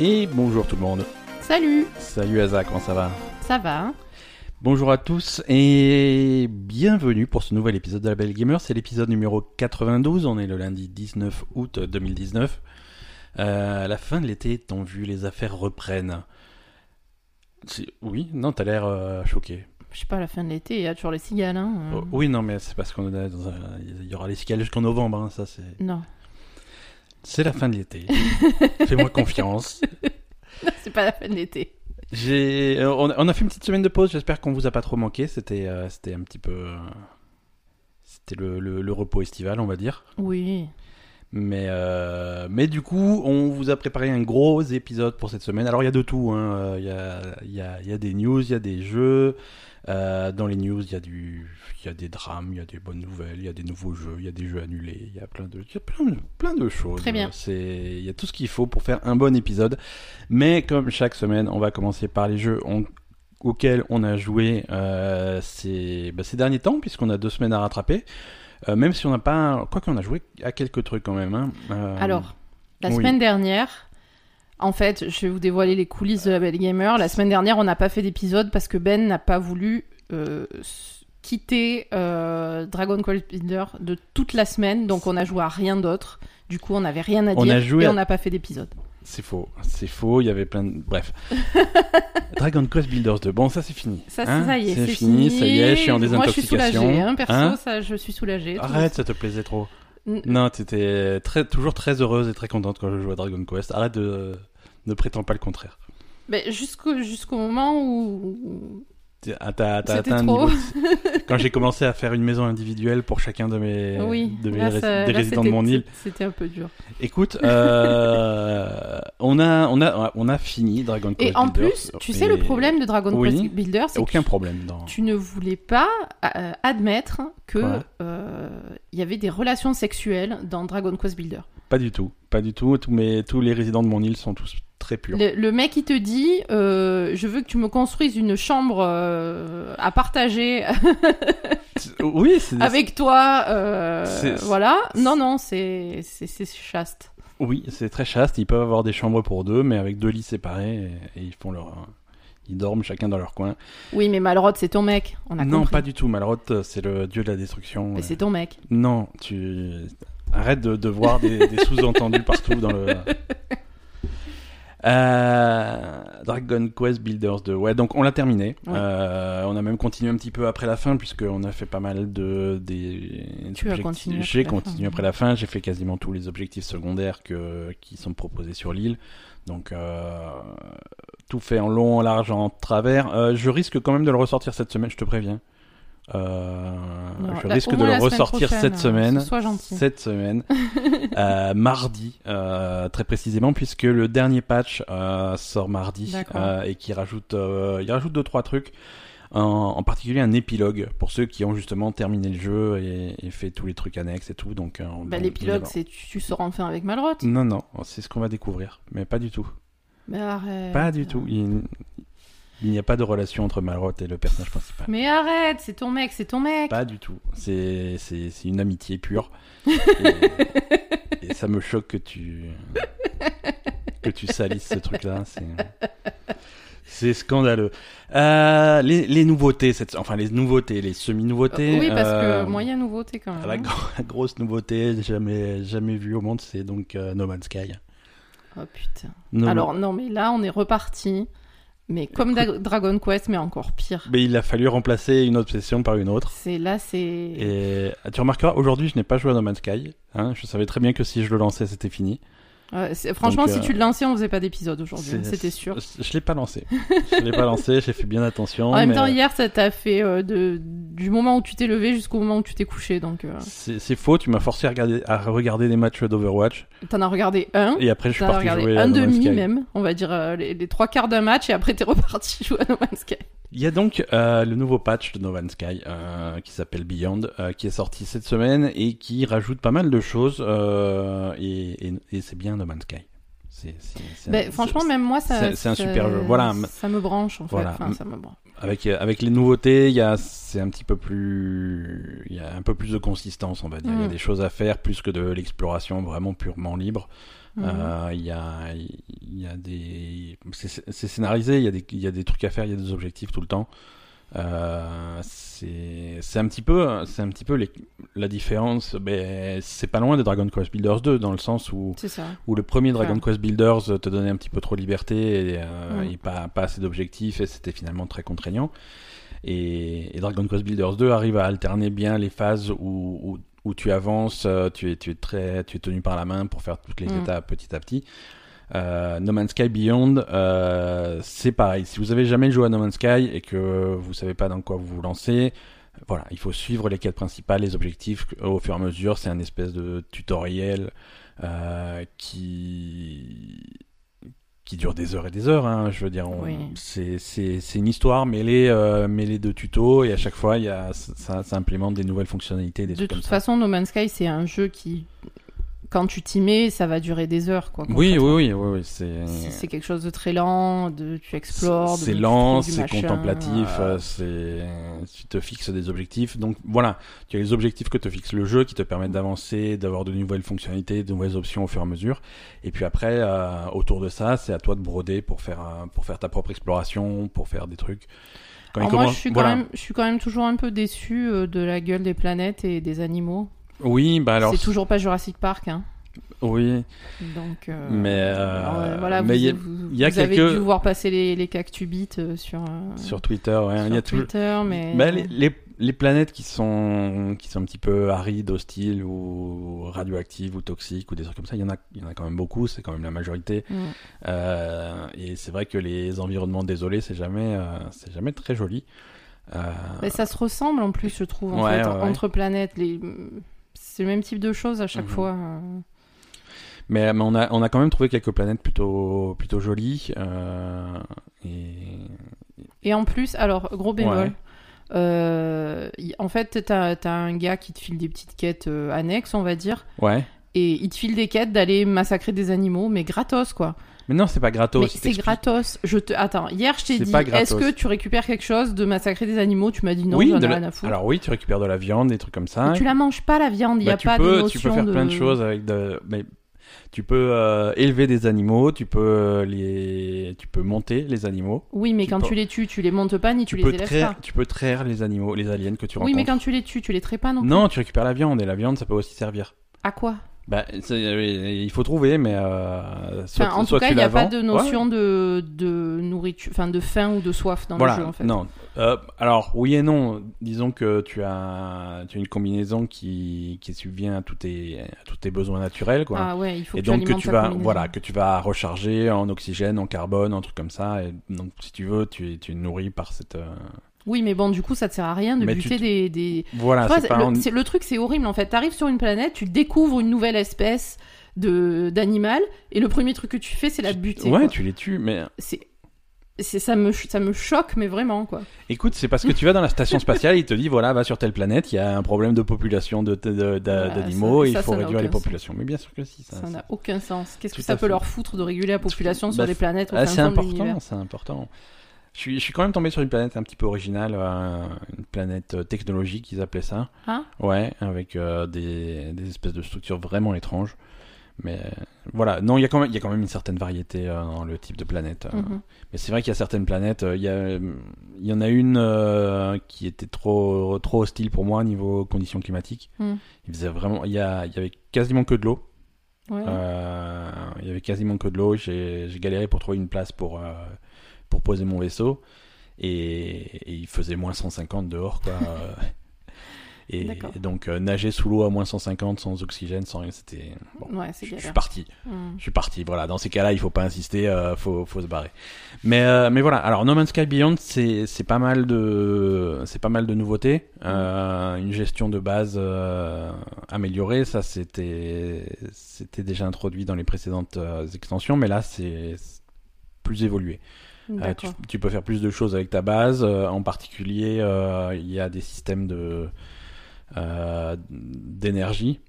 Et bonjour tout le monde. Salut, Salut Aza, comment ça va? Ça va Bonjour à tous et bienvenue pour ce nouvel épisode de la Belle Gamer. C'est l'épisode numéro 92. On est le lundi 19 août 2019. Euh, à la fin de l'été, tant vu, les affaires reprennent. Oui, non, t'as l'air euh, choqué. Je sais pas, à la fin de l'été, il y a toujours les cigales. Hein. Oh, oui, non, mais c'est parce qu'on est dans un... il y aura les cigales jusqu'en novembre. hein, ça, c'est. Non, C'est la fin de l'été. Fais-moi confiance. c'est pas la fin de l'été. J'ai, euh, on, a- on a fait une petite semaine de pause. J'espère qu'on vous a pas trop manqué. C'était, euh, c'était un petit peu, euh, c'était le, le- le repos estival, on va dire. Oui. Mais, euh, mais du coup, on vous a préparé un gros épisode pour cette semaine. Alors il y a de tout. hein. Il y, a, y, a, il y a des news, il y a des jeux. Euh, dans les news, il y a du, il y a des drames, il y a des bonnes nouvelles, il y a des nouveaux jeux, il y a des jeux annulés, il y a plein de, il y a plein de, plein de choses. Très bien. C'est, il y a tout ce qu'il faut pour faire un bon épisode. Mais comme chaque semaine, on va commencer par les jeux on- auxquels on a joué euh, ces, bah, ces derniers temps, puisqu'on a deux semaines à rattraper. Euh, même si on n'a pas, quoi qu'on a joué à quelques trucs quand même. hein. Euh, Alors, la oui. semaine dernière, en fait, je vais vous dévoiler les coulisses de la Belle Gamer. La semaine dernière, on n'a pas fait d'épisode parce que Ben n'a pas voulu euh, quitter euh, Dragon Quest Builder de toute la semaine, donc on a joué à rien d'autre. Du coup, on n'avait rien à On dire a joué et à- on n'a pas fait d'épisode. C'est faux, c'est faux, il y avait plein de... Bref. Dragon Quest Builders 2, bon ça c'est fini. Ça, Hein ça y est, c'est fini, ça y est, je suis en Moi, je suis désintoxication. soulagée, hein, perso, Hein ça, je suis soulagée. Arrête, ça te plaisait trop. Non, t'étais très, toujours très heureuse et très contente quand je jouais à Dragon Quest. Arrête de... Ne prétends pas le contraire. Mais jusqu'au jusqu'au moment où T'as t'as atteint un niveau... Quand j'ai commencé à faire une maison individuelle pour chacun de mes, oui, de mes là, rés- ça- des là, résidents de mon île, C'était un peu dur. Écoute, euh, on, a, on, a, on a fini Dragon Quest Et en plus, tu sais, le problème de Dragon Oui. Quest Builder, c'est Aucun que problème dans... tu ne voulais pas euh, admettre que euh, il y avait des relations sexuelles dans Dragon Quest Builder. Pas du tout, pas du tout. Tous, mes, tous les résidents de mon île sont tous très. Le, le mec, il te dit euh, Je veux que tu me construises une chambre euh, à partager Oui, c'est avec toi. euh, voilà. Non, non, c'est chaste. oui, c'est très chaste. Ils peuvent avoir des chambres pour deux, mais avec deux lits séparés et, et ils font leur, ils dorment chacun dans leur coin. Oui, mais Malrod, c'est ton mec. On a non, compris. pas du tout. Malroth, c'est le dieu de la destruction. Mais c'est ton mec. Non, tu arrête de, de voir des, des sous-entendus partout dans le. Euh, Dragon Quest Builders 2. Ouais, donc on l'a terminé. Ouais. Euh, on a même continué un petit peu après la fin, puisqu'on a fait pas mal de. Des Tu as continué J'ai continué après la fin. J'ai fait quasiment tous les objectifs secondaires que, qui sont proposés sur l'île. Donc, euh, tout fait en long, en large, en travers. Je risque quand même de le ressortir cette semaine, je te préviens. Euh, Non, je la- risque de le semaine ressortir cette euh, semaine. sois gentil. Cette semaine. euh, mardi, euh, très précisément, puisque le dernier patch euh, sort mardi et qui rajoute, il rajoute deux trois trucs. En, en particulier un épilogue pour ceux qui ont justement terminé le jeu et, et fait tous les trucs annexes et tout. Donc, Bah, L'épilogue, c'est tu, tu sors enfin avec Malrod. a- Non, non, c'est ce qu'on va découvrir, mais pas du tout. Mais arrête. Pas du tout. Il, il n'y a pas de relation entre Malroth et le personnage principal. Mais arrête, c'est ton mec, c'est ton mec. Pas du tout. C'est une amitié pure. et, et ça me choque que tu que tu salisses ce truc-là. C'est scandaleux. Euh, les, les nouveautés, cette, enfin les nouveautés, les semi-nouveautés. oui, parce euh, que moyen nouveauté quand même. La, hein. gro- la grosse nouveauté jamais jamais vue au monde, c'est donc euh, No Man's Sky. Oh putain. No- Alors non, mais là on est reparti. Mais comme Da- Dragon Quest, mais encore pire. mais il a fallu remplacer une obsession par une autre. C'est là, c'est. Et tu remarqueras, aujourd'hui, je n'ai pas joué à No Man's Sky. Hein, je savais très bien que si je le lançais, c'était fini. Ouais, franchement, Donc, si euh, tu le lançais, on faisait pas d'épisode aujourd'hui. hein, C'était sûr. Je l'ai pas lancé. Je l'ai pas lancé, j'ai fait bien attention. En même mais, temps, euh, hier, ça t'a fait euh, de... du moment où tu t'es levé jusqu'au moment où tu t'es couché. Donc, euh, C'est faux, tu m'as forcé à regarder, à regarder des matchs d'Overwatch. t'en as regardé un. Et après, je suis parti jouer un demi même, on va dire euh, les, les trois quarts d'un match, et après t'es reparti jouer à No Man's Sky. Il y a donc euh, le nouveau patch de No Man's Sky euh, qui s'appelle Beyond, euh, qui est sorti cette semaine et qui rajoute pas mal de choses. et et- et c'est bien No Man's Sky. Un- Ben, franchement, même moi, ça, c'est- un super jeu. Voilà. ça me branche en fait. Enfin, ça me branche. Avec, avec les nouveautés, il y a, c'est un petit peu plus, il y a un peu plus de consistance, on va dire. Il y a Mm. des choses à faire plus que de l'exploration vraiment purement libre. Mhm. Euh, Il y, a, y a des. C'est scénarisé, il y, a des, y a des trucs à faire, il y a des objectifs tout le temps. Euh, c'est un petit peu, c'est un petit peu les- la différence. Ben, c'est pas loin de Dragon Quest Builders 2 dans le sens où, où le premier Dragon Ouais. Quest Builders te donnait un petit peu trop de liberté et, euh, Mm. et pas, pas assez d'objectifs et c'était finalement très contraignant. Et, et Dragon Quest Builders 2 arrive à alterner bien les phases où, où, où tu avances, euh, tu es, tu, es très, tu es tenu par la main pour faire toutes les Mm. étapes petit à petit. Euh, no Man's Sky Beyond, euh, c'est pareil. Si vous avez jamais joué à No Man's Sky et que vous savez pas dans quoi vous vous lancez, voilà, il faut suivre les quêtes principales, les objectifs au fur et à mesure. C'est un espèce de tutoriel euh, qui qui dure des heures et des heures. Hein, je veux dire, Oui. c'est une histoire mêlée euh, mêlée de tutos et à chaque fois il y a ça, ça implémente des nouvelles fonctionnalités, des De comme toute ça. façon, No Man's Sky, c'est un jeu qui, quand tu t'y mets, ça va durer des heures. Quoi, Oui, oui, oui, oui, oui, c'est quelque chose de très lent, de, tu explores. C'est lent, c'est contemplatif, euh, c'est tu te fixes des objectifs. Donc voilà, tu as les objectifs que te fixe le jeu qui te permettent d'avancer, d'avoir de nouvelles fonctionnalités, de nouvelles options au fur et à mesure. Et puis après, euh, autour de ça, c'est à toi de broder pour faire euh, pour faire ta propre exploration, pour faire des trucs. Quand il Alors moi, commence- je suis, voilà. quand même, je suis quand même toujours un peu déçu de la gueule des planètes et des animaux. Oui, bah alors c'est toujours pas Jurassic Park, hein. oui, Donc, euh, Mais, euh, alors, voilà, mais vous, il y a- vous- il y a vous avez dû voir passer les, les cactubites euh, sur, euh, sur Twitter, ouais, sur il y a tout- Twitter, mais Bah, les, les, les planètes qui sont, qui sont un petit peu arides, hostiles ou radioactives ou toxiques ou des trucs comme ça, il y en a, il y en a quand même beaucoup, c'est quand même la majorité. Mm. Euh, et c'est vrai que les environnements désolés, c'est jamais, c'est jamais très joli. Mais ça se ressemble en plus, je trouve, en Ouais, fait, ouais. entre planètes. Les... C'est le même type de choses à chaque Mhm. fois. euh. mais, mais on a, on a quand même trouvé quelques planètes plutôt, plutôt jolies. euh, et Et en plus, alors, gros bémol. Ouais. euh, en fait, t'as as un gars qui te file des petites quêtes annexes, on va dire, ouais. et il te file des quêtes d'aller massacrer des animaux, mais gratos, quoi. Mais non, c'est pas gratos. mais c'est gratos. Je te attends. Hier, je t'ai C'est dit, est-ce que tu récupères quelque chose de massacrer des animaux? Tu m'as dit non, oui, j'en ai de la- rien à foutre. Alors oui, tu récupères de la viande, des trucs comme ça. Mais tu la manges pas la viande, il y Bah, a tu pas peux, de notion tu peux faire de... plein de choses avec de, mais tu peux euh, élever des animaux, tu peux euh, les, tu peux monter les animaux. Oui, mais Tu quand peux- tu les tues, tu les montes pas ni tu, Tu, les peux élèves traire, pas. tu peux traire les animaux, les aliens que tu Oui, rencontres. mais quand tu les tues, tu les traites pas non plus. Non, tu récupères la viande et la viande, ça peut aussi servir. À quoi? Bah, il faut trouver, mais euh, soit, Enfin, en soit tout cas, il n'y a pas de Ouais. notion de, de nourriture, enfin de faim ou de soif dans voilà, le jeu en fait. non. Euh, alors, oui et non. Disons que tu as, tu as une combinaison qui, qui subvient à tous tes, à tous tes besoins naturels, quoi. Ah ouais, il faut et que donc que tu vas, voilà, que tu vas recharger en oxygène, en carbone, en trucs comme ça. Et donc, si tu veux, tu tu es nourri par cette. euh, Oui, mais bon, du coup, ça te sert à rien de Mais buter tu- des. des... Voilà, vois, c'est pas. le, le truc, c'est horrible en fait. T'arrives sur une planète, tu découvres une nouvelle espèce de d'animal, et le premier truc que tu fais, c'est la buter. Ouais, quoi. tu les tues, mais C'est c'est ça me ça me choque, mais vraiment quoi. écoute, c'est parce que tu vas dans la station spatiale, il te dit voilà, va sur telle planète, il y a un problème de population de d'animaux, et il faut réduire les populations. Mais bien sûr que si, ça. N'a aucun sens. Qu'est-ce que ça peut leur foutre de réguler la population sur Bah, des planètes au Ah, c'est fond de l'univers important, c'est important. Je suis, je suis quand même tombé sur une planète un petit peu originale, euh, une planète euh, technologique, ils appelaient ça. Ah Ouais, avec euh, des, des espèces de structures vraiment étranges. Mais euh, voilà, non, il y, a quand même- il y a quand même une certaine variété dans le type de planète. Mhm. Mais c'est vrai qu'il y a certaines planètes, il y, a- il y en a une qui était trop, trop hostile pour moi niveau conditions climatiques. Mm. Il faisait vraiment, il y, a, il y avait quasiment que de l'eau. Ouais. Il y avait quasiment que de l'eau. J'ai j'ai galéré pour trouver une place pour, pour poser mon vaisseau. Et, et il faisait moins 150 dehors, quoi. Et, donc, euh, nager sous l'eau à moins 150, sans oxygène, sans rien, c'était. Bon, ouais, c'est je, je suis parti. Mhm. Je suis parti. Voilà, dans ces cas-là, il faut pas insister, euh, faut, faut se barrer. Mais, euh, mais voilà. Alors, No Man's Sky Beyond, c'est pas mal de, c'est pas mal de nouveautés. Euh, une gestion de base améliorée, ça c'était, déjà introduit dans les précédentes extensions, mais là c'est plus évolué. Euh, tu, peux faire plus de choses avec ta base. euh, en particulier, euh, il y a des systèmes de d'énergie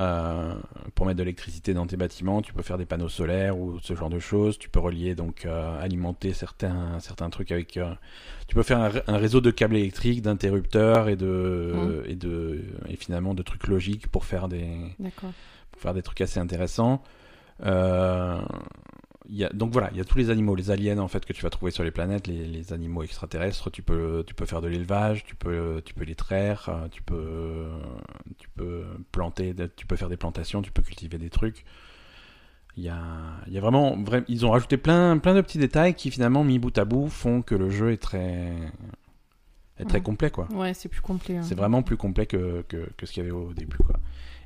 euh, pour mettre de l'électricité dans tes bâtiments. Tu peux faire des panneaux solaires ou ce genre de choses. Tu peux relier donc alimenter certains certains trucs avec. tu peux faire un, ré- un réseau de câbles électriques, d'interrupteurs et de et de et finalement de trucs logiques pour faire des pour faire des trucs assez intéressants. Euh, y a, donc voilà, il y a tous les animaux, les aliens en fait que tu vas trouver sur les planètes, les, les animaux extraterrestres. Tu peux, tu peux faire de l'élevage, tu peux, tu peux les traire, euh, tu peux, tu peux planter, tu peux faire des plantations, tu peux cultiver des trucs. Il y a, il y a vraiment, vra- ils ont rajouté plein, plein de petits détails qui finalement mis bout à bout font que le jeu est très, est très Ouais. complet quoi. Ouais, c'est plus complet. hein. C'est vraiment plus complet que, que, que ce qu'il y avait au début, quoi.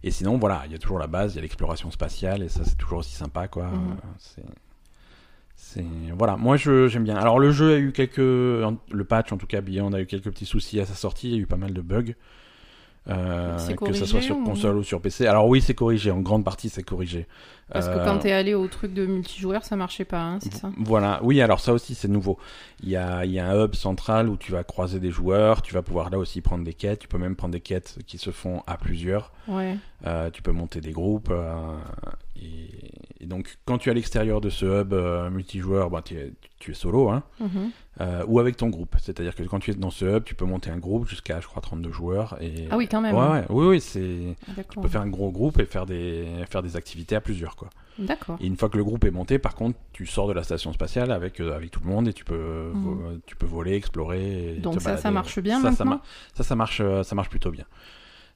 Et sinon, voilà, il y a toujours la base, il y a l'exploration spatiale, et ça, c'est toujours aussi sympa, quoi. Mhm. C'est... Voilà, moi, je, j'aime bien. Alors, le jeu a eu quelques... Le patch, en tout cas, Beyond a eu quelques petits soucis à sa sortie, il y a eu pas mal de bugs. Euh, que ce soit sur ou- console ou sur PC. Alors oui, c'est corrigé, en grande partie c'est corrigé. Parce que Euh, quand t'es allé au truc de multijoueur, ça marchait pas, hein, c'est ça voilà, oui, alors ça aussi c'est nouveau. Il y, a, il y a un hub central où tu vas croiser des joueurs, tu vas pouvoir là aussi prendre des quêtes, tu peux même prendre des quêtes qui se font à plusieurs, Ouais. Euh, tu peux monter des groupes. euh, et, et donc quand tu es à l'extérieur de ce hub euh, multijoueur, bah, tu, es, tu es solo, hein, Mhm. ou avec ton groupe. C'est-à-dire que quand tu es dans ce hub, tu peux monter un groupe jusqu'à, je crois, 32 joueurs. Et... Ah oui, quand même. Ouais, hein. ouais, oui, oui, c'est... Ah, Tu peux faire un gros groupe et faire des, faire des activités à plusieurs, quoi. D'accord. Et une fois que le groupe est monté, par contre, tu sors de la station spatiale avec, euh, avec tout le monde et tu peux, vo- tu peux voler, explorer. et Donc ça, ça marche bien ça, ça, maintenant ma- ça, ça marche, euh, ça marche plutôt bien.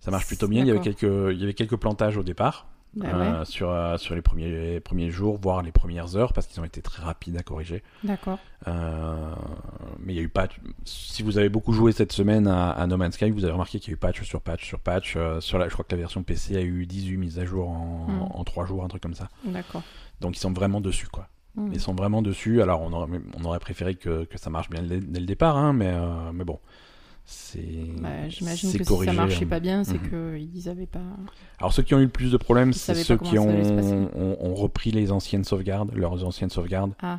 Ça marche plutôt bien. Il y avait quelques, il y avait quelques plantages au départ Bah euh, ouais, sur, euh, sur les premiers, premiers jours, voire les premières heures, parce qu'ils ont été très rapides à corriger. d'accord. Euh, mais il y a eu patch. Si vous avez beaucoup joué cette semaine à, à No Man's Sky, vous avez remarqué qu'il y a eu patch sur patch sur patch. sur la, je crois que la version PC a eu 18 mises à jour en, Mm. en 3 jours, un truc comme ça. D'accord. Donc ils sont vraiment dessus, quoi. Mhm. Ils sont vraiment dessus. Alors on aurait, on aurait préféré que, que ça marche bien dès, dès le départ, hein, mais, mais bon. C'est. Bah, J'imagine que corrigé, si ça marchait hein. pas bien, c'est Mhm. qu'ils avaient pas. Alors ceux qui ont eu le plus de problèmes, c'est ceux qui ont, repris les anciennes sauvegardes, leurs anciennes sauvegardes. Ah.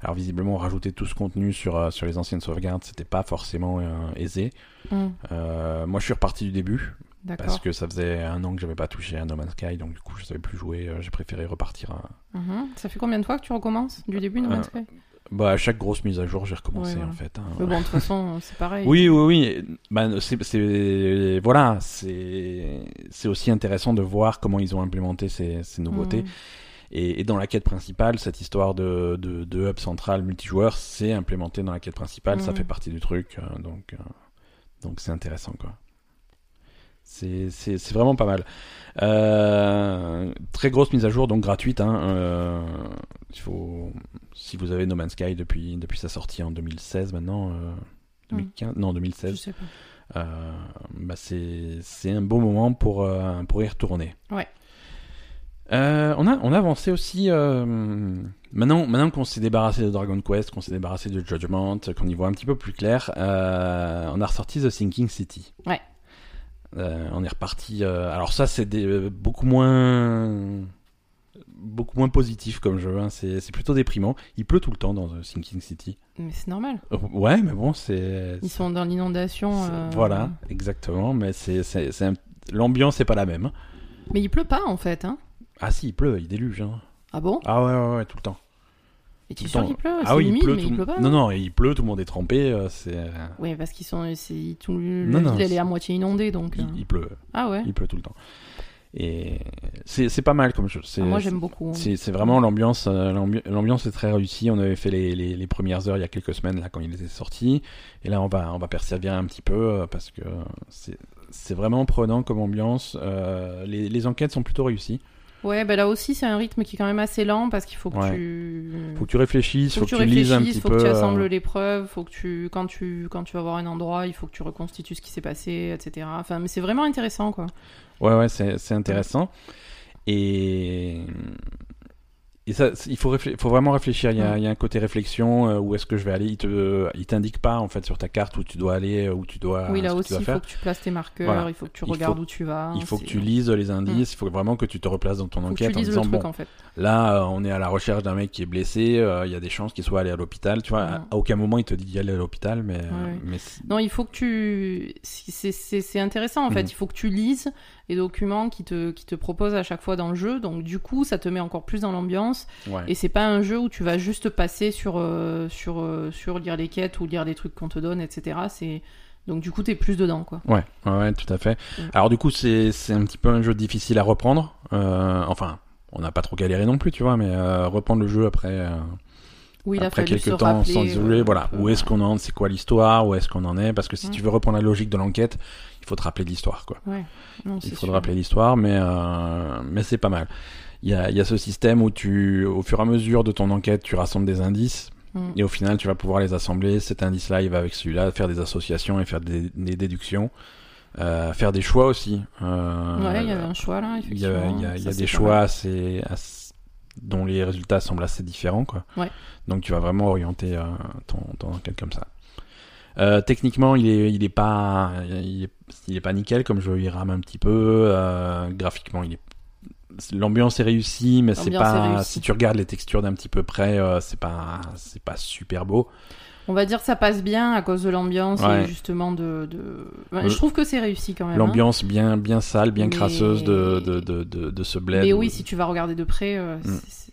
Alors visiblement, rajouter tout ce contenu sur, euh, sur les anciennes sauvegardes, c'était pas forcément euh, aisé. Mhm. Euh, moi, je suis reparti du début parce que ça faisait un an que j'avais pas touché à No Man's Sky, donc du coup, je savais plus jouer. J'ai préféré repartir. à- Mhm. Ça fait combien de fois que tu recommences du début No Man's Sky? Bah, à chaque grosse mise à jour, j'ai recommencé Ouais, voilà. en fait. hein. Mais bon, de toute façon, c'est pareil. Oui, oui, oui. Ben, c'est, voilà, c'est, c'est aussi intéressant de voir comment ils ont implémenté ces, ces nouveautés. Mhm. Et, et dans la quête principale, cette histoire de, de, de hub central multijoueur, c'est implémenté dans la quête principale, ça Mhm. fait partie du truc, euh, donc, euh, donc c'est intéressant, quoi. C'est, vraiment pas mal. Euh, très grosse mise à jour, donc gratuite. Hein, euh, il faut, si vous avez No Man's Sky depuis, depuis sa sortie en 2016 maintenant, euh, 2015, non Je 2016, sais pas. euh, bah c'est, c'est un bon moment pour, pour y retourner. Ouais. On, a, on a avancé aussi. maintenant, maintenant qu'on s'est débarrassé de Dragon Quest, qu'on s'est débarrassé de Judgment, qu'on y voit un petit peu plus clair, on a ressorti The Sinking City. Ouais. Euh, on est reparti. euh, alors ça, c'est des- euh, beaucoup moins, beaucoup moins positif comme jeu. hein, C'est, c'est plutôt déprimant. Il pleut tout le temps dans The Sinking City. Mais c'est normal. Euh, Ouais, mais bon, c'est. Ils sont dans l'inondation. euh, Voilà, exactement. Mais c'est, c'est, c'est un- l'ambiance n'est pas la même. Mais il pleut pas en fait. Hein. Ah si, il pleut, il déluge. hein. Ah bon? Ah ouais, ouais, ouais, tout le temps. Et tu es sûr qu'il pleut? Ah oui, humide, il pleut. mais tout... il pleut pas. non, non, il pleut, tout le monde est trempé. euh, C'est... Oui, parce qu'ils sont. c'est- Tout... La non, ville, elle c'est- est à moitié inondée donc. Il, euh, il pleut, Ah ouais. il pleut tout le temps. Et c'est, c'est pas mal comme. C'est, Ah, moi j'aime beaucoup. c'est, c'est vraiment l'ambiance. euh, l'ambi- l'ambiance est très réussie. On avait fait les, les, les premières heures il y a quelques semaines là quand il était sorti. Et là on va on va persévérer un petit peu euh, parce que c'est, c'est vraiment prenant comme ambiance. Euh, les, les enquêtes sont plutôt réussies. Ouais, bah là aussi c'est un rythme qui est quand même assez lent parce qu'il faut que Ouais. tu. Faut que tu réfléchisses, faut faut, que tu lises un petit faut peu. que tu euh, assembles les preuves, faut que tu quand tu quand tu vas voir un endroit, il faut que tu reconstitues ce qui s'est passé, etc. Enfin, mais c'est vraiment intéressant quoi. Ouais, ouais, c'est, c'est intéressant. Et, et ça, c'est- il faut, vraiment réfléchir. Il y, a, Mm. il y a un côté réflexion. euh, où est-ce que je vais aller? Il te, il t'indique pas en fait sur ta carte où tu dois aller, euh, où tu dois. oui, là aussi, il faut que tu places tes marqueurs, Voilà. il faut que tu regardes faut- où tu vas. Il faut que tu lises les indices. Il faut vraiment que tu te replaces dans ton faut enquête en disant truc bon, en fait. là, euh, on est à la recherche d'un mec qui est blessé. euh, Il y a des chances qu'il soit allé à l'hôpital. Tu vois, à, Mm. à aucun moment il te dit d'y aller à l'hôpital, mais, Ouais. mais c'est- Non, il faut que tu. c'est- intéressant en fait. Mhm. Il faut que tu lises documents qui te, qui te proposent à chaque fois dans le jeu. Donc, du coup, ça te met encore plus dans l'ambiance. ouais. Et c'est pas un jeu où tu vas juste passer sur, euh, sur, euh, sur lire les quêtes ou lire les trucs qu'on te donne, etc. C'est. Donc, du coup, t'es plus dedans quoi. Ouais, ouais, tout à fait. Alors du coup, c'est c'est un petit peu un jeu difficile à reprendre. Euh, enfin, on n'a pas trop galéré non plus, tu vois, mais reprendre le jeu après, Oui, il a après se quelques temps sans isoler, euh, voilà, où est-ce qu'on en, c'est quoi l'histoire, où est-ce qu'on en est, parce que si Mm. tu veux reprendre la logique de l'enquête, il faut te rappeler de l'histoire, quoi. Ouais. Non, Il faut te rappeler l'histoire, mais euh, mais c'est pas mal. Il y a, y a ce système où tu, au fur et à mesure de ton enquête, tu rassembles des indices. Mm. Et au final, tu vas pouvoir les assembler. Cet indice-là, il va avec celui-là, faire des associations et faire des, des déductions. Euh, faire des choix aussi. Euh, Ouais, il y avait un choix là, il y a, y a- y a des choix assez, assez- dont les résultats semblent assez différents. Quoi. Ouais. Donc tu vas vraiment orienter euh, ton, ton enquête comme ça. Euh, techniquement, il est, il est pas, il est, il est pas nickel comme jeu. Il rame un petit peu. Euh, graphiquement, il est, l'ambiance est réussie, mais c'est pas. Si tu regardes les textures d'un petit peu près, c'est pas, c'est pas super beau. On va dire que ça passe bien à cause de l'ambiance Ouais. et justement de. Je trouve que c'est réussi quand même. hein. L'ambiance bien, bien sale, bien Mais- crasseuse de, de, de, de, ce bled. Mais où- oui, si tu vas regarder de près, euh, Mm. c'est-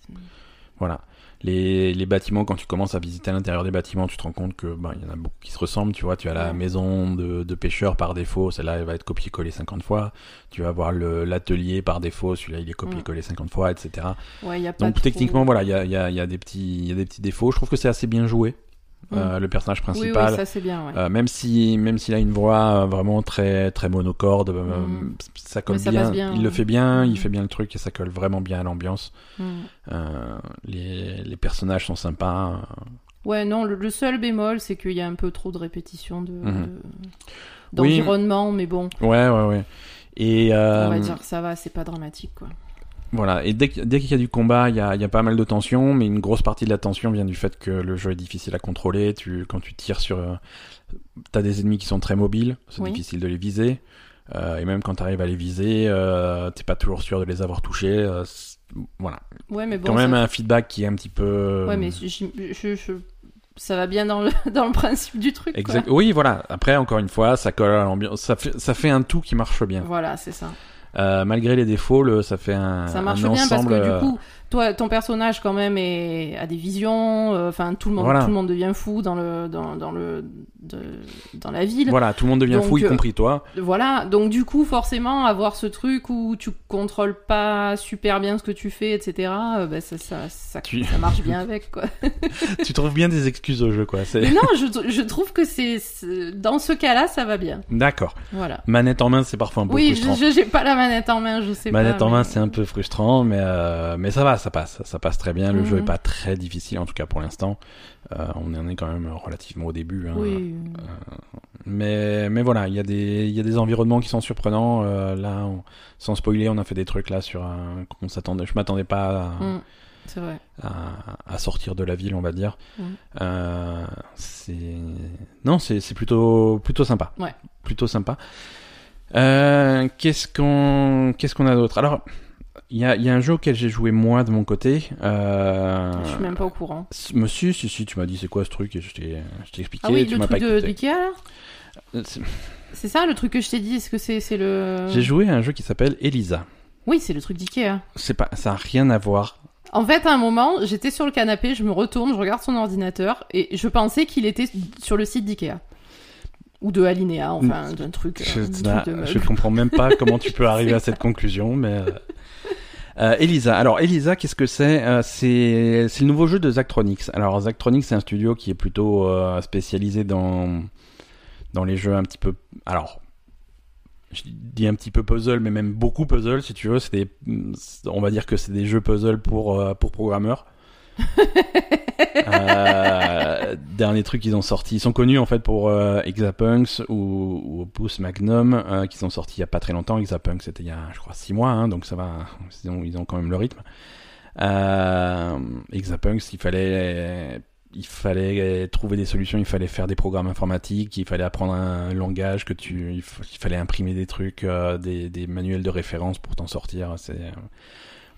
Voilà. Les, les bâtiments, quand tu commences à visiter à l'intérieur des bâtiments, tu te rends compte que ben, il y en a beaucoup qui se ressemblent. Tu vois, tu as la maison de, de pêcheur par défaut, celle-là elle va être copiée-collée 50 fois. Tu vas voir le- l'atelier par défaut, celui-là il est copié-collé 50 fois, etc. ouais, il y a pas Donc trop- techniquement, voilà, il y a, y, a, il y, a des petits- il y a des petits défauts. Je trouve que c'est assez bien joué. Euh, le personnage Mm. Oui, principal, oui, ça c'est bien. Ouais. euh, même si même s'il a une voix euh, vraiment très très monocorde, Mhm. ça colle ça bien. Il le fait bien, il Mhm. fait bien le truc et ça colle vraiment bien à l'ambiance. Mm. Les, les personnages sont sympas. Ouais, non, le, le seul bémol, c'est qu'il y a un peu trop de répétition de, Mhm. de- Oui. d'environnement, mais bon, Ouais, ouais, ouais. Et on va dire que ça va, c'est pas dramatique, quoi. Voilà. Et dès, qu'il y a du combat, il y a, il y a pas mal de tension, mais une grosse partie de la tension vient du fait que le jeu est difficile à contrôler. Tu, quand tu tires sur, euh, t'as des ennemis qui sont très mobiles, c'est Oui. difficile de les viser. Euh, et même quand tu arrives à les viser, euh, t'es pas toujours sûr de les avoir touchés. euh, voilà. Ouais, mais bon, Quand même ça... un feedback qui est un petit peu. ouais, mais j'im- je, je- ça va bien dans le, dans le principe du truc, quoi. Exact. Oui, voilà. Après, encore une fois, ça colle à l'ambiance. Ça fait, ça fait un tout qui marche bien. Voilà, c'est ça. Euh, malgré les défauts, le, ça fait un, Ça marche un bien parce ensemble. que du coup, toi, ton personnage quand même est, a des visions. euh, Enfin, tout le monde, Voilà. tout le monde devient fou dans le, dans, dans le, de- dans la ville. Voilà, tout le monde devient Donc, fou, y euh, compris toi. Voilà, donc du coup, forcément, avoir ce truc où tu contrôles pas super bien ce que tu fais, etc., euh, bah, ça, ça, ça, Tu- ça marche bien avec, quoi. tu trouves bien des excuses au jeu, quoi. Mais non, je, je trouve que c'est, dans ce cas-là, ça va bien. d'accord. Voilà. Manette en main, c'est parfois un peu Oui, frustrant. je- j'ai pas la manette en main, je sais Manette pas. en main, c'est un peu frustrant, mais euh, mais ça va, ça passe, ça passe très bien. Le Mhm. jeu est pas très difficile, en tout cas pour l'instant. Euh, on en est quand même relativement au début. hein. Oui. Mais mais voilà, il y a des il y a des environnements qui sont surprenants. Euh, là, on- sans spoiler, on a fait des trucs là sur un qu'on s'attendait. Je m'attendais pas. À... Mm, c'est vrai. à, à sortir de la ville, on va dire. Mhm. Euh, c'est non, c'est c'est plutôt plutôt sympa. Ouais. Plutôt sympa. Euh, qu'est-ce qu'on qu'est-ce qu'on a d'autre? Alors, il y a, il y a un jeu auquel j'ai joué moi de mon côté. Euh... Je suis même pas au courant. Monsieur, si si, tu m'as dit c'est quoi ce truc et je t'ai expliqué. Ah oui, tu le pas truc de, d'Ikea, là Euh, c'est- ça le truc que je t'ai dit Est-ce que c'est, le. J'ai joué à un jeu qui s'appelle Elisa. Oui, c'est le truc d'Ikea. C'est pas, ça a rien à voir. En fait, à un moment, j'étais sur le canapé, je me retourne, je regarde son ordinateur et je pensais qu'il était sur le site d'Ikea. Ou de Alinea, enfin, d'un truc. Je, euh, truc de je comprends même pas comment tu peux arriver à cette conclusion, mais. Euh, Elisa. Alors Elisa, qu'est-ce que c'est Euh, C'est le nouveau jeu de Zachtronics. Alors Zachtronics, c'est un studio qui est plutôt euh, spécialisé dans les jeux un petit peu. Alors, je dis un petit peu puzzle, mais même beaucoup puzzle, si tu veux. On va dire que c'est des jeux puzzle pour programmeurs. Euh, dernier truc qu'ils ont sorti, ils sont connus en fait pour euh, Exapunks ou, ou Opus Magnum, euh, qui sont sortis il y a pas très longtemps. Exapunks c'était il y a, je crois, 6 mois, hein, donc ça va, ils ont, quand même le rythme. Euh, Exapunks, il fallait, il fallait trouver des solutions, il fallait faire des programmes informatiques, il fallait apprendre un langage que tu, il, fallait imprimer des trucs, des, des manuels de référence pour t'en sortir.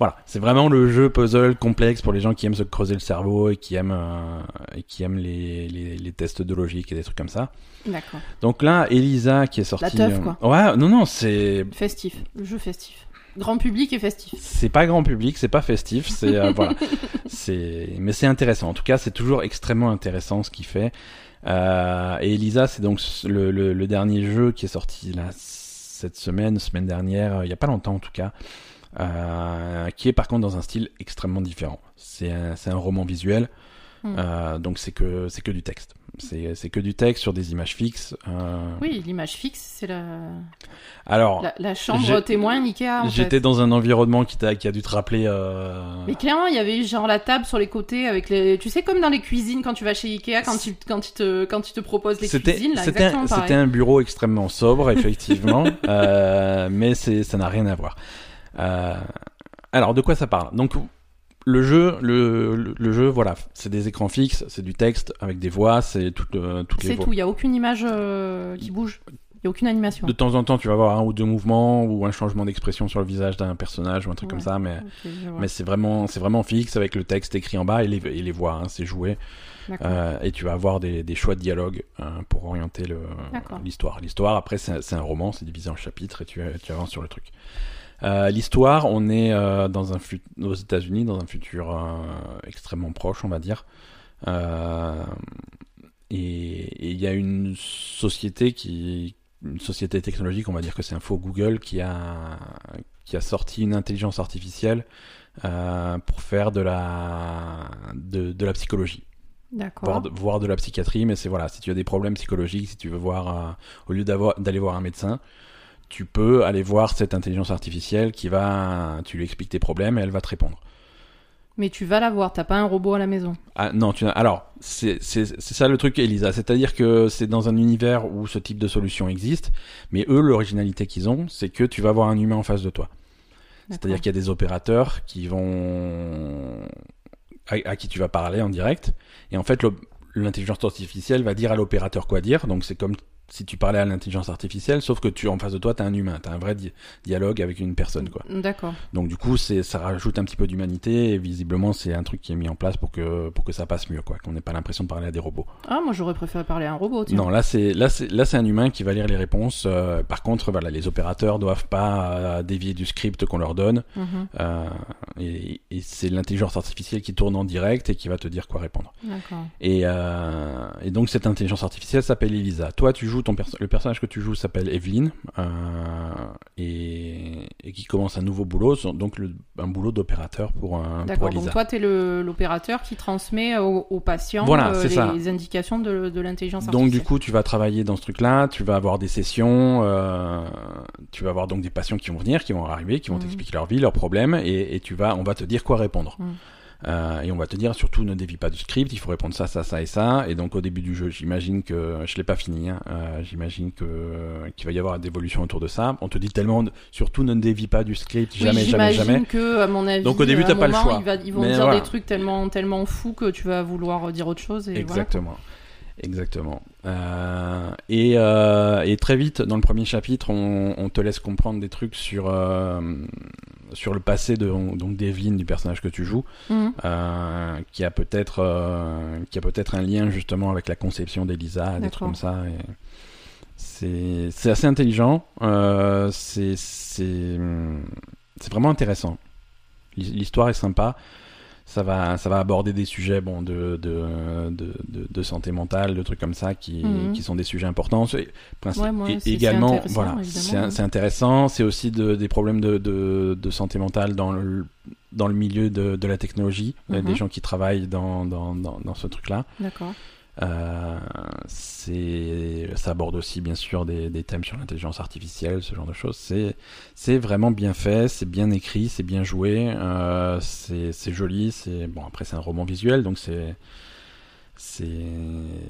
Voilà, c'est vraiment le jeu puzzle complexe pour les gens qui aiment se creuser le cerveau et qui aiment euh, et qui aiment les, les, les tests de logique et des trucs comme ça. D'accord. Donc là, Elisa qui est sortie. teuf, euh, quoi. Ouais, non non, c'est Festif. Le jeu festif. Grand public et festif. c'est pas grand public, c'est pas festif, c'est euh, voilà, c'est mais c'est intéressant. En tout cas, c'est toujours extrêmement intéressant ce qu'il fait. Euh, et Elisa, c'est donc le, le, le dernier jeu qui est sorti là cette semaine, semaine dernière, il y a pas longtemps en tout cas. Euh, qui est par contre dans un style extrêmement différent. C'est un, c'est un roman visuel, euh, donc c'est que c'est que du texte. C'est c'est que du texte sur des images fixes. euh. Oui, l'image fixe, c'est la... Alors, la, la chambre témoin Ikea. J'étais dans un environnement qui, t'a- qui a dû te rappeler. euh, Mais clairement, il y avait genre la table sur les côtés avec les. Tu sais, comme dans les cuisines quand tu vas chez Ikea, quand ils, quand ils, te, quand ils te proposent les cuisines, là, c'était un, un bureau extrêmement sobre, effectivement, euh, mais c'est ça n'a rien à voir. Euh, alors, de quoi ça parle? Donc, le jeu, le, le, le jeu, voilà, c'est des écrans fixes, c'est du texte avec des voix, c'est toutes, euh, toutes les C'est voix. tout, il n'y a aucune image euh, qui bouge. Il n'y a aucune animation. De temps en temps, tu vas avoir un ou deux mouvements ou un changement d'expression sur le visage d'un personnage ou un truc Ouais. comme ça, mais mais c'est vraiment c'est vraiment fixe avec le texte écrit en bas et les, et les voix, hein, c'est joué. Euh, et tu vas avoir des, des choix de dialogue pour orienter l'histoire. L'histoire, après, c'est un- c'est un roman, c'est divisé en chapitres et tu, tu avances sur le truc. Euh, L'histoire, on est euh, dans un aux États-Unis, dans un futur euh, extrêmement proche, on va dire. Et il y a une société qui, une société technologique, on va dire que c'est un faux Google, qui a qui a sorti une intelligence artificielle euh, pour faire de la de, de la psychologie voire D'accord. de, la psychiatrie, mais c'est voilà, si tu as des problèmes psychologiques, si tu veux voir, euh, au lieu d'aller voir un médecin, tu peux aller voir cette intelligence artificielle qui va, tu lui expliques tes problèmes et elle va te répondre. Mais tu vas la voir, t'as pas un robot à la maison. Ah non, tu alors c'est ça le truc, Elisa, c'est-à-dire que c'est dans un univers où ce type de solution existe, mais eux l'originalité qu'ils ont, c'est que tu vas avoir un humain en face de toi. C'est-à-dire qu'il y a des opérateurs qui vont à, à qui tu vas parler en direct, et en fait l'intelligence artificielle va dire à l'opérateur quoi dire. Donc c'est comme si tu parlais à l'intelligence artificielle, sauf que tu en face de toi, tu as un humain, tu as un vrai di- dialogue avec une personne. quoi. D'accord. Donc du coup, ça rajoute un petit peu d'humanité, et visiblement c'est un truc qui est mis en place pour que, pour que ça passe mieux, quoi, qu'on n'ait pas l'impression de parler à des robots. Ah, moi j'aurais préféré parler à un robot, tiens. Non, là c'est là un humain qui va lire les réponses. euh, par contre, voilà, les opérateurs doivent pas euh, dévier du script qu'on leur donne. Mhm, Euh, et, et c'est l'intelligence artificielle qui tourne en direct et qui va te dire quoi répondre. D'accord. Et, et donc cette intelligence artificielle s'appelle Elisa. Toi, tu joues ton perso- le personnage que tu joues s'appelle Evelyn euh, et, et qui commence un nouveau boulot, donc le, un boulot d'opérateur pour un pour D'accord. Donc toi, t'es le- l'opérateur qui transmet au, au patient Voilà, euh, les, ça. indications de, de l'intelligence Donc artificielle. du coup, tu vas travailler dans ce truc-là, tu vas avoir des sessions, euh, tu vas avoir donc des patients qui vont venir, qui vont arriver, qui vont Mhm. t'expliquer leur vie, leurs problèmes, et, et tu vas, on va te dire quoi répondre. Mhm. Euh, et on va te dire surtout ne dévie pas du script, il faut répondre ça, ça, ça et ça. Et donc au début du jeu, j'imagine que je l'ai pas fini. Hein, euh, j'imagine que qu'il va y avoir des évolutions autour de ça. On te dit tellement, surtout ne dévie pas du script, Oui, jamais, jamais, j'imagine jamais. que, à mon avis, Donc, au début, t'as pas le choix. va- ils vont dire voilà. des trucs tellement, tellement fous que tu vas vouloir dire autre chose. Et voilà, quoi. Exactement. Euh, et, euh, et très vite, dans le premier chapitre, on, on te laisse comprendre des trucs sur, euh, sur le passé de, donc d'Evelyn, du personnage que tu joues, euh, qui a peut-être qui a peut-être un lien justement avec la conception d'Elisa, des trucs comme ça. Et c'est, c'est assez intelligent. C'est, c'est, c'est vraiment intéressant. L'hi- L'histoire est sympa. Ça va, ça va aborder des sujets bon, de, de, de, santé mentale, de trucs comme ça qui, Mhm. qui sont des sujets importants. C'est- princi- Ouais, c'est également, voilà, c'est, ouais. intéressant. C'est aussi de- des problèmes de, de, santé mentale dans le, dans le milieu de, de la technologie. Y a Mhm. des gens qui travaillent dans, dans, dans, dans ce truc-là. D'accord. Euh, ça aborde aussi bien sûr des, des thèmes sur l'intelligence artificielle, ce genre de choses. C'est, vraiment bien fait, c'est bien écrit, c'est bien joué, euh, c'est, joli. C'est bon après c'est un roman visuel donc c'est, c'est,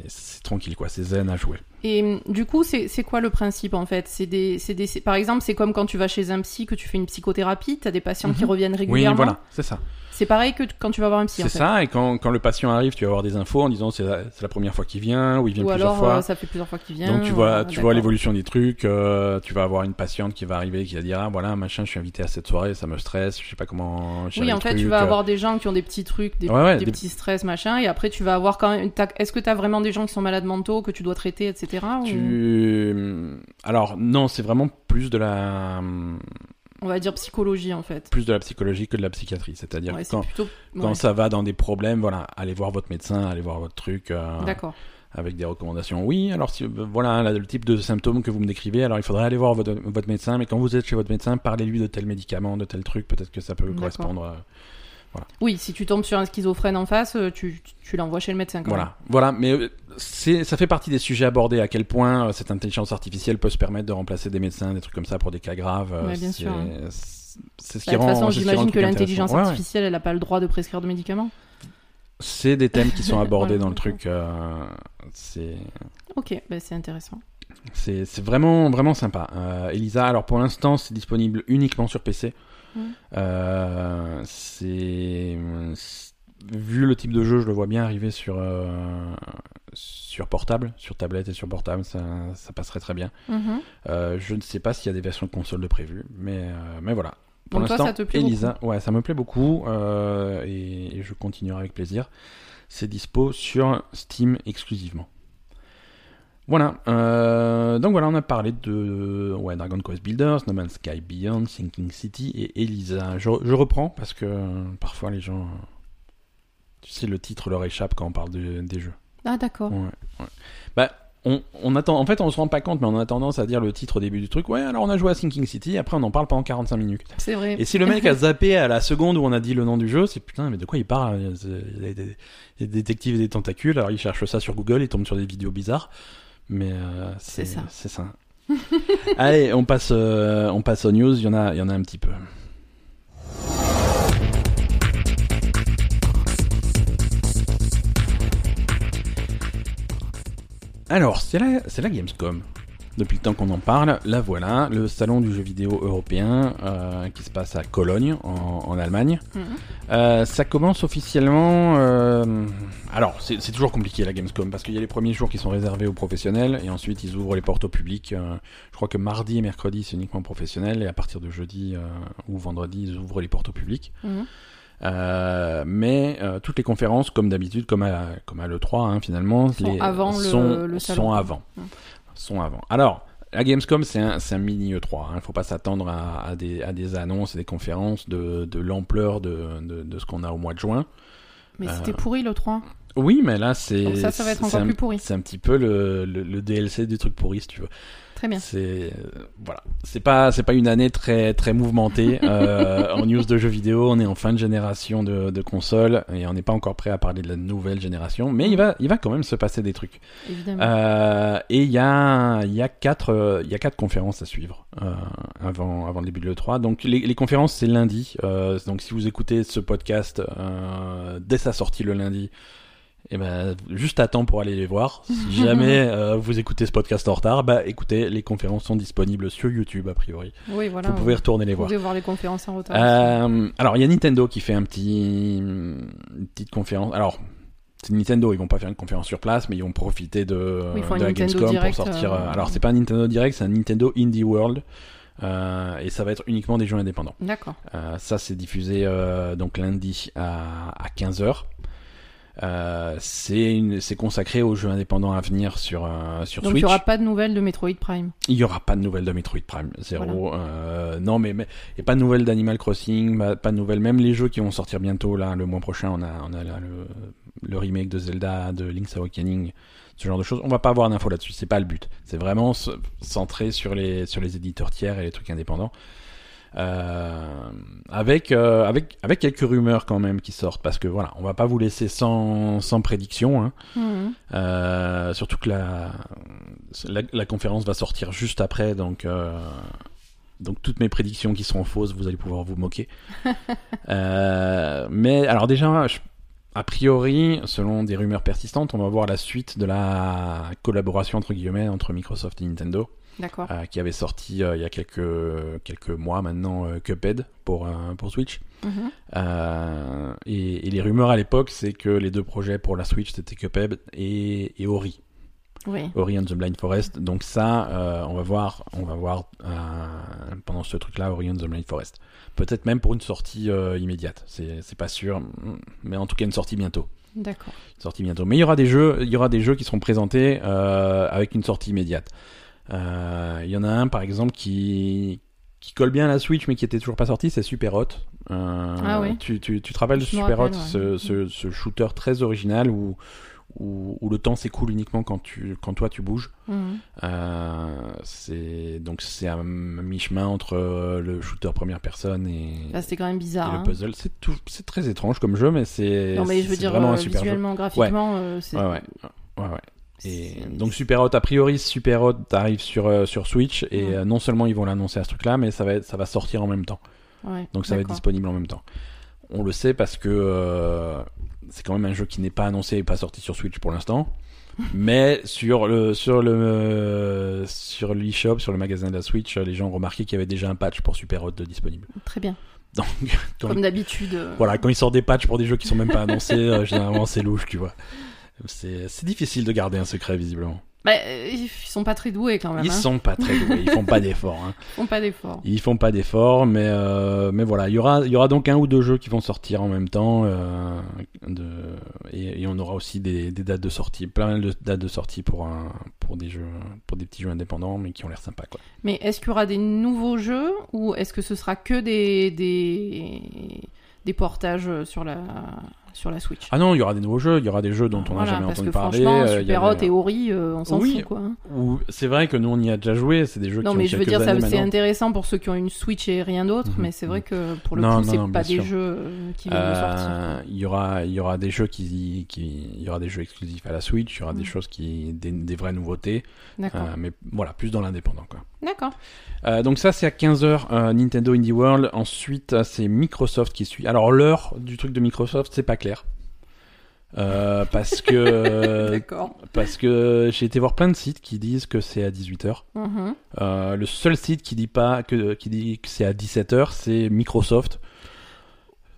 c'est tranquille quoi, c'est zen à jouer. Et hum, du coup, c'est quoi le principe en fait? C'est des, des, par exemple, c'est comme quand tu vas chez un psy que tu fais une psychothérapie, t'as des patients qui Mhm. reviennent Oui, régulièrement. voilà, c'est ça. C'est pareil que quand tu vas voir un psy. C'est en fait. ça, et quand, quand le patient arrive, tu vas avoir des infos en disant c'est la, c'est la première fois qu'il vient, ou il vient Ou plusieurs alors, fois. euh, ça fait plusieurs fois qu'il vient. Donc tu vois, euh, tu vois l'évolution des trucs. euh, tu vas avoir une patiente qui va arriver, qui va dire ah voilà machin, je suis invité à cette soirée, ça me stresse, je sais pas comment. Oui, en fait, tu vas euh. avoir des gens qui ont des petits trucs, des, Ouais, ouais, des des- petits stress, machin, et après tu vas avoir quand même. Est-ce que tu as vraiment des gens qui sont malades mentaux que tu dois traiter, etc. Tu... Alors non, c'est vraiment plus de la On va dire psychologie en fait. plus de la psychologie que de la psychiatrie. C'est-à-dire Ouais, quand, plutôt. quand ouais. ça va dans des problèmes, voilà, allez voir votre médecin, allez voir votre truc. euh, D'accord. avec des recommandations. Oui, alors si, voilà là, le type de symptômes que vous me décrivez, alors il faudrait aller voir votre, votre médecin, mais quand vous êtes chez votre médecin, parlez-lui de tel médicament, de tel truc, peut-être que ça peut correspondre. à- Oui, si tu tombes sur un schizophrène en face, euh, tu, tu l'envoies chez le médecin. Quand Voilà, voilà, mais euh, ça fait partie des sujets abordés, à quel point euh, cette intelligence artificielle peut se permettre de remplacer des médecins, des trucs comme ça pour des cas graves. euh, Ouais, bien sûr, hein. c'est- c'est ce qui Bah, de rend toute façon, rend j'imagine que l'intelligence intéressant. Ouais, ouais. artificielle, elle n'a pas le droit de prescrire de médicaments. C'est des thèmes qui sont abordés Voilà. dans le truc. euh, c'est, Ok, bah, c'est intéressant. c'est, vraiment, vraiment sympa. Elisa, alors pour l'instant, c'est disponible uniquement sur PC. C'est- vu le type de jeu, je le vois bien arriver sur, euh, sur portable, sur tablette et sur portable, ça, ça passerait très bien. Mhm. Euh, je ne sais pas s'il y a des versions de console de prévues, mais, euh, mais voilà. Pour l'instant, Elisa, ouais, ça me plaît beaucoup et, et je continuerai avec plaisir. C'est dispo sur Steam exclusivement. Voilà, donc voilà, on a parlé de ouais, Dragon Quest Builders, No Man's Sky Beyond, Sinking City et Elisa. Je, je reprends parce que parfois les gens, tu sais, le titre leur échappe quand on parle de- des jeux. Ah, d'accord. Ouais, ouais. Bah, on, on attend, en fait, on se rend pas compte, mais on a tendance à dire le titre au début du truc. Ouais, alors on a joué à Sinking City, après on en parle pendant 45 minutes. C'est vrai. Et si le mec a zappé à la seconde où on a dit le nom du jeu, c'est putain, mais de quoi il parle Il y a des, détectives et des tentacules, alors il cherche ça sur Google, il tombe sur des vidéos bizarres. Mais euh, C'est ça. C'est ça. Allez, on passe, euh, on passe aux news, il y en a, il y en a un petit peu. Alors, c'est la, c'est la Gamescom. Depuis le temps qu'on en parle, la voilà, le salon du jeu vidéo européen euh, qui se passe à Cologne, en, en Allemagne. Mhm. Euh, ça commence officiellement. euh, Alors, c'est c'est toujours compliqué la Gamescom parce qu'il y a les premiers jours qui sont réservés aux professionnels et ensuite ils ouvrent les portes au public. je crois que mardi et mercredi c'est uniquement professionnel et à partir de jeudi ou vendredi ils ouvrent les portes au public. Mhm. Euh, mais euh, toutes les conférences, comme d'habitude, comme à, comme à l'E3 hein, finalement, Sont les, avant sont, le salon. sont avant. Sont avant. Alors, la Gamescom, c'est un, un mini E3. Il ne faut pas s'attendre à, à des, à des annonces et des conférences de, de l'ampleur de, de, de ce qu'on a au mois de juin. Mais Euh, c'était pourri le 3. Oui, mais là, c'est. Ça, ça va être encore un- plus pourri. C'est un petit peu le, le, le DLC du truc pourri, si tu veux. Très bien. C'est euh, voilà, c'est pas c'est pas une année très très mouvementée euh, en news de jeux vidéo. On est en fin de génération de, de consoles et on n'est pas encore prêt à parler de la nouvelle génération. Mais il va il va quand même se passer des trucs. Évidemment. Euh, et il y a il y a quatre il y a quatre conférences à suivre euh, avant avant le début de le 3. Donc les, les conférences c'est lundi. Donc si vous écoutez ce podcast dès sa sortie le lundi. Et ben, juste à temps pour aller les voir. Si jamais euh, vous écoutez ce podcast en retard, bah écoutez, les conférences sont disponibles sur YouTube a priori. oui, voilà. vous pouvez retourner les Vous voir. pouvez voir les conférences en retard. Euh, alors il y a Nintendo qui fait un petit une petite conférence. Alors c'est Nintendo, ils vont pas faire une conférence sur place, mais ils vont profiter de, Oui, de la Gamescom Direct, pour sortir. euh, euh, Alors c'est pas un Nintendo Direct, c'est un Nintendo Indie World. Euh, et ça va être uniquement des jeux indépendants. D'accord. Euh, ça, c'est diffusé euh, donc lundi à, à 15h. Euh, c'est consacré aux jeux indépendants à venir sur, euh, sur Donc il n'y aura pas de nouvelles de Metroid Prime. Il y aura pas de nouvelles de Metroid Prime Zero. Euh, non, mais mais et pas de nouvelles d'Animal Crossing, pas, pas de nouvelles. Même les jeux qui vont sortir bientôt là, le mois prochain, on a on a là, le, le remake de Zelda, de Link's Awakening, ce genre de choses. On va pas avoir d'infos là-dessus. C'est pas le but. C'est vraiment centré sur les sur les éditeurs tiers et les trucs indépendants. Euh, avec avec avec quelques rumeurs quand même qui sortent parce que voilà, on va pas vous laisser sans sans prédiction. Hein. Mhm. Euh, surtout que la, la, la conférence va sortir juste après, donc, euh, donc toutes mes prédictions qui seront fausses, vous allez pouvoir vous moquer. Euh, mais alors déjà, je- a priori, selon des rumeurs persistantes, on va voir la suite de la collaboration entre guillemets entre Microsoft et Nintendo, D'accord. euh, qui avait sorti euh, il y a quelques quelques mois maintenant euh, Cuphead pour pour Switch. Mhm. Et, et les rumeurs à l'époque, c'est que les deux projets pour la Switch, c'était Cuphead et, et Ori. Oui. Ori and the Blind Forest. Donc ça, euh, on va voir, on va voir euh, pendant ce truc-là, Ori and the Blind Forest. Peut-être même pour une sortie euh, immédiate. C'est c'est pas sûr, mais en tout cas une sortie bientôt. D'accord. Une sortie bientôt. Mais il y aura des jeux, il y aura des jeux qui seront présentés avec une sortie immédiate. Euh, Il y en a un par exemple qui qui colle bien à la Switch mais qui était toujours pas sorti, c'est Super Hot. Euh, Ah oui. tu, tu, tu te rappelles de Super rappelle, Hot, ce, ce, ce shooter très original où où, où le temps s'écoule uniquement quand tu quand toi tu bouges. Mhm. Euh, c'est donc c'est à mi-chemin entre euh, le shooter première personne et, c'était quand même et bizarre. le hein. puzzle. C'est très étrange comme jeu, mais c'est Non, mais je veux dire, vraiment euh, un super jeu. visuellement, graphiquement, euh, c'est. Ouais, ouais, ouais, ouais. Et donc Super Hot, a priori, Super Hot arrive sur euh, sur Switch et Ouais. euh, non seulement ils vont l'annoncer à ce truc-là, mais ça va être- ça va sortir en même temps. Ouais, Donc ça va être disponible en même temps. On le sait parce que euh, c'est quand même un jeu qui n'est pas annoncé et pas sorti sur Switch pour l'instant. Mais sur le sur le sur l'eShop, sur le magasin de la Switch, les gens ont remarqué qu'il y avait déjà un patch pour Super Hot de disponible. Très bien. Donc Comme d'habitude. voilà, quand ils sortent des patchs pour des jeux qui sont même pas annoncés, généralement c'est louche, tu vois. C'est difficile de garder un secret visiblement. Bah, euh, ils sont pas très doués quand même. Ils hein. sont pas très doués, ils font pas d'efforts. Hein. Ils font pas d'efforts. Ils font pas d'efforts, mais euh, mais voilà, il y aura il y aura donc un ou deux jeux qui vont sortir en même temps, euh, de, et, et on aura aussi des, des dates de sortie, plein de dates de sortie pour un pour des jeux pour des petits jeux indépendants, mais qui ont l'air sympas quoi. Mais est-ce qu'il y aura des nouveaux jeux ou est-ce que ce sera que des, des, des portages sur la, sur la Switch Ah non, il y aura des nouveaux jeux, il y aura des jeux dont on n'a Voilà, jamais parce entendu que parler. franchement, euh, Super Hot et Ori, euh, on s'en Oui. fout quoi. ou c'est vrai que nous on y a déjà joué, c'est des jeux Non, qui mais ont je veux dire, c'est intéressant pour ceux qui ont une Switch et rien d'autre, Mhm. mais c'est vrai que pour le Non, coup, non, c'est non, pas des sûr. jeux euh, qui viennent de sortir. Il y aura il y aura des jeux qui qui il y aura des jeux exclusifs à la Switch, il y aura des Mm. choses qui des, des vraies nouveautés, D'accord. mais voilà plus dans l'indépendant quoi. D'accord. Euh, donc ça c'est à 15h Nintendo Indie World. Ensuite c'est Microsoft qui suit. Alors l'heure du truc de Microsoft c'est pas clair. Euh, parce que D'accord. parce que j'ai été voir plein de sites qui disent que c'est à 18h. Mhm. Euh, le seul site qui dit pas que qui dit que c'est à 17h c'est Microsoft.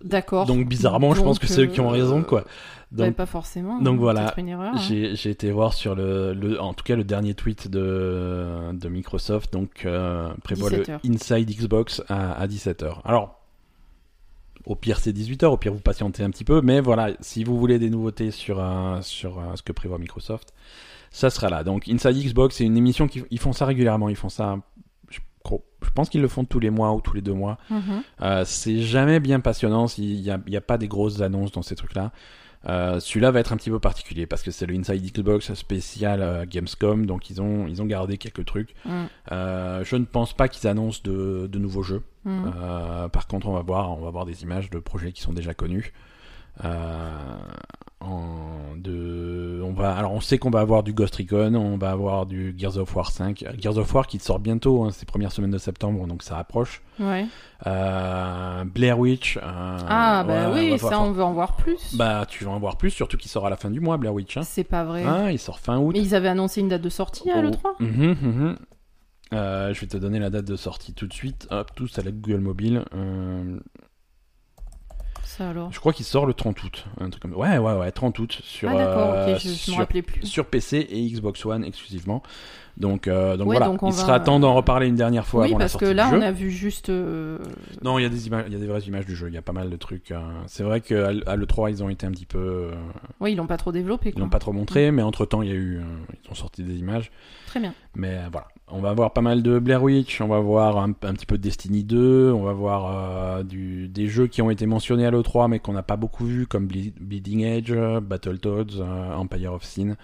D'accord. Donc bizarrement je pense que c'est eux qui ont euh, raison quoi. Ouais, Donc pas forcément. donc hein, voilà. hein. j'ai j'ai été voir sur le, le en tout cas le dernier tweet de de Microsoft donc euh, prévoit 17 le. Inside Xbox à, à 17h. Alors au pire c'est 18h, au pire vous patientez un petit peu mais voilà, si vous voulez des nouveautés sur euh, sur euh, ce que prévoit Microsoft, ça sera là. Donc Inside Xbox c'est une émission qui ils font ça régulièrement, ils font ça je, je pense qu'ils le font tous les mois ou tous les deux mois. Mhm. Euh, c'est jamais bien passionnant s'il n'y a, il y a pas des grosses annonces dans ces trucs-là. Euh, Celui-là va être un petit peu particulier parce que c'est le Inside Xbox spécial euh, Gamescom, donc ils ont ils ont gardé quelques trucs. Mhm. Euh, je ne pense pas qu'ils annoncent de, de nouveaux jeux. Euh, par contre, on va voir on va voir des images de projets qui sont déjà connus. En de, on va, alors on sait qu'on va avoir du Ghost Recon, on va avoir du Gears of War 5, Gears of War qui sort bientôt, hein, ces premières semaines de septembre, donc ça approche. Ouais. Euh, Blair Witch. euh, Ah, bah ouais, oui, ouais, ça, on veut en voir plus. Bah, tu vas en voir plus, surtout qu'il sort à la fin du mois, Blair Witch. Hein. C'est pas vrai. Ah, il sort fin août. Mais ils avaient annoncé une date de sortie à Oh. l'E3 Mhm, mhm. Euh, je vais te donner la date de sortie tout de suite. Hop, tous à la Google Mobile. Ça alors. je crois qu'il sort le 30 août. Un truc comme... Ouais, ouais, ouais, 30 août. Sur, ah euh, je, je sur, plus. sur PC et Xbox One exclusivement. Donc, euh, donc Ouais, voilà, donc il va- sera temps d'en reparler une dernière fois Oui, avant la parce sortie que là, on a vu juste. euh, Non, il y a des images, il y a des vraies images du jeu. Il y a pas mal de trucs. euh, C'est vrai qu'à l- à l'E3, ils ont été un petit peu. euh, Oui, ils l'ont pas trop développé. Ils Quoi. l'ont pas trop montré, mais entre temps, il y a eu. ils ont sorti des images. Très bien. Mais voilà. On va voir pas mal de Blair Witch, on va voir un, un petit peu de Destiny 2, on va voir euh, du, des jeux qui ont été mentionnés à l'E3 mais qu'on n'a pas beaucoup vu, comme Ble- Bleeding Edge, euh, Battletoads, euh, Empire of Sin.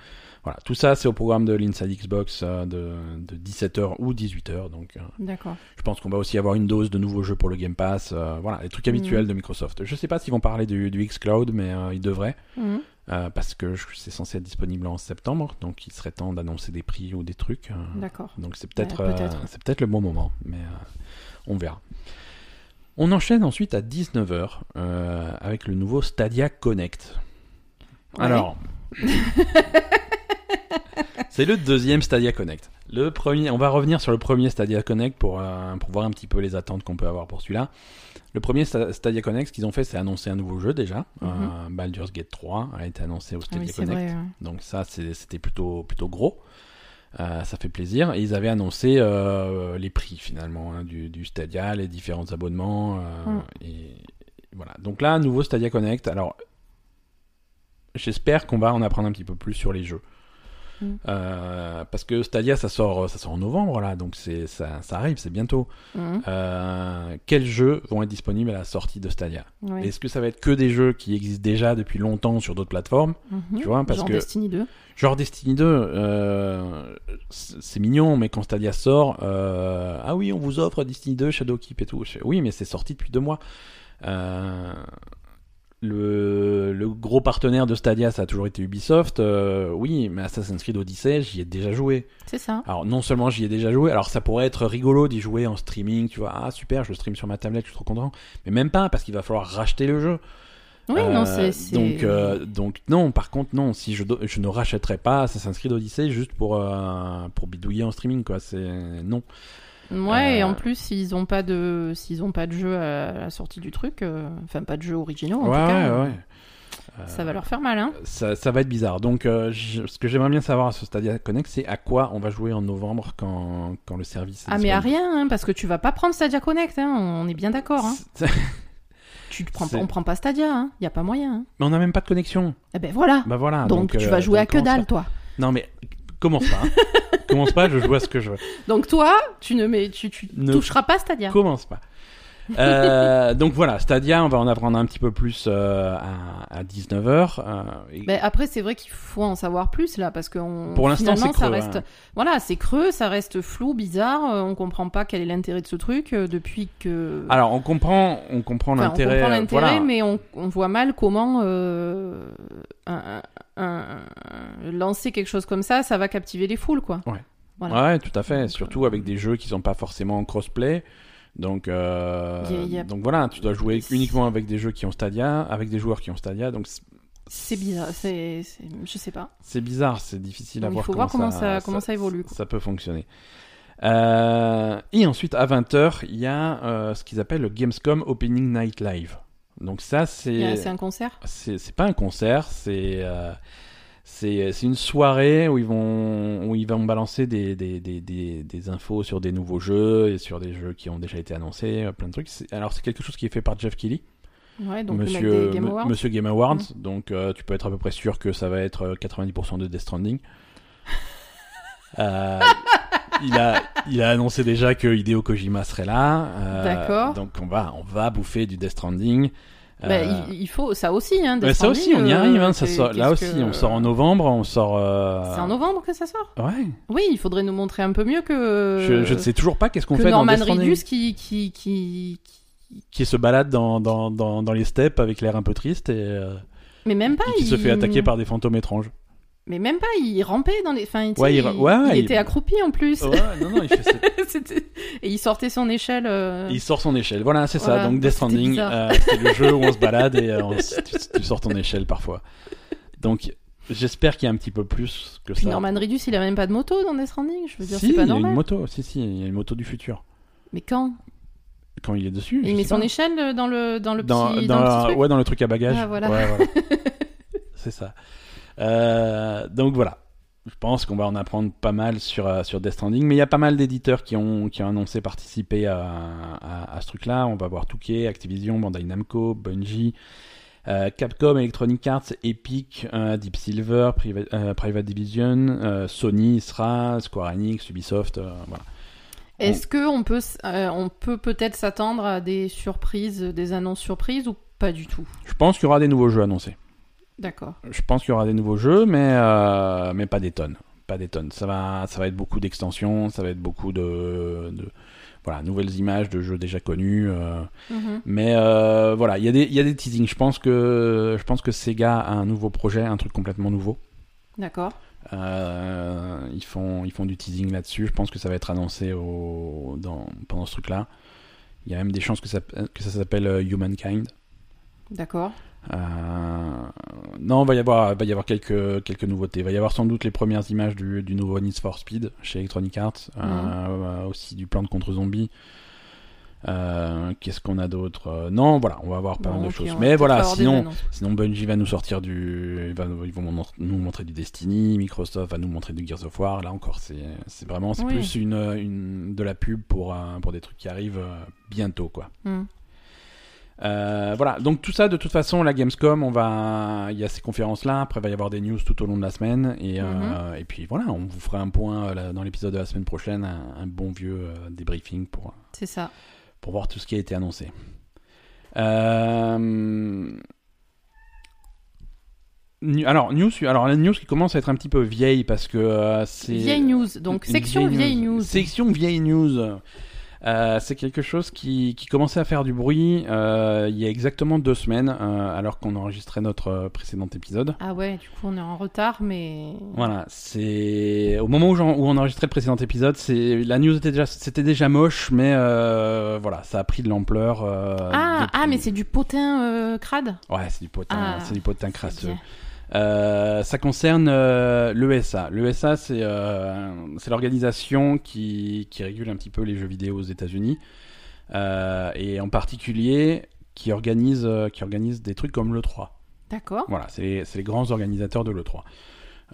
Voilà, tout ça c'est au programme de l'Inside Xbox euh, de, de 17h ou 18h. Donc D'accord. je pense qu'on va aussi avoir une dose de nouveaux jeux pour le Game Pass. voilà, les trucs habituels de Microsoft. Je sais pas s'ils vont parler du, du xCloud, mais ils devraient. Mhm. Euh, parce que c'est censé être disponible en septembre, donc il serait temps d'annoncer des prix ou des trucs. euh, D'accord. donc c'est peut-être Ouais, euh, c'est peut-être le bon moment, mais on verra. On enchaîne ensuite à 19h euh, avec le nouveau Stadia Connect. Ouais. Alors, c'est le deuxième Stadia Connect. Le premier, on va revenir sur le premier Stadia Connect pour, euh, pour voir un petit peu les attentes qu'on peut avoir pour celui-là. Le premier Sta- Stadia Connect, ce qu'ils ont fait, c'est annoncer un nouveau jeu déjà. Mhm. Euh, Baldur's Gate 3 a été annoncé au Stadia oui, Connect. vrai. ouais. Donc ça, c'était plutôt, plutôt gros. Euh, ça fait plaisir. Et ils avaient annoncé euh, les prix finalement hein, du, du Stadia, les différents abonnements. Mm. Et voilà. Donc là, nouveau Stadia Connect. Alors, j'espère qu'on va en apprendre un petit peu plus sur les jeux. Mm. Euh, parce que Stadia, ça sort, ça sort en novembre, là, donc c'est, ça, ça arrive, c'est bientôt. Mhm. Euh, quels jeux vont être disponibles à la sortie de Stadia? Oui. Est-ce que ça va être que des jeux qui existent déjà depuis longtemps sur d'autres plateformes? Mhm. tu vois, parce Genre que- Destiny 2. Genre Destiny 2, euh, c'est mignon, mais quand Stadia sort, euh, ah oui, on vous offre Destiny 2, Shadowkeep et tout. Oui, mais c'est sorti depuis deux mois. Euh, le, le gros partenaire de Stadia, ça a toujours été Ubisoft. Euh, oui, mais Assassin's Creed Odyssey, j'y ai déjà joué. C'est ça. Alors non seulement j'y ai déjà joué, alors ça pourrait être rigolo d'y jouer en streaming, tu vois, ah super, je stream sur ma tablette, je suis trop content. Mais même pas, parce qu'il va falloir racheter le jeu. Oui, non, Euh, c'est. c'est- Donc, euh, donc non, par contre non, si je, je ne rachèterai pas Assassin's Creed Odyssey juste pour euh, pour bidouiller en streaming quoi, c'est non. Ouais, et euh, en plus, s'ils ont pas de, s'ils ont pas de jeu à la sortie du truc, euh, enfin pas de jeu originaux, en ouais, tout cas, ouais, ouais. ça va leur faire mal, hein. Ça, ça va être bizarre. Donc euh, je- ce que j'aimerais bien savoir à ce Stadia Connect, c'est à quoi on va jouer en novembre quand quand le service. est Ah mais à rien, hein, parce que tu vas pas prendre Stadia Connect, hein, on est bien d'accord. Hein. Tu te prends, C'est- on prend pas Stadia, hein. y a pas moyen. Mais on n'a même pas de connexion. Eh ben voilà. Bah voilà. donc, tu euh, vas jouer à que dalle, toi. Non mais commence pas. commence pas, je à ce que je veux. Donc toi, tu ne mets, tu, tu Ne- toucheras pas Stadia. Commence pas. Euh, donc voilà, Stadia, on va en apprendre un petit peu plus euh, à, à 19h. Mais après, c'est vrai qu'il faut en savoir plus là, parce que on, Pour l'instant, c'est creux, ça reste, hein. voilà, c'est creux, ça reste flou, bizarre. euh, on comprend pas quel est l'intérêt de ce truc euh, depuis que. Alors on comprend, on comprend Enfin, on l'intérêt. comprend euh, l'intérêt, voilà. mais on, on voit mal comment euh, un- un- un- lancer quelque chose comme ça, ça va captiver les foules, quoi. Ouais. Voilà. Ouais, tout à fait. Surtout avec des jeux qui sont pas forcément en crossplay. Donc, euh, Y a- y a- donc voilà, tu dois jouer uniquement avec des jeux qui ont Stadia, avec des joueurs qui ont Stadia. Donc c'est- C'est bizarre, c'est, c'est- je sais pas. c'est bizarre, c'est difficile à Donc, il voir. faut voir comment ça- comment ça évolue, quoi. Ça peut fonctionner. Euh, et ensuite, à 20h, il y a euh, ce qu'ils appellent le Gamescom Opening Night Live. Donc ça, Il y a- c'est C'est un concert? c'est c'est pas un concert, c'est euh, c'est c'est une soirée où ils vont où ils vont balancer des des, des, des des infos sur des nouveaux jeux et sur des jeux qui ont déjà été annoncés, euh, plein de trucs. Alors c'est quelque chose qui est fait par Jeff Keighley, Ouais, donc Monsieur Game Awards. Monsieur Game Awards. Donc euh, tu peux être à peu près sûr que ça va être euh, 90% de Death Stranding. Euh, il a il a annoncé déjà que Hideo Kojima serait là. euh, D'accord. Donc on va on va bouffer du Death Stranding. Bah, Euh, il, il faut ça aussi, hein. Death ça aussi, on y arrive. euh, Hein, ça sort, là aussi, que- on sort en novembre, on sort. euh, C'est en novembre que ça sort Ouais. Oui, il faudrait nous montrer un peu mieux que. Je, je ne sais toujours pas qu'est-ce qu'on fait dans Norman Death Stranding, Reedus qui, qui, qui, qui- qui se balade dans, dans, dans, dans les steppes avec l'air un peu triste et, euh, Mais même pas. qui se il... fait attaquer par des fantômes étranges. Mais même pas, il rampait dans les. Enfin, il, Ouais, il, il ouais, il il- était accroupi en plus. Ouais, non, non, Et il sortait son échelle. euh, il sort son échelle. Voilà, c'est Voilà, ça. Donc Death Stranding, euh, c'est le jeu où on se balade et euh, on tu, tu sors ton échelle parfois. Donc j'espère qu'il y a un petit peu plus que Puis ça. Norman Reedus, il a même pas de moto dans Death Stranding. Je veux dire, si, c'est il y pas a normal. une moto. Si, si, il y a une moto du futur. Mais quand? Quand il est dessus. Il met son pas. échelle dans le, dans le dans, petit, dans dans le la- petit truc? ouais dans le truc à bagages Ah, voilà. Ouais, voilà. c'est ça Euh, donc voilà je pense qu'on va en apprendre pas mal sur euh, sur Death Stranding mais il y a pas mal d'éditeurs qui ont qui ont annoncé participer à, à, à ce truc là on va voir Touquet Activision Bandai Namco Bungie euh, Capcom, Electronic Arts, Epic, euh, Deep Silver, Priva- euh, Private Division, Sony, SRA, Square Enix, Ubisoft, voilà. Est-ce que on peut, on peut peut-être s'attendre à des surprises, des annonces surprises ou pas du tout? Je pense qu'il y aura des nouveaux jeux annoncés. D'accord. Je pense qu'il y aura des nouveaux jeux, mais, euh, mais pas des tonnes. Pas des tonnes. Ça va, ça va être beaucoup d'extensions, ça va être beaucoup de, de voilà, nouvelles images de jeux déjà connus. euh. Mhm. mais euh, voilà, il y, a des- y a des teasings. Je pense, que, je pense que Sega a un nouveau projet, un truc complètement nouveau. D'accord. Ils, font, ils font du teasing là-dessus. Je pense que ça va être annoncé au, dans, pendant ce truc-là. Il y a même des chances que ça, que ça s'appelle Humankind. D'accord. Euh, non, il va y avoir, va y avoir quelques, quelques nouveautés. Il va y avoir sans doute les premières images du, du nouveau Need for Speed chez Electronic Arts, euh, euh, aussi du plan de contre zombies. Euh, Qu'est-ce qu'on a d'autre? Euh, Non, voilà, on va avoir pas Bon, mal de choses. Mais voilà, sinon, sinon Bungie va nous sortir du, va- ils vont nous montrer du Destiny, Microsoft va nous montrer du Gears of War. Là encore, c'est, c'est vraiment, c'est Oui. plus une, une, de la pub pour, pour des trucs qui arrivent bientôt, quoi. Hmm. Euh, voilà, donc tout ça, de toute façon, la Gamescom, on va, il y a ces conférences-là. Après, il va y avoir des news tout au long de la semaine, et, euh, et puis voilà, on vous fera un point euh, là, dans l'épisode de la semaine prochaine, un, un bon vieux euh, débriefing pour C'est ça. pour voir tout ce qui a été annoncé. Alors, news, alors la news qui commence à être un petit peu vieille parce que c'est Vieille news. Donc, section vieille news. Section vieille news. Euh, c'est quelque chose qui, qui commençait à faire du bruit euh, il y a exactement deux semaines, euh, alors qu'on enregistrait notre précédent épisode. Ah ouais, du coup, on est en retard, mais. Voilà, c'est au moment où, on enregistrait le précédent épisode, c'est la news était déjà c'était déjà moche, mais voilà, ça a pris de l'ampleur. Ah, depuis- ah, mais c'est du potin crade? Ouais, c'est du potin, Ah, c'est du potin crasseux. Euh, ça concerne euh, l'ESA. L'ESA, c'est euh, c'est l'organisation qui, qui régule un petit peu les jeux vidéo aux États-Unis. Et en particulier qui organise, qui organise des trucs comme l'E3. D'accord. Voilà, c'est les, les grands organisateurs de l'E3.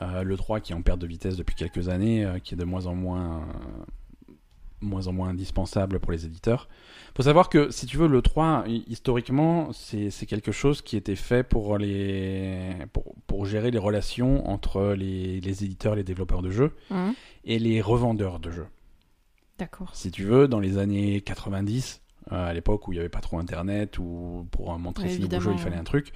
Euh, L'E3 qui est en perte de vitesse depuis quelques années, euh, qui est de moins en moins, moins en moins indispensable pour les éditeurs. faut savoir que, si tu veux, l'E3, hi- historiquement, c'est quelque chose qui était fait pour, les, pour, pour gérer les relations entre les, les éditeurs les développeurs de jeux Hum, et les revendeurs de jeux. D'accord. Si tu veux, dans les années 90, euh, à l'époque où il n'y avait pas trop Internet, ou pour montrer si nouveau jeu, il fallait un truc.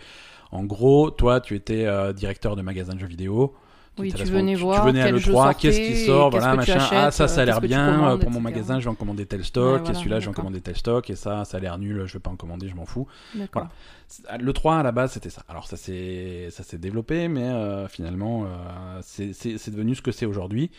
En gros, toi, tu étais euh, directeur de magasin de jeux vidéo. Oui, tu venais tu, voir tu venais à quel jeu l'E3, qu'est-ce sortait qui sort, qu'est-ce voilà, machin. ah, ça, ça a l'air qu'est-ce bien. commandes, euh, pour mon etc. magasin, je vais en commander tel stock. Ouais, et voilà, celui-là, je vais en commander tel stock. Et ça, ça a l'air nul, je vais pas en commander, je m'en fous. D'accord. Le 3 à la base c'était ça. Alors ça s'est ça s'est développé, mais euh, finalement euh, c'est devenu ce que c'est aujourd'hui.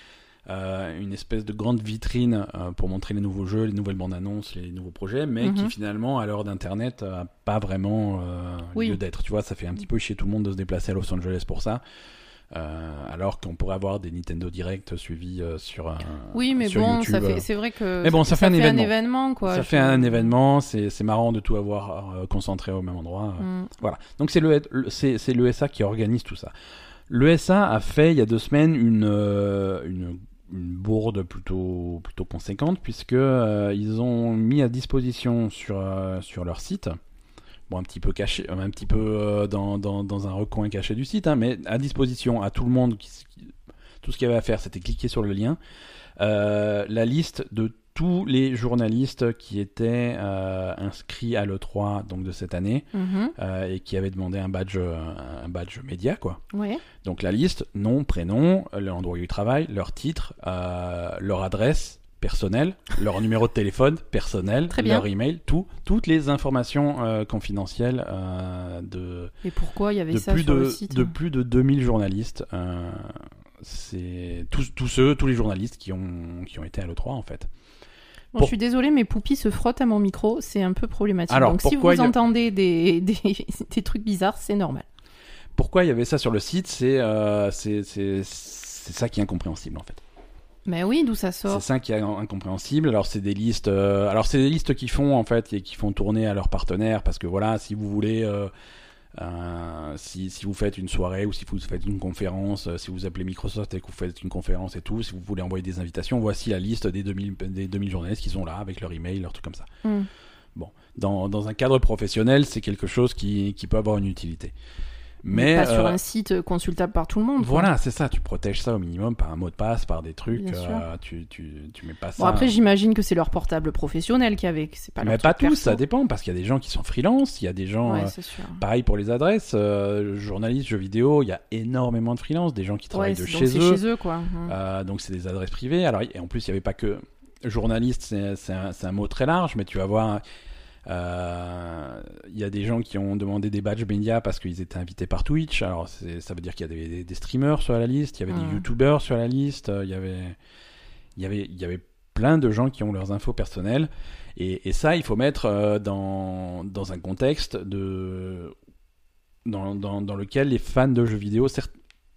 Euh, une espèce de grande vitrine euh, pour montrer les nouveaux jeux, les nouvelles bandes annonces, les nouveaux projets, mais Mhm. qui finalement à l'heure d'internet a pas vraiment euh, Oui. lieu d'être. Tu vois, ça fait un petit peu chier tout le monde de se déplacer à Los Angeles pour ça. Euh, alors qu'on pourrait avoir des Nintendo Direct suivis euh, sur un Oui, mais sur bon, YouTube, ça euh. fait, c'est vrai que. Mais bon, ça fait un événement. quoi. ça fait un événement, c'est c'est marrant de tout avoir euh, concentré au même endroit. Hum, Voilà. Donc c'est le c'est c'est l'ESA qui organise tout ça. L'ESA a fait il y a deux semaines une euh, une, une bourde plutôt plutôt conséquente puisque euh, ils ont mis à disposition sur euh, sur leur site bon un petit peu caché un petit peu euh, dans, dans, dans un recoin caché du site hein, mais à disposition à tout le monde qui, qui- tout ce qu'il y avait à faire c'était cliquer sur le lien euh, la liste de tous les journalistes qui étaient euh, inscrits à l'E3 donc de cette année mhm, euh, et qui avait demandé un badge, euh, un badge média, quoi. Ouais. Donc la liste, nom, prénom, l'endroit où ils travaillent, leur titre, euh, leur adresse personnelle, leur numéro de téléphone personnel, Très bien. leur email, tout, toutes les informations euh, confidentielles euh, de, Et pourquoi il y avait de, ça plus sur de, le site de plus de 2000 journalistes. euh, c'est tous, tous ceux, tous les journalistes qui ont, qui ont été à l'E3 en fait. Bon, pour- Je suis désolée, mais Poupie se frotte à mon micro, c'est un peu problématique. Alors, Donc si vous pourquoi il y a- entendez des, des, des trucs bizarres, c'est normal. Pourquoi il y avait ça sur le site C'est euh, c'est c'est- c'est ça qui est incompréhensible en fait. Mais oui, d'où ça C'est sort ça qui est incompréhensible. Alors c'est des listes, euh, alors c'est des listes qui font en fait et qui font tourner à leurs partenaires parce que voilà, si vous voulez, euh, euh, si, si vous faites une soirée ou si vous faites une conférence, si vous appelez Microsoft et que vous faites une conférence et tout, si vous voulez envoyer des invitations, voici la liste des 2000 des 2000 journalistes qui sont là avec leur email, leur truc comme ça. Hum. Dans, dans un cadre professionnel, c'est quelque chose qui, qui peut avoir une utilité. Mais pas sur euh, un site consultable par tout le monde. voilà, c'est ça. Tu protèges ça au minimum par un mot de passe, par des trucs. Bien sûr. euh, tu, tu, tu mets pas ça. Bon, après, j'imagine que c'est leur portable professionnel qui avait, c'est pas mais pas tous, perso. ça dépend parce qu'il y a des gens qui sont freelance, il y a des gens. Ouais, euh, c'est sûr. pareil pour les adresses, euh, journalistes, jeux vidéo, il y a énormément de freelance, des gens qui travaillent Ouais, de chez eux. c'est chez eux, quoi. Hum. Euh, donc c'est des adresses privées. Alors et en plus il n'y avait pas que journaliste, c'est c'est un, c'est un mot très large, mais tu vas voir. Euh, Il y a des gens qui ont demandé des badges médias parce qu'ils étaient invités par Twitch. Alors ça veut dire qu'il y a des, streamers sur la liste, il y avait des Mhm. youtubeurs sur la liste, euh, il y avait, il y avait, il y avait plein de gens qui ont leurs infos personnelles. Et, et ça, il faut mettre euh, dans, dans un contexte de dans, dans, dans lequel les fans de jeux vidéo, cer-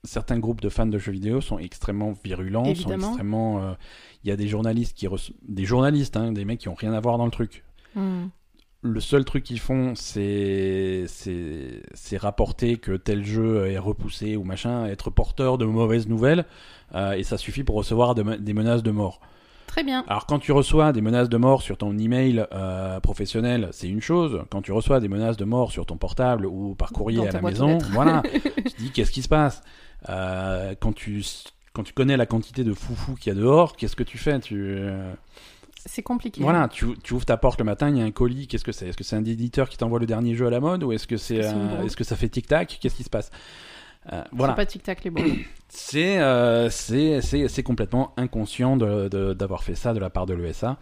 certains groupes de fans de jeux vidéo sont extrêmement virulents, sont extrêmement. euh, Il y a des journalistes qui des journalistes, hein, des mecs qui ont rien à voir dans le truc. Hum. Le seul truc qu'ils font, c'est rapporter que tel jeu est repoussé ou machin, être porteur de mauvaises nouvelles, euh, et ça suffit pour recevoir de des menaces de mort. Très bien. Alors quand tu reçois des menaces de mort sur ton email euh, professionnel, c'est une chose. Quand tu reçois des menaces de mort sur ton portable ou par courrier Dans à la maison, voilà, tu te dis qu'est-ce qui se passe? Euh, Quand tu quand tu connais la quantité de foufou qu'il y a dehors, qu'est-ce que tu fais? Tu C'est compliqué. voilà, tu, tu ouvres ta porte le matin, il y a un colis, qu'est-ce que c'est? Est-ce que c'est un éditeur qui t'envoie le dernier jeu à la mode ou est-ce que c'est C'est est-ce que ça fait tic tac Qu'est-ce qui se passe? Euh, C'est Voilà, pas tic tac les bons. c'est euh, c'est c'est c'est complètement inconscient d'avoir fait ça de la part de l'ESA.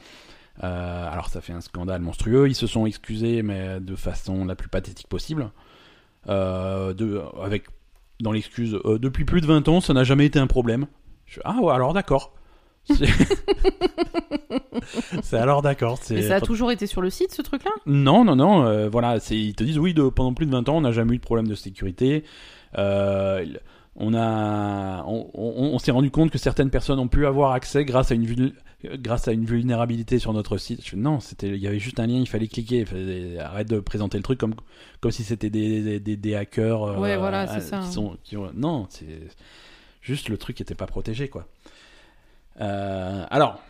Euh, alors ça fait un scandale monstrueux. Ils se sont excusés, mais de façon la plus pathétique possible. Euh, de, avec dans l'excuse, euh, depuis plus de 20 ans, ça n'a jamais été un problème. Je ah ouais, alors d'accord. C'est alors d'accord. Mais ça a toujours été sur le site ce truc-là? Non, non, non. euh, voilà, ils te disent oui, de, pendant plus de 20 ans, on n'a jamais eu de problème de sécurité. Euh, on a, on, on- on s'est rendu compte que certaines personnes ont pu avoir accès grâce à une vul- grâce à une vulnérabilité sur notre site. Je non, c'était, il y avait juste un lien, il fallait cliquer. Il fallait- arrête de présenter le truc comme comme si c'était des, des, des- des hackers. euh, Ouais, voilà, c'est ça. Qui sont, qui ont- non, c'est juste le truc qui était pas protégé, quoi. Euh, alors.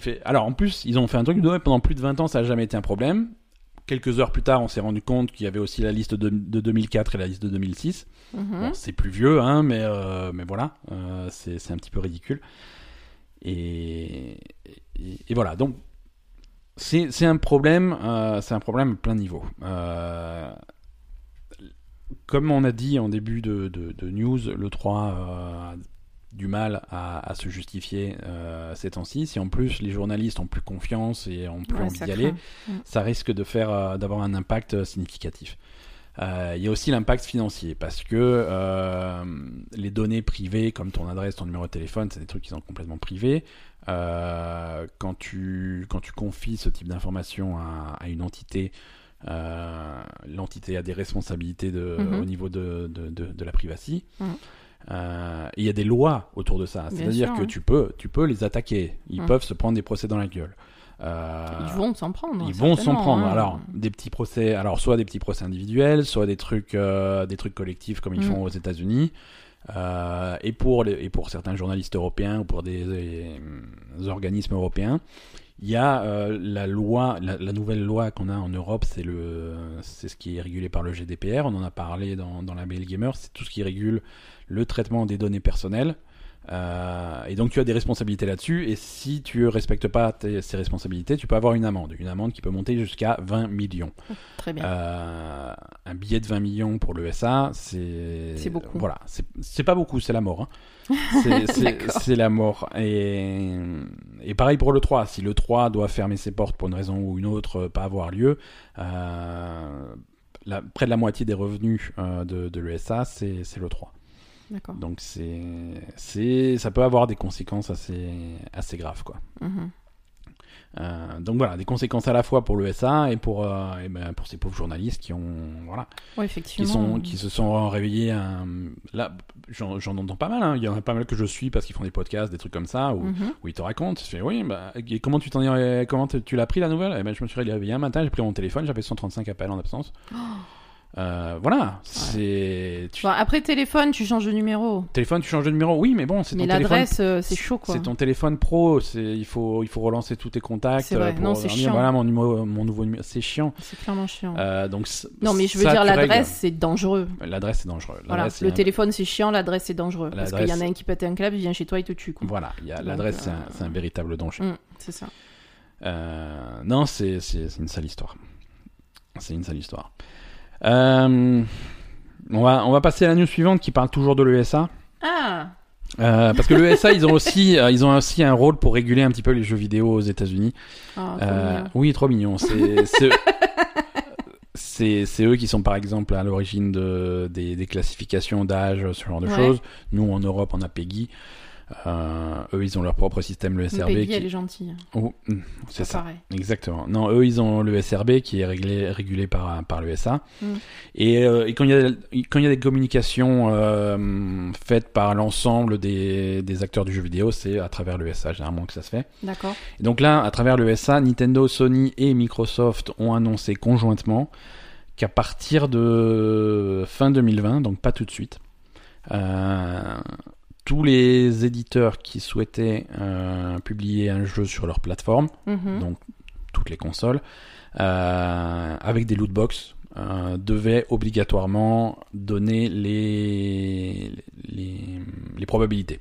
fait- Alors en plus, ils ont fait un truc de pendant plus de 20 ans, ça n'a jamais été un problème. Quelques heures plus tard, on s'est rendu compte qu'il y avait aussi la liste de, de 2004 et la liste de 2006. Mhm. Bon, c'est plus vieux, hein, mais, euh, mais voilà, euh, c'est c'est un petit peu ridicule. Et, et, et voilà, donc c'est c'est un problème, c'est un problème à plein niveau. Euh, comme on a dit en début de, de- de news, le 3 euh, a du mal à, à se justifier euh, ces temps-ci. Si en plus les journalistes ont plus confiance et ont plus Ouais, envie d'y aller. Mm. ça risque de faire euh, d'avoir un impact euh, significatif. Il y a aussi l'impact financier parce que les données privées comme ton adresse, ton numéro de téléphone, c'est des trucs qui sont complètement privés. Quand tu quand tu confies ce type d'information à, à une entité, euh, l'entité a des responsabilités de, Mhm. au niveau de, de, la privacy. Mhm. Euh, il y a des lois autour de ça, c'est-à-dire que tu peux tu peux les attaquer, ils Mhm. peuvent se prendre des procès dans la gueule. Euh, Ils vont s'en prendre. ils vont s'en prendre. hein. Alors, des petits procès, alors soit des petits procès individuels, soit des trucs, euh, des trucs collectifs comme ils Mm. font aux États-Unis. Euh, et pour les, et pour certains journalistes européens ou pour des, des, organismes européens, il y a la loi, la, la nouvelle loi qu'on a en Europe, c'est le, c'est ce qui est régulé par le GDPR. On en a parlé dans, dans la Mail Gamer. C'est tout ce qui régule le traitement des données personnelles. Euh, et donc tu as des responsabilités là-dessus, et si tu respectes pas tes- ces responsabilités, tu peux avoir une amende, une amende qui peut monter jusqu'à 20 millions. Très bien. Euh, un billet de 20 millions pour l'ESA, c'est C'est beaucoup. Voilà, c'est pas beaucoup, c'est la mort. hein. C'est- la mort. Et, et pareil pour le 3. Si le 3 doit fermer ses portes pour une raison ou une autre, euh, pas avoir lieu, euh, la- près de la moitié des revenus de, de l'ESA, c'est c'est le 3. Donc c'est, c'est, ça peut avoir des conséquences assez, assez graves quoi. Mhm. Euh, donc voilà, des conséquences à la fois pour l'ESA et pour, euh, et ben, pour ces pauvres journalistes qui ont, voilà, Ouais, qui sont, qui se sont réveillés. euh, là, j'en, j'en entends pas mal. hein. Il y en a pas mal que je suis parce qu'ils font des podcasts, des trucs comme ça où, Mhm. où ils te racontent. Fais oui, bah, et comment tu t'en comment tu l'as pris la nouvelle? Eh ben, je me suis réveillé un matin, j'ai pris mon téléphone, j'avais 135 appels en absence. Euh, voilà, c'est tu- après téléphone, tu changes de numéro. téléphone, tu changes de numéro. Oui, mais bon, c'est ton téléphone l'adresse, euh, c'est chaud quoi. C'est ton téléphone pro, c'est il faut il faut relancer tous tes contacts. C'est vrai. euh, pour Non, c'est chiant. Voilà mon numéro, mon nouveau numéro, c'est chiant. C'est clairement chiant. Euh, donc non, mais je veux ça, dire, l'adresse, c'est dangereux. L'adresse c'est dangereux. Voilà. Le un- téléphone, c'est chiant, l'adresse, c'est dangereux. Parce qu'il y en a un qui pète un câble, il vient chez toi, il te tue. Quoi. Voilà, l'adresse, c'est euh, un, c'est un véritable danger. Mm, c'est ça. Non, c'est une sale histoire. C'est une sale histoire. Euh, on va on va passer à la news suivante qui parle toujours de l'ESA. Ah Euh, parce que l'ESA, ils ont aussi, euh, ils ont aussi un rôle pour réguler un petit peu les jeux vidéo aux États-Unis. Ah, Euh, oui, trop mignon. C'est c'est eux- c'est c'est eux qui sont par exemple à l'origine de des, des classifications d'âge, ce genre de Ouais. choses. Nous en Europe, on a PEGI. Euh, eux, ils ont leur propre système, le SRB. Peggy, qui- elle est gentille. Oh, mm, c'est ça. pareil. Exactement. Non, eux, ils ont le SRB qui est réglé, régulé par, par l'ESA. Mm. Et, euh, et quand il y a, quand il y a des communications euh, faites par l'ensemble des, des acteurs du jeu vidéo, c'est à travers l'ESA généralement que ça se fait. D'accord. Donc là, à travers l'ESA, Nintendo, Sony et Microsoft ont annoncé conjointement qu'à partir de fin 2020, donc pas tout de suite, euh, tous les éditeurs qui souhaitaient euh, publier un jeu sur leur plateforme, Mhm. donc toutes les consoles, euh, avec des loot box, euh, devaient obligatoirement donner les, les, les probabilités.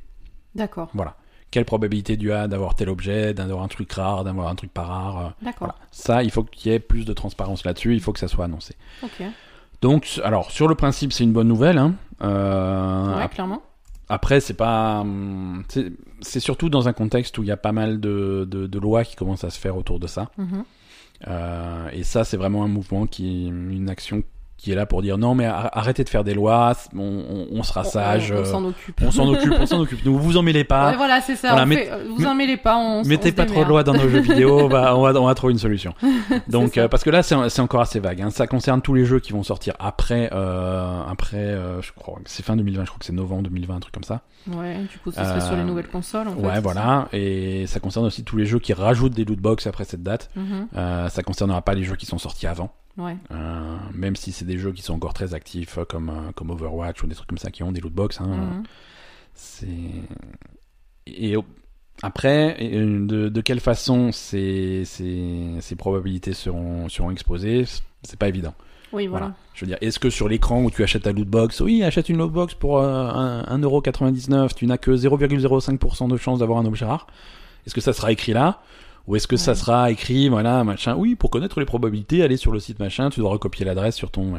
D'accord, Voilà. Quelle probabilité tu as d'avoir tel objet, d'avoir un truc rare, d'avoir un truc pas rare. euh, d'accord. Voilà. Ça, il faut qu'il y ait plus de transparence là-dessus, il faut que ça soit annoncé. Ok. Donc, alors, sur le principe, c'est une bonne nouvelle. Hein. Ouais, clairement. Après, c'est pas. hum, C'est surtout dans un contexte où il y a pas mal de, de, de lois qui commencent à se faire autour de ça. Mhm. Euh, et ça, c'est vraiment un mouvement, qui, une action qui est là pour dire non, mais ar- arrêtez de faire des lois, on, on- on sera sage, On, on euh, s'en occupe. on s'en occupe, on s'en occupe. Ne vous en mêlez pas. Ouais, voilà, c'est ça. Voilà, on met- fait- euh, vous en mêlez pas, on Mettez pas trop de lois dans nos jeux vidéo, on va, on va, on va trouver une solution. Donc, ça. euh, parce que là, c'est encore assez vague. Hein. Ça concerne tous les jeux qui vont sortir après, euh, après, euh, je crois c'est fin 2020, je crois que c'est novembre 2020, un truc comme ça. Ouais, du coup, ce serait sur les Euh, nouvelles consoles. En ouais, voilà. Et ça concerne aussi tous les jeux qui rajoutent des loot box après cette date. ça Mhm. Euh, ça concernera pas les jeux qui sont sortis avant. Ouais. Euh, même si c'est des jeux qui sont encore très actifs, euh, comme, euh, comme Overwatch ou des trucs comme ça qui ont des loot box. Hein, Mhm. C'est et après, de, de quelle façon ces, ces, ces probabilités seront, seront exposées, c'est pas évident. Oui, voilà. Voilà. Je veux dire, est-ce que sur l'écran où tu achètes ta loot box, oui, achète une loot box pour euh, un- 1,99€, tu n'as que 0,05% de chance d'avoir un objet rare Est-ce que ça sera écrit là? Ou est-ce que ça sera écrit, voilà, machin, oui, pour connaître les probabilités, aller sur le site machin, tu dois recopier l'adresse sur ton.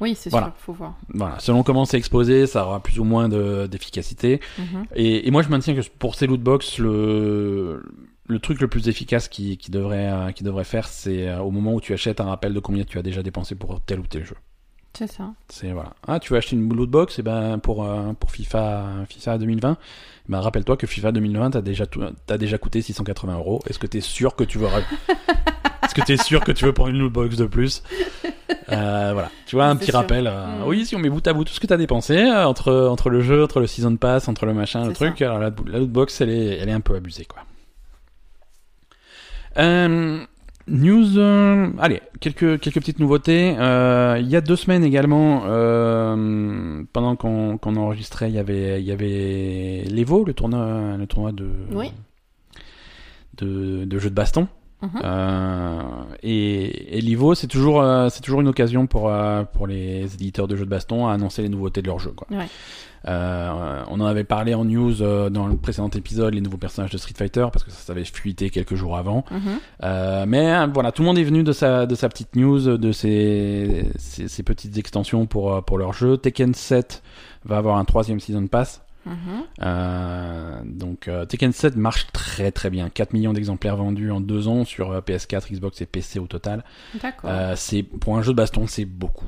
Oui, c'est Voilà. sûr, faut voir. Voilà, selon comment c'est exposé, ça aura plus ou moins de- d'efficacité. Mhm. Et, et moi, je maintiens que pour ces loot box, le, le truc le plus efficace qui, qui devrait, euh, qui devrait faire, c'est euh, au moment où tu achètes un rappel de combien tu as déjà dépensé pour tel ou tel jeu. C'est ça. C'est voilà. Ah, tu veux acheter une loot box, et ben pour euh, pour FIFA FIFA 2020, ben rappelle-toi que FIFA 2020 t'as déjà tout- déjà coûté 680 euros. Est-ce que t'es sûr que tu veux Est-ce que t'es sûr que tu veux prendre une loot box de plus? Euh, Voilà. Tu vois un petit sûr. rappel. euh, Mm. Oui, si on met bout à bout tout ce que t'as dépensé entre entre le jeu, entre le season pass, entre le machin, le truc. Alors la, la loot box, elle est elle est un peu abusée quoi. Euh, News, euh, allez, quelques, quelques petites nouveautés. Euh, il y a deux semaines également, euh, pendant qu'on qu'on enregistrait, il y avait, il y avait l'Evo, le tournoi, le tournoi de, Oui. de, de jeux de baston. Mhm. Euh, et et l'Evo, c'est toujours, euh, c'est toujours une occasion pour, euh, pour les éditeurs de jeux de baston à annoncer les nouveautés de leur jeu. Quoi. Ouais. Euh, on en avait parlé en news euh, dans le précédent épisode, les nouveaux personnages de Street Fighter, parce que ça s'avait fuité quelques jours avant. Mhm. Euh, mais euh, voilà, tout le monde est venu de sa, de sa petite news, de ses, ses, ses petites extensions pour, pour leur jeu. Tekken 7 va avoir un troisième season pass. Mhm. Donc Tekken 7 marche très très bien. 4 millions d'exemplaires vendus en deux ans sur euh, PS4, Xbox et PC au total. C'est pour un jeu de baston, c'est beaucoup.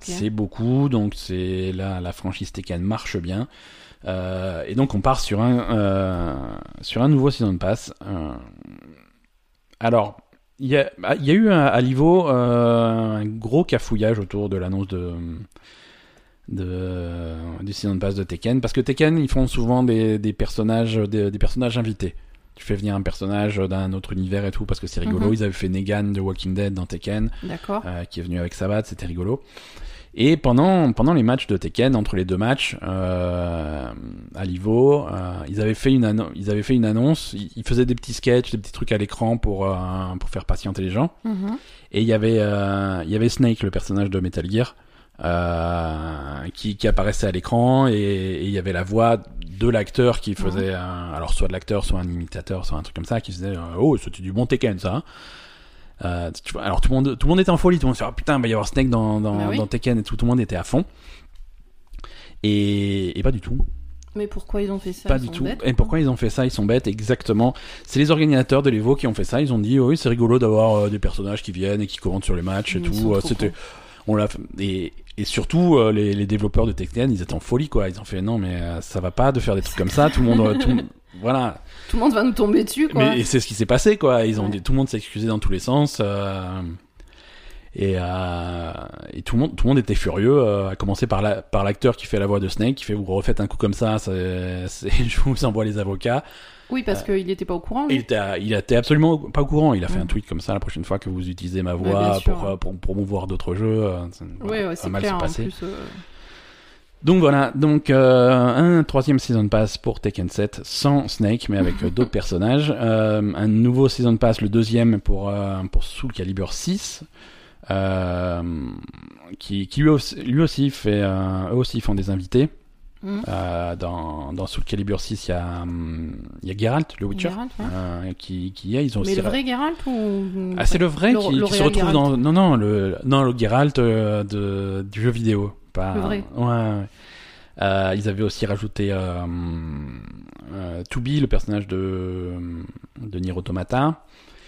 C'est beaucoup, donc c'est là la franchise Tekken marche bien. Euh, et donc on part sur un euh, sur un nouveau season pass. Euh, alors il y a ah, il y a eu à, Livo un gros cafouillage autour de l'annonce de de du season pass de Tekken parce que Tekken ils font souvent des personnages invités. Tu fais venir un personnage d'un autre univers et tout parce que c'est rigolo. Mhm. Ils avaient fait Negan de Walking Dead dans Tekken D'accord. euh, qui est venu avec Sabat, c'était rigolo. Et pendant, pendant les matchs de Tekken, entre les deux matchs, euh, à Livo, euh, ils, avaient fait une ils avaient fait une annonce, ils, ils faisaient des petits sketchs, des petits trucs à l'écran pour, euh, pour faire patienter les gens. Mhm. Et il y avait, euh, il y avait Snake, le personnage de Metal Gear, euh, qui, qui apparaissait à l'écran, et, il y avait la voix de l'acteur qui faisait, un- alors soit de l'acteur, soit un imitateur, soit un truc comme ça, qui faisait euh, Oh, c'était du bon Tekken, ça. hein. Euh, tu vois, alors tout le monde, tout le monde était en folie, tout le monde se dit ah, putain, il va y avoir Snake dans, dans, Bah oui. dans Tekken et tout, tout le monde était à fond. Et, et pas du tout. Mais pourquoi ils ont fait ça? Pas Ils du sont tout. bêtes, et pourquoi ils ont fait ça? Ils sont bêtes, exactement. C'est les organisateurs de l'Evo qui ont fait ça. Ils ont dit, oh oui, c'est rigolo d'avoir euh, des personnages qui viennent et qui commentent sur les matchs et Ils sont tout. C'était. On l'a, et, et surtout euh, les, les développeurs de Tekken, ils étaient en folie quoi. Ils ont fait, non mais euh, ça va pas de faire des trucs comme ça. Tout le monde, euh, tout, voilà. Tout le monde va nous tomber dessus, quoi. Mais et c'est ce qui s'est passé quoi. Ils ont Ouais. dit, tout le monde s'est excusé dans tous les sens. euh, et, euh, et tout le monde, tout le monde était furieux. euh, à commencer par la, par l'acteur qui fait la voix de Snake, qui fait vous refaites un coup comme ça, c'est- je vous envoie les avocats. Oui, parce qu'il était pas au courant. Lui. il était, il était absolument pas au courant. Il a fait un tweet comme ça la prochaine fois que vous utilisez ma Ouais, voix sûr. pour, euh, pour promouvoir d'autres jeux. euh, voilà, ouais, mal clair. En plus, euh, Donc voilà, donc euh, un troisième season pass pour Tekken 7 sans Snake mais avec euh, d'autres personnages. Euh, un nouveau season pass, le deuxième pour euh, pour Soul Calibur 6, euh, qui, qui lui aussi, lui aussi fait euh, eux aussi font des invités. Mhm. Euh, dans dans Soul Calibur 6, il y a hum, il y a Geralt, le Witcher, Geralt, ouais. euh, qui est. Ils ont Mais aussi le vrai Geralt ou ah, c'est le vrai Le- qui, se retrouve Geralt. dans. Non, non, le, non, le Geralt euh, de, du jeu vidéo. Pas... Le vrai. Ouais, ouais. Ils avaient aussi rajouté euh, euh, Tubi, le personnage de, de Nier Automata.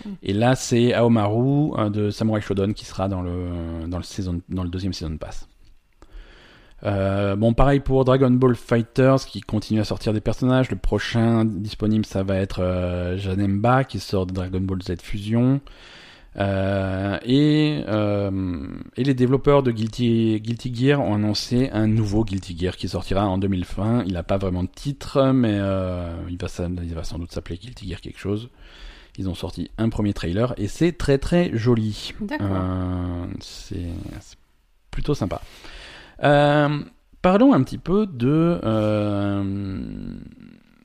Mm. Et là, c'est Aomaru de Samurai Shodown qui sera dans le, dans le, saison, dans le deuxième season pass. Euh, bon, pareil pour Dragon Ball Fighters qui continue à sortir des personnages. Le prochain disponible, ça va être euh, Janemba qui sort de Dragon Ball Z Fusion. Euh, et, et les développeurs de Guilty, Guilty Gear ont annoncé un nouveau Guilty Gear qui sortira en 2020. Il n'a pas vraiment de titre, mais il, va, il va sans doute s'appeler Guilty Gear quelque chose. Ils ont sorti un premier trailer et c'est très très joli. C'est plutôt sympa. Euh, parlons un petit peu de, euh,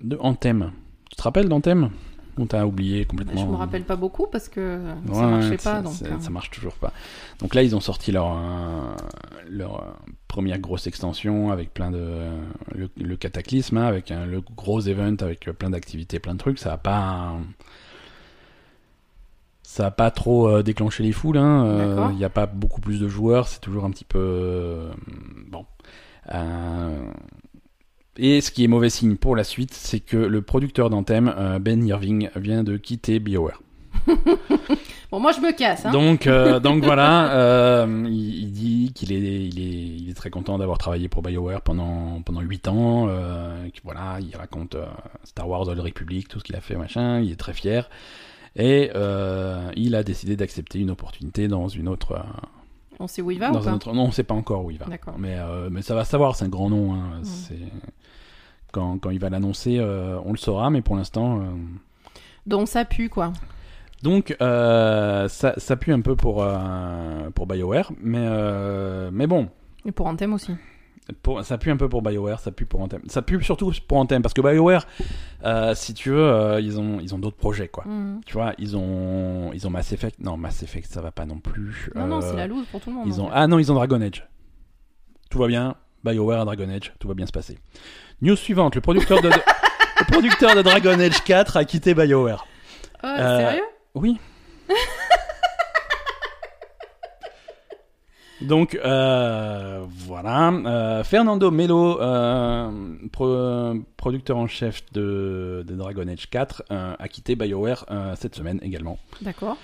de Anthem. Tu te rappelles d'Anthem? Ou t'as oublié complètement Je me rappelle pas beaucoup parce que ça Ouais, marchait ça- pas. Donc, ça, euh, ça marche toujours pas. Donc là, ils ont sorti leur, euh, leur première grosse extension avec plein de. le, le cataclysme, hein, avec le gros event, avec plein d'activités, plein de trucs. Ça a pas. Ça a pas trop euh, déclenché les foules. hein. Euh. Il n'y a pas beaucoup plus de joueurs. C'est toujours un petit peu. euh, bon. Euh, et ce qui est mauvais signe pour la suite, c'est que le producteur d'Anthem, euh, Ben Irving, vient de quitter BioWare. Bon, moi je me casse. Hein. Donc, euh, donc voilà, euh, il, il dit qu'il est, il est, il est très content d'avoir travaillé pour BioWare pendant pendant huit ans. Euh, que voilà, il raconte euh, Star Wars, Old Republic, tout ce qu'il a fait, machin. Il est très fier. Et euh, il a décidé d'accepter une opportunité dans une autre. euh, On sait où il va dans ou un pas autre- Non, on sait pas encore où il va. D'accord. Mais euh, mais ça va savoir. C'est un grand nom. Hein, Mm. C'est quand quand il va l'annoncer, on le saura. Mais pour l'instant. Donc ça pue quoi. donc ça, ça pue un peu pour, pour BioWare, mais, mais bon, Et pour Anthem aussi. Pour, ça pue un peu pour BioWare, ça pue pour Anthem. Ça pue surtout pour Anthem, parce que BioWare, euh, si tu veux, euh, ils ont, ils ont d'autres projets, quoi. Mhm. Tu vois, ils ont, ils ont Mass Effect. Non, Mass Effect, ça va pas non plus. Non, non, Euh, c'est la loose pour tout le monde. Ils en ont, fait. ah non, ils ont Dragon Age. Tout va bien. BioWare, Dragon Age, tout va bien se passer. News suivante, le producteur de, le producteur de Dragon Age 4 a quitté BioWare. Oh, euh, Sérieux Oui. Donc euh, voilà, Euh, Fernando Melo, euh, pro- producteur en chef de, de Dragon Age 4, euh, a quitté BioWare cette semaine également. D'accord.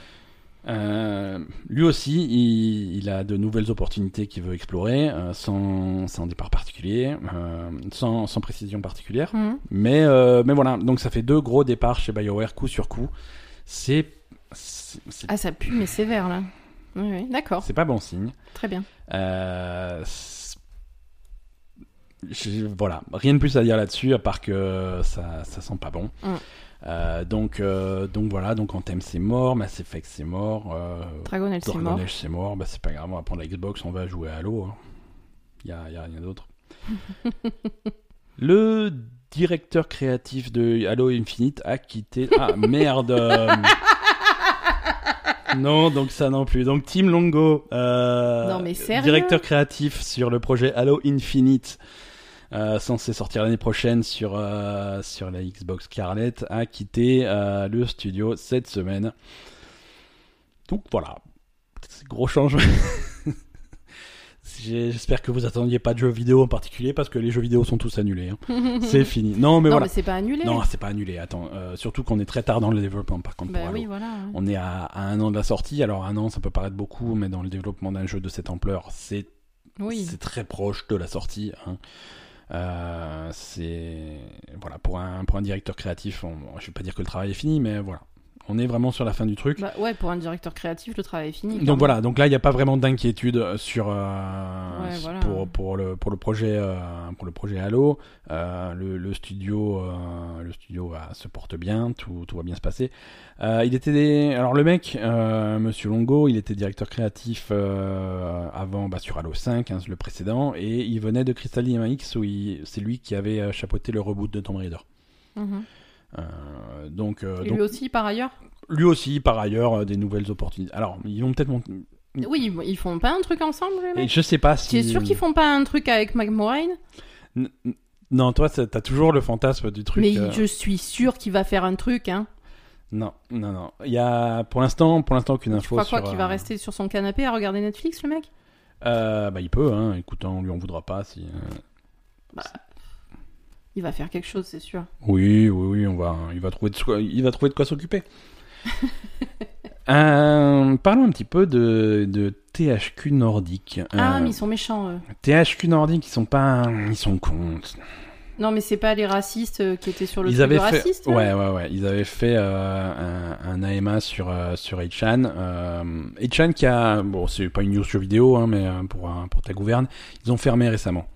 Lui aussi, il, il a de nouvelles opportunités qu'il veut explorer, sans, sans départ particulier, sans, sans précision particulière. Mhm. Mais, mais voilà, donc ça fait deux gros départs chez BioWare coup sur coup. C'est- Ah, ça pue, mais sévère là. Oui, oui, d'accord. c'est pas bon signe. Très bien. Euh, je- voilà, rien de plus à dire là-dessus à part que ça, ça sent pas bon. Mm. Euh, donc, euh, donc voilà, donc Anthem c'est mort, Mass Effect c'est mort, euh, Dragon Age, c'est Dragon mort. Mort, bah c'est pas grave, on va prendre la Xbox, on va jouer à Halo. Il y a, y a rien d'autre. Le directeur créatif de Halo Infinite a quitté. Ah merde Non, donc ça non plus. Donc Tim Longo, euh, Non, mais sérieux directeur créatif sur le projet Halo Infinite, euh, censé sortir l'année prochaine sur, euh, sur la Xbox Scarlett, a quitté euh, le studio cette semaine. Donc voilà, C'est gros changement. J'espère que vous attendiez pas de jeux vidéo en particulier parce que les jeux vidéo sont tous annulés. hein. C'est fini. Non, mais non, voilà. mais c'est pas annulé. Non, c'est pas annulé. Attends, euh, surtout qu'on est très tard dans le développement. Par contre, bah pour Halo. oui, voilà. ouais. On est à, à un an de la sortie. Alors un an, ça peut paraître beaucoup, mais dans le développement d'un jeu de cette ampleur, c'est Oui. c'est très proche de la sortie. hein. Euh, c'est voilà pour un pour un directeur créatif. On, je vais pas dire que le travail est fini, mais voilà, on est vraiment sur la fin du truc. Bah ouais, pour un directeur créatif, le travail est fini. Donc voilà, donc là il n'y a pas vraiment d'inquiétude sur euh, Ouais, voilà. pour, pour le pour le projet euh, pour le projet Halo. Euh, le, le studio euh, le studio euh, se porte bien, tout, tout va bien se passer. Euh, il était des... alors le mec euh, Monsieur Longo, il était directeur créatif euh, avant bah, sur Halo 5, hein, le précédent, et il venait de Crystal Dynamics où il- c'est lui qui avait euh, chapeauté le reboot de Tomb Raider. Mhm. Euh, donc, euh, Et donc lui aussi, par ailleurs lui aussi par ailleurs euh, des nouvelles opportunités. Alors ils vont peut-être monter. Oui, ils- font pas un truc ensemble, les Et je sais pas si. Tu es sûr qu'ils font pas un truc avec McMorraine Non, toi, t'as toujours le fantasme du truc. Mais euh, je suis sûr qu'il va faire un truc, hein. Non, non, non. Il y a pour l'instant, pour l'instant, aucune Tu info crois sur. quoi, qu'il va rester sur son canapé à regarder Netflix, le mec? Euh, Bah, il peut. Hein. Écoute, on lui en voudra pas si. euh, Il va faire quelque chose, c'est sûr. Oui, oui, oui. On va. Il va trouver de quoi. Il va trouver de quoi s'occuper. Euh, parlons un petit peu de, de THQ Nordic. Ah, Euh, mais ils sont méchants, eux. THQ Nordic, ils sont pas, ils sont cons. Non, mais c'est pas les racistes euh, qui étaient sur le ils truc de fait, raciste ouais, ouais, ouais. Ils avaient fait euh, un, un AMA sur euh, sur Hechan. Euh, qui a, bon, c'est pas une news sur vidéo, hein, mais euh, pour euh, pour ta gouverne, ils ont fermé récemment.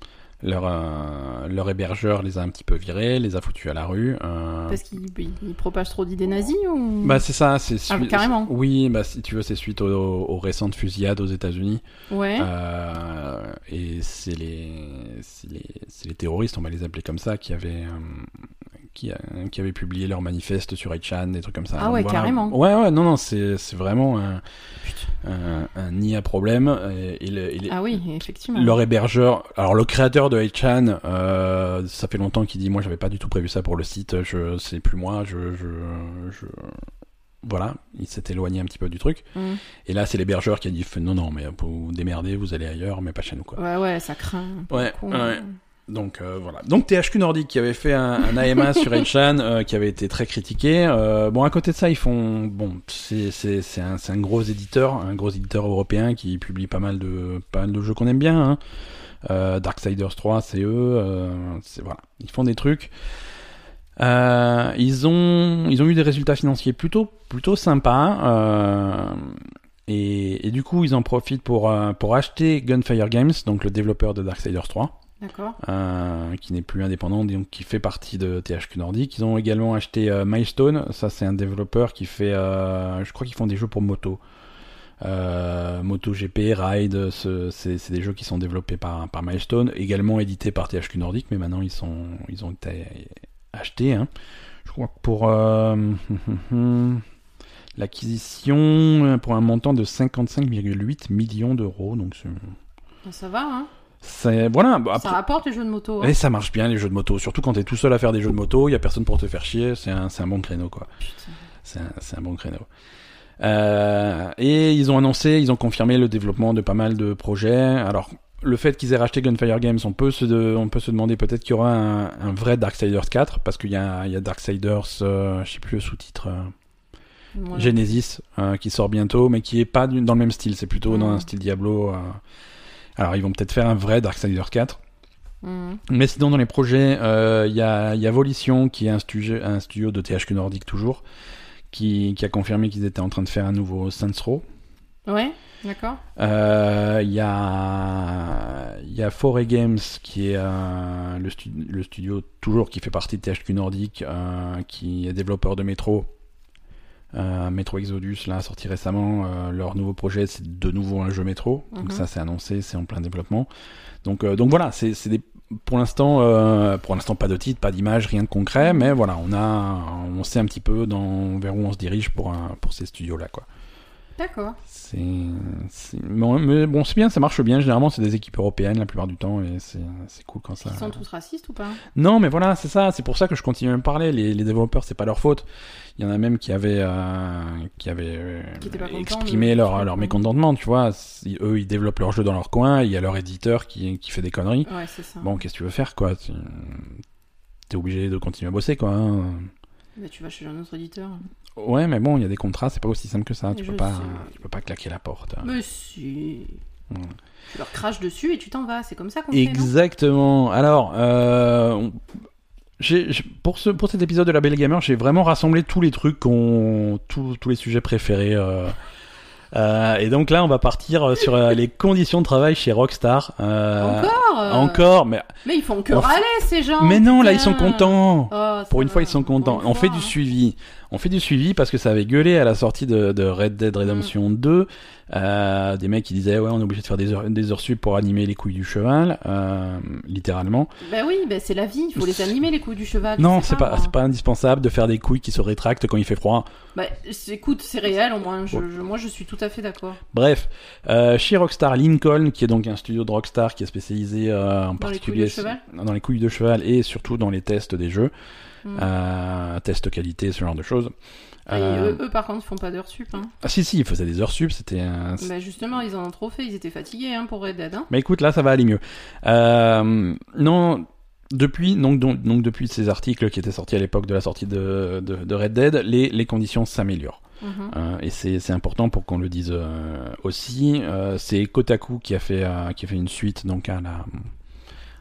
Leur euh, leur hébergeur les a un petit peu virés, les a foutus à la rue. euh, Parce qu'ils ils- ils propagent trop d'idées nazies ou... Bah c'est ça, c'est Ah, carrément. Oui, bah si tu veux, c'est suite aux, aux récentes fusillades aux États-Unis. Ouais. Euh, et c'est les, les, les terroristes, on va les appeler comme ça, qui avaient, euh, qui, qui avaient publié leur manifeste sur 8chan, des trucs comme ça. Ah ouais, voilà. carrément. Ouais, ouais, non, non, c'est, c'est vraiment un, un, à problème. Et, Ah oui, effectivement. leur hébergeur, alors le créateur de 8chan, euh, ça fait longtemps qu'il dit moi j'avais pas du tout prévu ça pour le site, je c'est plus moi, je, je, je... voilà, il s'est éloigné un petit peu du truc. Mm. Et là c'est l'hébergeur qui a dit non non mais vous démerdez, vous allez ailleurs, mais pas chez nous quoi. Ouais, ouais, ça craint. Ouais, ouais. Donc euh, voilà. Donc THQ Nordic qui avait fait un, un AMA sur 8chan euh, qui avait été très critiqué. Euh, bon à côté de ça ils font bon c'est c'est c'est un c'est un gros éditeur, un gros éditeur européen qui publie pas mal de pas mal de jeux qu'on aime bien. Hein. Euh, Darksiders 3 c'est eux. Euh, c'est voilà ils font des trucs. Euh, ils ont ils ont eu des résultats financiers plutôt plutôt sympas. Euh, et, et du coup, ils en profitent pour, euh, pour acheter Gunfire Games, donc le développeur de Darksiders 3 D'accord. Euh, qui n'est plus indépendant, donc qui fait partie de THQ Nordic. Ils ont également acheté euh, Milestone, ça c'est un développeur qui fait, euh, je crois qu'ils font des jeux pour moto. Euh, MotoGP, Ride, ce- c'est des jeux qui sont développés par, par Milestone, également édités par THQ Nordic, mais maintenant ils, sont, ils ont été achetés. Hein. Je crois que pour l'acquisition, pour un montant de 55,8 millions d'euros, donc Bon, ça va, hein. C'est voilà. bah, Ça rapporte les jeux de moto. hein. et ça marche bien les jeux de moto, surtout quand t'es tout seul à faire des jeux de moto, il y a personne pour te faire chier, c'est un, un bon créneau quoi. C'est un, un bon créneau. Euh, et ils ont annoncé, ils ont confirmé le développement de pas mal de projets. Alors le fait qu'ils aient racheté Gunfire Games, on peut se, de- on peut se demander peut-être qu'il y aura un, un vrai Darksiders 4 parce qu'il y a, il y a Darksiders, euh, je sais plus le sous-titre. euh, Voilà. Genesis euh, qui sort bientôt, mais qui est pas dans le même style. C'est plutôt dans un style Diablo. euh. Alors ils vont peut-être faire un vrai Darksiders 4. Mhm. Mais sinon, dans les projets, euh, il y, a, y a Volition, qui est un studio, un studio de THQ Nordic toujours, qui, qui a confirmé qu'ils étaient en train de faire un nouveau Saints Row. Ouais, d'accord. Euh, Il y a, y a Foray Games, qui est euh, le, stu- le studio toujours qui fait partie de THQ Nordic, qui est développeur de Metro. Euh, Metro Exodus, là, sorti récemment. Euh, leur nouveau projet, c'est de nouveau un jeu Metro. Donc Mhm. ça, c'est annoncé, c'est en plein développement. Donc, euh, donc voilà, c'est c'est des pour l'instant, euh, pour l'instant, pas de titre, pas d'image, rien de concret, mais voilà, on a, on sait un petit peu dans, vers où on se dirige pour, un- pour ces studios-là, quoi. D'accord. C'est, bon, mais bon, c'est bien, ça marche bien. Généralement, c'est des équipes européennes la plupart du temps, et c'est, cool quand ça. Ils sont tous racistes ou pas? Non, mais voilà, c'est ça. C'est pour ça que je continue à me parler. Les, les développeurs, c'est pas leur faute. Il y en a même qui avaient, euh, qui avaient euh, Qui exprimé leur, leur mécontentement. Tu vois, eux, ils développent leur jeu dans leur coin. Il y a leur éditeur qui, qui fait des conneries. Ouais, c'est ça. Bon, qu'est-ce que tu veux faire, quoi? T'es obligé de continuer à bosser, quoi. hein. Bah, tu vas chez un autre éditeur. Ouais, mais bon, il y a des contrats, c'est pas aussi simple que ça. Tu peux pas, tu peux pas claquer la porte. Mais si. Mm. Tu leur craches dessus et tu t'en vas. C'est comme ça qu'on fait, Exactement. Alors, euh, on- pour, ce, pour cet épisode de la Belle Gamer, j'ai vraiment rassemblé tous les trucs, qu'on, tous, tous les sujets préférés. euh, euh, et donc là, on va partir sur euh, les conditions de travail chez Rockstar. Euh, Encore euh, Encore, mais, Mais ils font que On- râler, ces gens mais non, là, ils sont contents. Oh, Pour une fois, ils sont contents. On fait du suivi. On fait du suivi parce que ça avait gueulé à la sortie de, de Red Dead Redemption Mm. 2. Euh, des mecs qui disaient ouais, on est obligé de faire des heures, des heures sup pour animer les couilles du cheval, euh, littéralement. Bah oui, bah c'est la vie, il faut les animer, les couilles du cheval. Non, c'est pas, c'est pas indispensable de faire des couilles qui se rétractent quand il fait froid. Bah écoute, c'est réel, au moins, je, je- moi je suis tout à fait d'accord. Bref, euh, chez Rockstar Lincoln, qui est donc un studio de Rockstar qui est spécialisé euh, en Dans particulier dans les couilles de cheval et surtout dans les tests des jeux, Mm. euh, tests qualité, ce genre de choses. Ah, Euh, eux, eux, par contre, ils font pas d'heures sup. Hein. ah, si si, ils faisaient des heures sup, c'était un, Bah justement, ils en ont trop fait, ils étaient fatigués hein, pour Red Dead. Hein. Mais écoute, là, ça va aller mieux. Euh, non, depuis, donc, donc, donc, depuis ces articles qui étaient sortis à l'époque de la sortie de, de, de Red Dead, les, les conditions s'améliorent. Mhm. Euh, et c'est important pour qu'on le dise aussi. C'est Kotaku qui a fait qui a fait une suite donc à la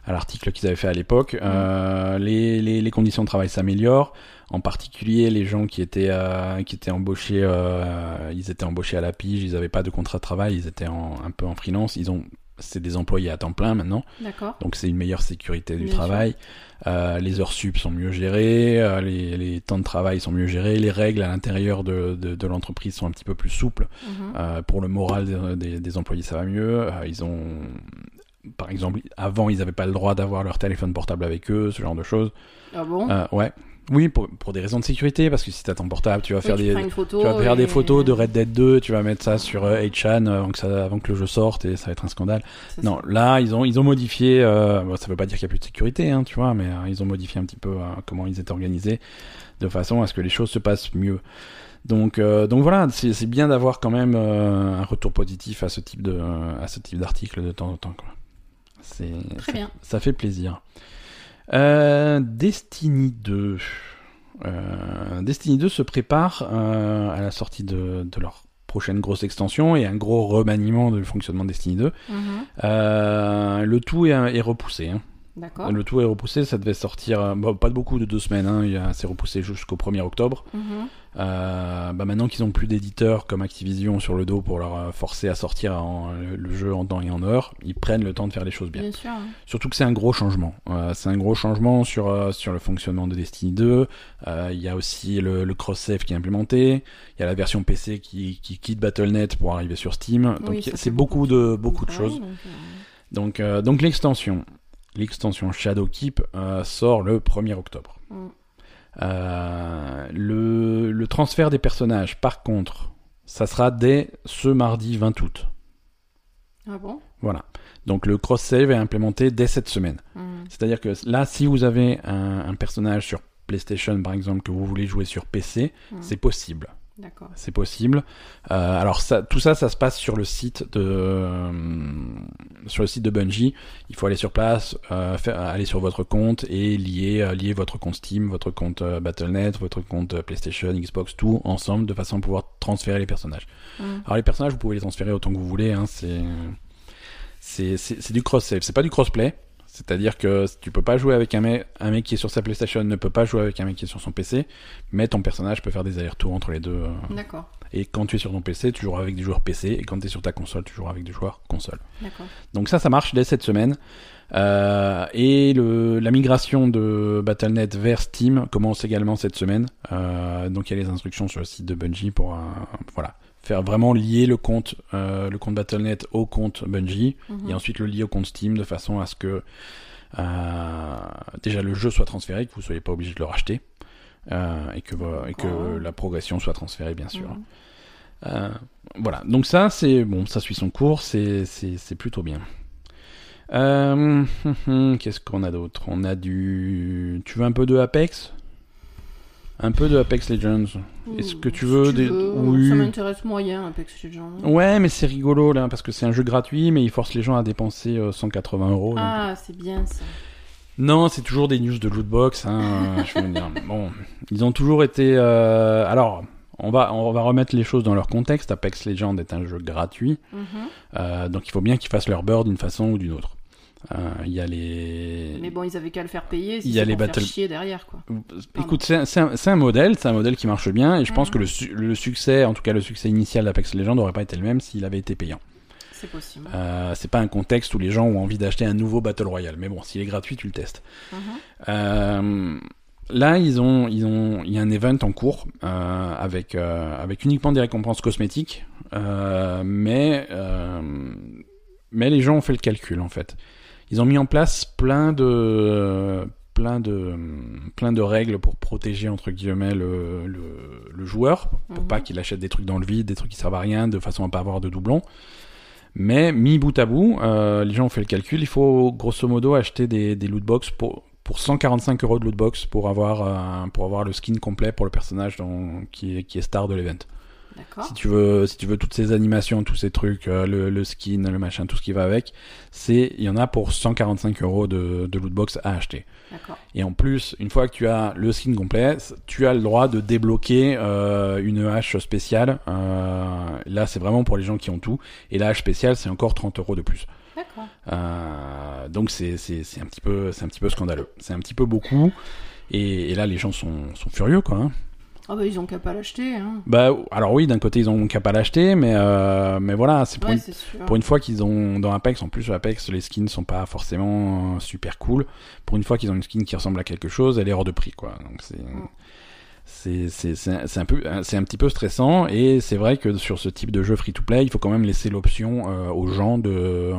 à l'article qu'ils avaient fait à l'époque. Euh, les, les, les conditions de travail s'améliorent. En particulier, les gens qui étaient euh, qui étaient embauchés, euh, ils étaient embauchés à la pige, ils n'avaient pas de contrat de travail, ils étaient en, un peu en freelance. Ils ont c'est des employés à temps plein maintenant, D'accord. donc c'est une meilleure sécurité du Bien travail. Euh, les heures sup sont mieux gérées, euh, les, les temps de travail sont mieux gérés, les règles à l'intérieur de, de, de l'entreprise sont un petit peu plus souples. Mhm. Euh, pour le moral des, des, employés, ça va mieux. Ils ont, par exemple, avant, ils n'avaient pas le droit d'avoir leur téléphone portable avec eux, ce genre de choses. Ah bon? Euh, ouais. Oui, pour, pour des raisons de sécurité, parce que si t'as ton portable, tu vas Oui, faire tu des, tu vas faire et- des photos de Red Dead 2, tu vas mettre ça sur euh, 8chan avant que ça, avant que le jeu sorte et ça va être un scandale. Non, ça. là, ils ont, ils ont modifié, euh, bon, ça veut pas dire qu'il y a plus de sécurité, hein, tu vois, mais euh, ils ont modifié un petit peu euh, comment ils étaient organisés de façon à ce que les choses se passent mieux. Donc, euh, donc voilà, c'est c'est bien d'avoir quand même euh, un retour positif à ce type de, à ce type d'article de temps en temps. quoi. C'est, Très ça, bien. ça fait plaisir. Euh, Destiny 2. Euh, Destiny 2 se prépare euh, à la sortie de, de leur prochaine grosse extension et un gros remaniement du fonctionnement de Destiny 2. Mhm. Le tout est, est repoussé. hein. D'accord. Le tout est repoussé, ça devait sortir, bon, pas de beaucoup, de deux semaines, hein, c'est repoussé jusqu'au 1er octobre. Mhm. Euh, bah maintenant qu'ils ont plus d'éditeurs comme Activision sur le dos pour leur euh, forcer à sortir en- le, jeu en temps et en heure, ils prennent le temps de faire les choses bien. Bien sûr. hein. Surtout que c'est un gros changement. Euh, c'est un gros changement sur, euh, sur le fonctionnement de Destiny 2. Euh, Il y a aussi le, le cross-save qui est implémenté. Il y a la version PC qui, qui quitte Battle.net pour arriver sur Steam. Donc c'est beaucoup de, beaucoup de choses. donc, Donc, donc l'extension, l'extension Shadowkeep sort le 1er octobre. mm. Euh, le, le transfert des personnages, par contre, ça sera dès ce mardi 20 août. Ah bon? Voilà. Donc le cross-save est implémenté dès cette semaine. Mm. C'est-à-dire que là, si vous avez un, un personnage sur PlayStation, par exemple, que vous voulez jouer sur PC, Mm. c'est possible. D'accord. C'est possible. Euh, alors ça, tout ça, ça se passe sur le site de euh, sur le site de Bungie. Il faut aller sur place, euh, faire, aller sur votre compte et lier lier votre compte Steam, votre compte Battle.net, votre compte PlayStation, Xbox, tout ensemble de façon à pouvoir transférer les personnages. Mm. Alors les personnages, vous pouvez les transférer autant que vous voulez. Hein, c'est c'est c'est c'est du cross save. C'est pas du crossplay. C'est-à-dire que tu peux pas jouer avec un mec, un mec qui est sur sa PlayStation ne peut pas jouer avec un mec qui est sur son PC, mais ton personnage peut faire des allers-retours entre les deux. euh, D'accord. et quand tu es sur ton PC, tu joueras avec des joueurs PC. Et quand tu es sur ta console, tu joueras avec des joueurs console. D'accord. Donc ça, ça marche dès cette semaine. Euh, et le, la migration de Battle.net vers Steam commence également cette semaine. Euh, donc il y a les instructions sur le site de Bungie pour euh, voilà faire vraiment lier le compte euh, le compte Battle.net au compte Bungie Mhm. et ensuite le lier au compte Steam de façon à ce que euh, déjà le jeu soit transféré, que vous soyez pas obligé de le racheter euh, et que et que D'accord. la progression soit transférée bien sûr. Mhm. Euh, voilà, donc ça c'est bon, ça suit son cours, c'est plutôt bien. Euh, hum, hum, Qu'est-ce qu'on a d'autre? On a du. Tu veux un peu de Apex? Un peu de Apex Legends. Est-ce que tu Si veux des- oui. Ça m'intéresse moyen, Apex Legends. Ouais, mais c'est rigolo là parce que c'est un jeu gratuit, mais il force les gens à dépenser euh, 180 euros. donc- Ah, c'est bien ça. Non, c'est toujours des news de lootbox. Hein, euh, je veux dire. Bon, ils ont toujours été. euh, Alors, on va on va remettre les choses dans leur contexte. Apex Legends est un jeu gratuit. Mhm. Euh, donc il faut bien qu'ils fassent leur beurre d'une façon ou d'une autre. Euh, Il y a les. Mais bon, ils avaient qu'à le faire payer. Si Il y a les battle- chier derrière, quoi. Écoute, c'est un, un- modèle, c'est un modèle qui marche bien, et je pense Mhm. que le, su- le succès, en tout cas le succès initial d'Apex Legends, n'aurait pas été le même s'il avait été payant. C'est possible. Euh, c'est pas un contexte où les gens ont envie d'acheter un nouveau Battle Royale, mais bon, s'il est gratuit, tu le testes. Mhm. Euh, là, ils ont, ils ont, il y a un event en cours euh, avec avec uniquement des récompenses cosmétiques, mais mais les gens ont fait le calcul en fait. Ils ont mis en place plein de plein de plein de règles pour protéger entre guillemets le le, le joueur pour Mhm. pas qu'il achète des trucs dans le vide, des trucs qui servent à rien, de façon à pas avoir de doublons. Mais mis bout à bout, euh, les gens ont fait le calcul. Il faut grosso modo acheter des, des loot box pour pour 145 euros de loot box pour avoir euh, pour avoir le skin complet pour le personnage qui est qui est star de l'event. Si tu veux si tu veux toutes ces animations, tous ces trucs, euh, le, le skin, le machin, tout ce qui va avec, c'est il y en a pour 145 euros de, de loot box à acheter. Et en plus, une fois que tu as le skin complet, tu as le droit de débloquer euh, une hache spéciale. Euh, là, c'est vraiment pour les gens qui ont tout. Et la hache spéciale, c'est encore 30 euros de plus. Euh, donc c'est un petit peu c'est un petit peu scandaleux. C'est un petit peu beaucoup. Et, et là, les gens sont sont furieux, quoi. hein. Ah bah, ils ont qu'à pas l'acheter, hein. Bah, alors oui, d'un côté, ils ont qu'à pas l'acheter, mais euh, mais voilà, c'est pour Ouais, une pour fois qu'ils ont dans Apex, en plus Apex, les skins sont pas forcément euh, super cool. Pour une fois qu'ils ont une skin qui ressemble à quelque chose, elle est hors de prix, quoi. Donc c'est Mm. c'est c'est un peu c'est un petit peu stressant et c'est vrai que sur ce type de jeu free to play, il faut quand même laisser l'option euh, aux gens de euh,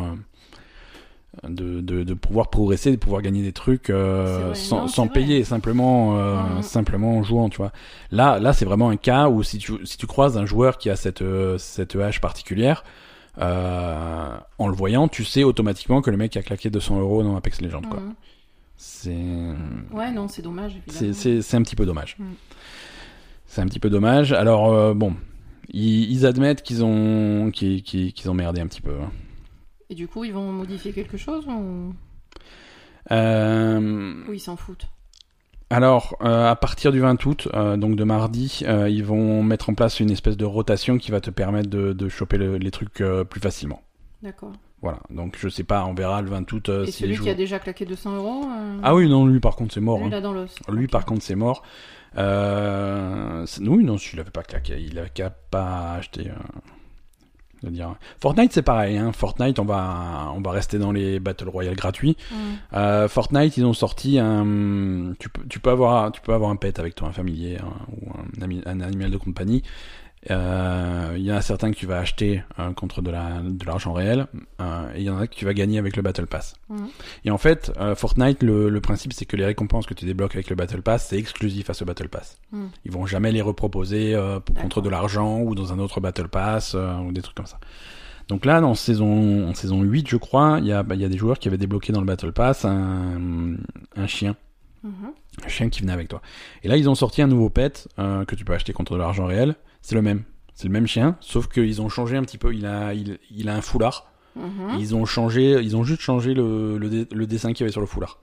de, de, de pouvoir progresser, de pouvoir gagner des trucs euh, vrai. sans, Non, sans c'est vrai. payer, simplement euh, simplement en jouant, tu vois. Là là c'est vraiment un cas où si tu si tu croises un joueur qui a cette euh, cette hache particulière, euh, en le voyant, tu sais automatiquement que le mec a claqué 200 euros dans Apex Legends, quoi. Mhm. C'est Ouais, non, c'est dommage, c'est évidemment. c'est c'est un petit peu dommage. Mm. C'est un petit peu dommage. Alors bon, ils, ils admettent qu'ils ont qu'ils ont merdé un petit peu. hein. Et du coup, ils vont modifier quelque chose ou, Euh, ou ils s'en foutent? alors, euh, à partir du 20 août, euh, donc de mardi, euh, ils vont mettre en place une espèce de rotation qui va te permettre de, de choper le- les trucs plus facilement. D'accord. Voilà. Donc je sais pas, on verra le 20 août Et si celui qui a déjà claqué 200 euros Ah oui, non, lui par contre c'est mort. Lui, hein. là, dans l'os. Lui, par contre, c'est mort. Euh... Oui, non, il avait pas claqué, il avait qu'à pas acheter. Dire. Fortnite, c'est pareil. Hein. Fortnite, on va, on va rester dans les battle royale gratuits. Mm. Euh, Fortnite, ils ont sorti un. Tu peux, tu peux avoir, tu peux avoir un pet avec toi, un familier hein, ou un animal de compagnie. Euh, Il y en a certains que tu vas acheter euh, contre de la de l'argent réel, euh, et il y en a que tu vas gagner avec le Battle Pass. Mhm. Et en fait, euh, Fortnite, le, le principe, c'est que les récompenses que tu débloques avec le Battle Pass, c'est exclusif à ce Battle Pass. Mhm. Ils vont jamais les reproposer euh, pour- contre de l'argent ou dans un autre Battle Pass euh, ou des trucs comme ça. Donc là, dans saison, en saison 8, je crois, il y a, bah, y a des joueurs qui avaient débloqué dans le Battle Pass un, un chien. Mhm. Un chien qui venait avec toi. Et là, ils ont sorti un nouveau pet euh, que tu peux acheter contre de l'argent réel. C'est le même. C'est le même chien, sauf qu'ils ont changé un petit peu. Il a, il, il a un foulard. Mhm. Ils ont changé, ils ont juste changé le, le, dé- le dessin qu'il y avait sur le foulard.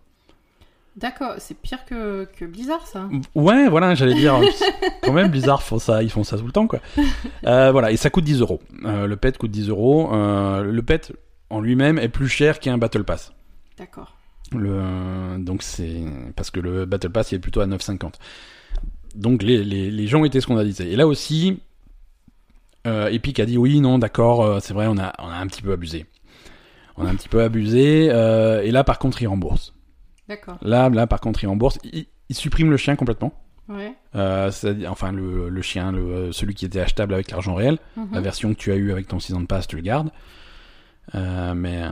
D'accord, c'est pire que, que Blizzard, ça. Ouais, voilà, j'allais dire. quand même, Blizzard font ça, ils font ça tout le temps, quoi. Euh, voilà, et ça coûte 10 euros. Euh, Le pet coûte 10 euros. Euh, Le pet en lui-même est plus cher qu'un Battle Pass. D'accord. Le, donc c'est parce que le Battle Pass il est plutôt à 9,50. Donc les, les, les gens étaient scandalisés. Et là aussi, euh, Epic a dit oui, non, d'accord, euh, c'est vrai, on a, on a un petit peu abusé. On a un petit peu abusé. euh, et là, par contre, ils remboursent. D'accord. Là, là, par contre, ils remboursent. Ils, ils suppriment le chien complètement. Ouais. Enfin, le, le chien, le, celui qui était achetable avec l'argent réel. Mhm. La version que tu as eue avec ton 6 ans de passe, tu le gardes. Euh, mais euh,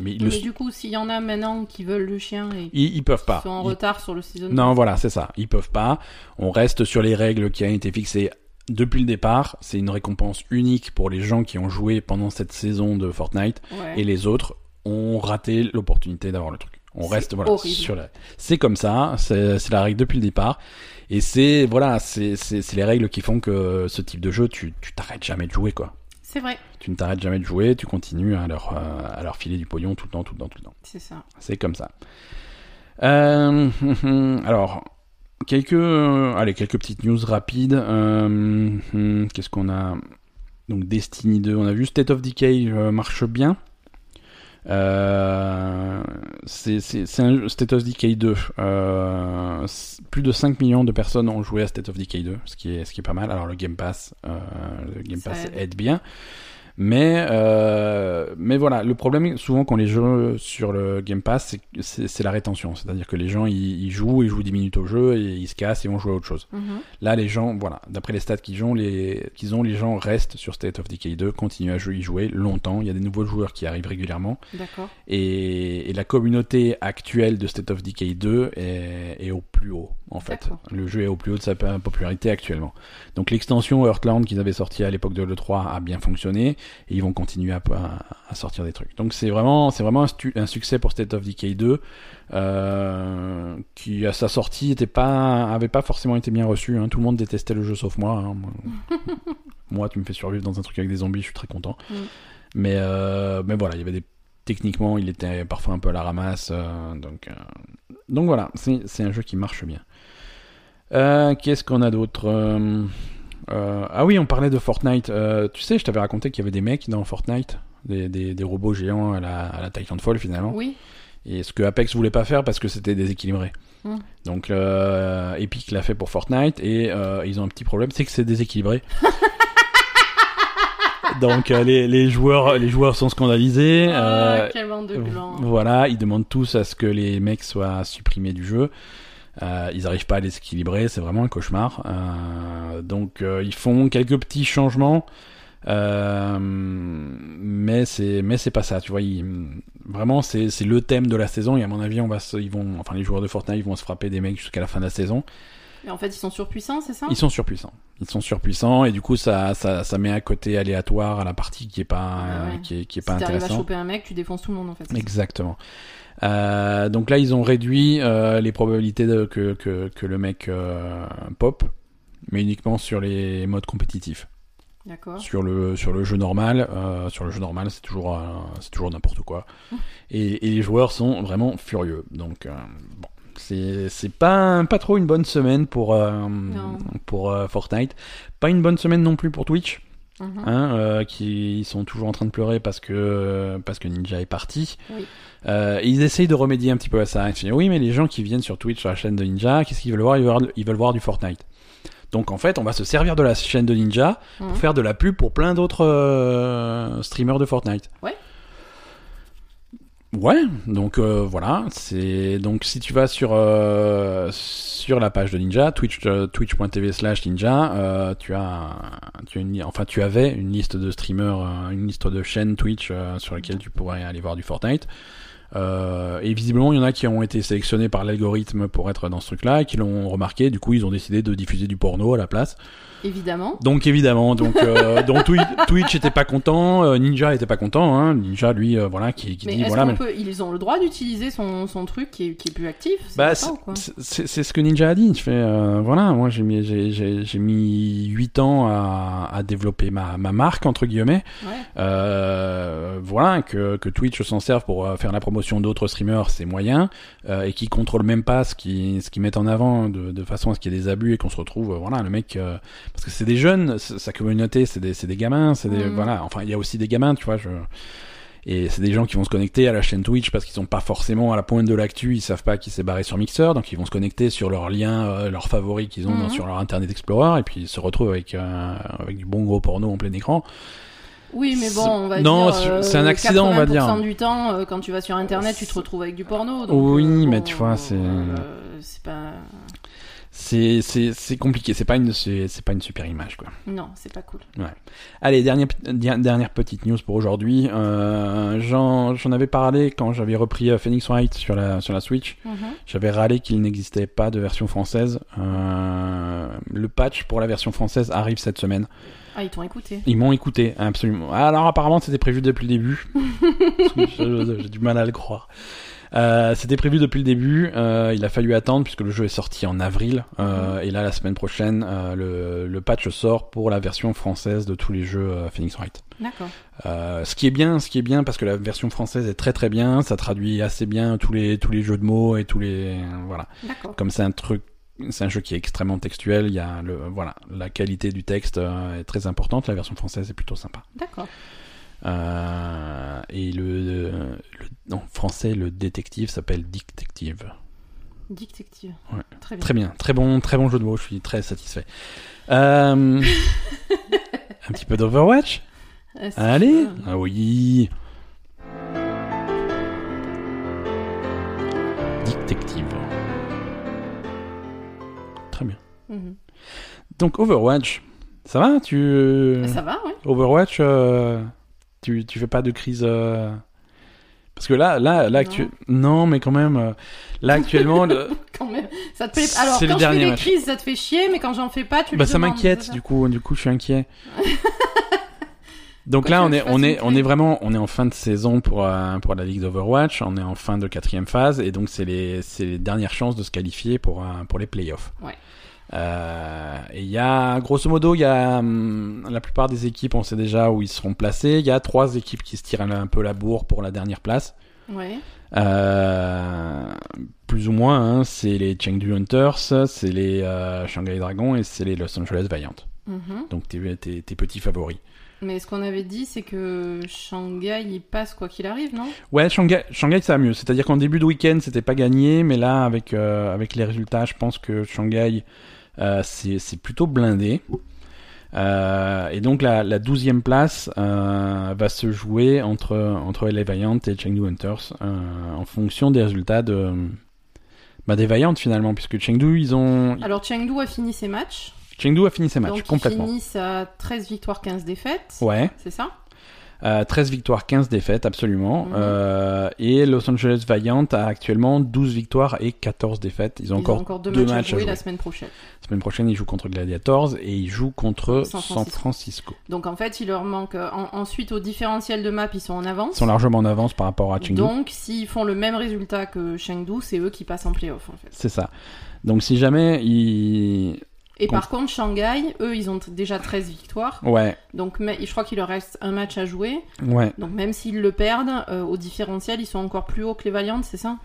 mais ils, le- Mais du coup, s'il y en a maintenant qui veulent le chien et ils, ils peuvent pas. sont en Ils- retard sur le season Non, voilà, c'est ça. Ils peuvent pas. On reste sur les règles qui ont été fixées depuis le départ. C'est une récompense unique pour les gens qui ont joué pendant cette saison de Fortnite. Ouais. Et les autres ont raté l'opportunité d'avoir le truc. On reste, voilà, horrible. sur la... C'est comme ça. C'est la règle depuis le départ. Et c'est, voilà, c'est les règles qui font que ce type de jeu, tu tu t'arrêtes jamais de jouer, quoi. C'est vrai, Tu ne t'arrêtes jamais de jouer, tu continues à leur, euh, à leur filer du pognon tout le temps, tout le temps, tout le temps. c'est ça. C'est comme ça. Euh, alors, quelques, euh, allez, quelques petites news rapides. Euh, hum, Qu'est-ce qu'on a? Donc Destiny 2, on a vu State of Decay marche bien. Euh, c'est c'est- c'est un State of Decay 2. Euh, plus de 5 millions de personnes ont joué à State of Decay 2, ce qui est, ce qui est pas mal. Alors le Game Pass, euh, le Game Pass aide. aide bien. Mais, euh, mais voilà, le problème souvent quand les jeux sur le Game Pass, c'est la rétention. C'est-à-dire que les gens ils, ils jouent, ils jouent 10 minutes au jeu et ils se cassent et vont jouer à autre chose. Mhm. Là, les gens, voilà, d'après les stats qu'ils ont, les, qu'ils ont, les gens restent sur State of Decay 2, continuent à jouer, y jouer longtemps. Il y a des nouveaux joueurs qui arrivent régulièrement. D'accord. Et, et la communauté actuelle de State of Decay 2 est, est au plus haut, en fait. Le jeu est au plus haut de sa popularité actuellement. Donc l'extension Heartland qu'ils avaient sorti à l'époque de l'E3 a bien fonctionné et ils vont continuer à, sortir des trucs. Donc c'est vraiment, c'est vraiment un, succès pour State of Decay 2 euh, qui à sa sortie était pas, avait pas forcément été bien reçu. hein. Tout le monde détestait le jeu sauf moi. hein. Moi, tu me fais survivre dans un truc avec des zombies, je suis très content. Mm. Mais, euh, mais voilà, il y avait des techniquement, il était parfois un peu à la ramasse. euh, donc, euh, donc voilà, c'est c'est un jeu qui marche bien. Euh, Qu'est-ce qu'on a d'autre Euh, euh, Ah oui, on parlait de Fortnite. Euh, tu sais, je t'avais raconté qu'il y avait des mecs dans Fortnite, des, des, des robots géants à la, à la Titanfall finalement. Oui. Et ce que Apex voulait pas faire parce que c'était déséquilibré. Hmm. Donc euh, Epic l'a fait pour Fortnite et euh, ils ont un petit problème, c'est que c'est déséquilibré. Donc euh, les, les joueurs les joueurs sont scandalisés. Ah, euh, quelle bande de voilà, ils demandent tous à ce que les mecs soient supprimés du jeu. Euh, ils arrivent pas à les équilibrer, c'est vraiment un cauchemar. Euh, donc euh, ils font quelques petits changements, euh, mais c'est mais c'est pas ça, tu vois. ils- vraiment, c'est c'est le thème de la saison et à mon avis, on va se- ils vont, enfin les joueurs de Fortnite ils vont se frapper des mecs jusqu'à la fin de la saison. Mais en fait, ils sont surpuissants, c'est ça? Ils sont surpuissants. Ils sont surpuissants et du coup ça ça, ça met un côté aléatoire à la partie qui est pas Ah ouais. qui est, qui est Si pas t'arrives à intéressant. choper un mec, tu défonces tout le monde en fait. Exactement. Euh, donc là, ils ont réduit euh, les probabilités de, que, que, que le mec euh, pop, mais uniquement sur les modes compétitifs. D'accord. Sur le sur le jeu normal, sur le jeu normal, c'est toujours c'est toujours n'importe quoi. Et, et les joueurs sont vraiment furieux. Donc bon, c'est c'est pas pas trop une bonne semaine pour euh, pour euh, Fortnite. Pas une bonne semaine non plus pour Twitch Hein, euh, qui sont toujours en train de pleurer parce que parce que Ninja est parti. Oui. Euh, et ils essayent de remédier un petit peu à ça. Ils se disent, oui, mais les gens qui viennent sur Twitch sur la chaîne de Ninja, qu'est-ce qu'ils veulent voir? Ils veulent, voir ils veulent voir du Fortnite. Donc en fait, on va se servir de la chaîne de Ninja pour faire de la pub pour plein d'autres euh, streamers de Fortnite. Ouais. Ouais, donc euh, voilà, c'est donc si tu vas sur euh, sur la page de Ninja, twitch euh, twitch.tv slash ninja, tu as tu as une enfin tu avais une liste de streamers, une liste de chaînes Twitch sur lesquelles tu pourrais aller voir du Fortnite. Et visiblement, il y en a qui ont été sélectionnés par l'algorithme pour être dans ce truc-là et qui l'ont remarqué. Du coup, ils ont décidé de diffuser du porno à la place. Évidemment. Donc évidemment, donc euh, donc Twi- Twitch était pas content, euh, Ninja était pas content. Hein. Ninja, lui, euh, voilà, qui, qui Mais dit voilà. mais- peut... ils ont le droit d'utiliser son, son truc qui est, qui est plus actif? C'est Bah, c'est ça ou quoi? c'est- c'est ce que Ninja a dit. Je fais, euh, voilà, moi j'ai mis, j'ai, j'ai, j'ai mis 8 ans à, à développer ma, ma marque, entre guillemets. Ouais. Euh, voilà, que, que Twitch s'en serve pour euh, faire la promotion d'autres streamers, c'est moyen. Et qui contrôle même pas ce qu'ils ce qu'ils mettent en avant de, de façon à ce qu'il y ait des abus et qu'on se retrouve, voilà, le mec. Parce que c'est des jeunes, sa communauté, c'est des, des gamins, c'est des. Mhm. Voilà, enfin, il y a aussi des gamins, tu vois, je. Et c'est des gens qui vont se connecter à la chaîne Twitch parce qu'ils sont pas forcément à la pointe de l'actu, ils savent pas qui s'est barré sur Mixer, donc ils vont se connecter sur leurs liens, euh, leurs favoris qu'ils ont dans- Mhm. sur leur Internet Explorer, et puis ils se retrouvent avec, euh, avec du bon gros porno en plein écran. Oui, mais bon, on va Non, dire. c'est- euh, c'est un accident, on va dire. 80% du temps, euh, quand tu vas sur internet, tu te retrouves avec du porno. Donc, Oui, euh, mais bon, tu vois, c'est- c'est pas. C'est, c'est, c'est compliqué, c'est pas une, c'est, c'est pas une super image, quoi. Non, c'est pas cool. Allez, dernière, dernière petite news pour aujourd'hui. Euh, j'en, j'en avais parlé quand j'avais repris euh, Phoenix Wright sur la, sur la Switch. Mhm. J'avais râlé qu'il n'existait pas de version française. Euh, le patch pour la version française arrive cette semaine. Ah, ils t'ont écouté. Ils m'ont écouté, absolument. Alors apparemment c'était prévu depuis le début. J'ai du mal à le croire. Euh, c'était prévu depuis le début. Euh, il a fallu attendre puisque le jeu est sorti en avril. Euh, et là, la semaine prochaine, le, le patch sort pour la version française de tous les jeux Phoenix Wright. D'accord. Ce qui est bien, ce qui est bien parce que la version française est très très bien. Ça traduit assez bien tous les tous les jeux de mots et tous les voilà. D'accord. Comme c'est un truc, c'est un jeu qui est extrêmement textuel. Il y a le voilà, la qualité du texte est très importante. La version française est plutôt sympa. D'accord. Euh, et le, le En français, le détective s'appelle Detective. Detective. Ouais. Très bien. Très bien, très bon, très bon jeu de mots. Je suis très satisfait. Euh, un petit peu d'Overwatch? Ah, c'est Allez. Ah oui. Detective. Très bien. Mhm. Donc Overwatch, ça va? Tu Ça va, oui. Overwatch, euh, tu tu fais pas de crise euh, Parce que là, là, là, Non. actu- non, mais quand même, euh, là actuellement, le- Quand même. Ça te plaît... Alors, C'est le quand je fais dernier des match. crises, ça te fait chier, mais quand j'en fais pas, tu bah le ça m'inquiète du coup, du coup, je suis inquiet. Donc là, on est, on est, on est vraiment, on est en fin de saison pour euh, pour la ligue d'Overwatch. On est en fin de quatrième phase et donc c'est les, c'est les dernières chances de se qualifier pour euh, pour les playoffs. Ouais. Euh, et il y a, grosso modo, il y a hum, la plupart des équipes, on sait déjà où ils seront placés. Il y a trois équipes qui se tirent un, peu la bourre pour la dernière place. Ouais. Euh, plus ou moins, hein, c'est les Chengdu Hunters, c'est les euh, Shanghai Dragons et c'est les Los Angeles Valiant. Mhm. Donc tes, tes, tes petits favoris. Mais ce qu'on avait dit, c'est que Shanghai, il passe quoi qu'il arrive, non? Ouais, Shanghai, Shanghai ça va mieux. C'est-à-dire qu'en début de week-end, c'était pas gagné, mais là, avec, avec les résultats, je pense que Shanghai, c'est c'est plutôt blindé. Euh, et donc la, la 12e place euh, va se jouer entre, entre LA Valiant et Chengdu Hunters euh, en fonction des résultats de, bah, des Valiant finalement, puisque Chengdu, ils ont... Alors, Chengdu a fini ses matchs. Chengdu a fini ses matchs donc, complètement. ils finissent à 13 victoires, 15 défaites. Ouais, C'est ça? Euh, 13 victoires, 15 défaites, absolument. Mhm. Euh, et Los Angeles Valiant a actuellement 12 victoires et 14 défaites. Ils ont Ils encore, ont encore deux, deux matchs, matchs à à jouer la semaine prochaine. La semaine prochaine, ils jouent contre Gladiators et ils jouent contre San San Francisco. Donc, en fait, il leur manque. euh, en- ensuite, au différentiel de map, ils sont en avance. Ils sont largement en avance par rapport à Chengdu. Donc, s'ils font le même résultat que Chengdu, c'est eux qui passent en playoff, en fait. C'est ça. Donc si jamais ils... Et par contre, Shanghai, eux, ils ont déjà 13 victoires. Ouais, Donc, mais, je crois qu'il leur reste un match à jouer. ouais. Donc, même s'ils le perdent, euh, au différentiel, ils sont encore plus hauts que les Valiant, c'est ça?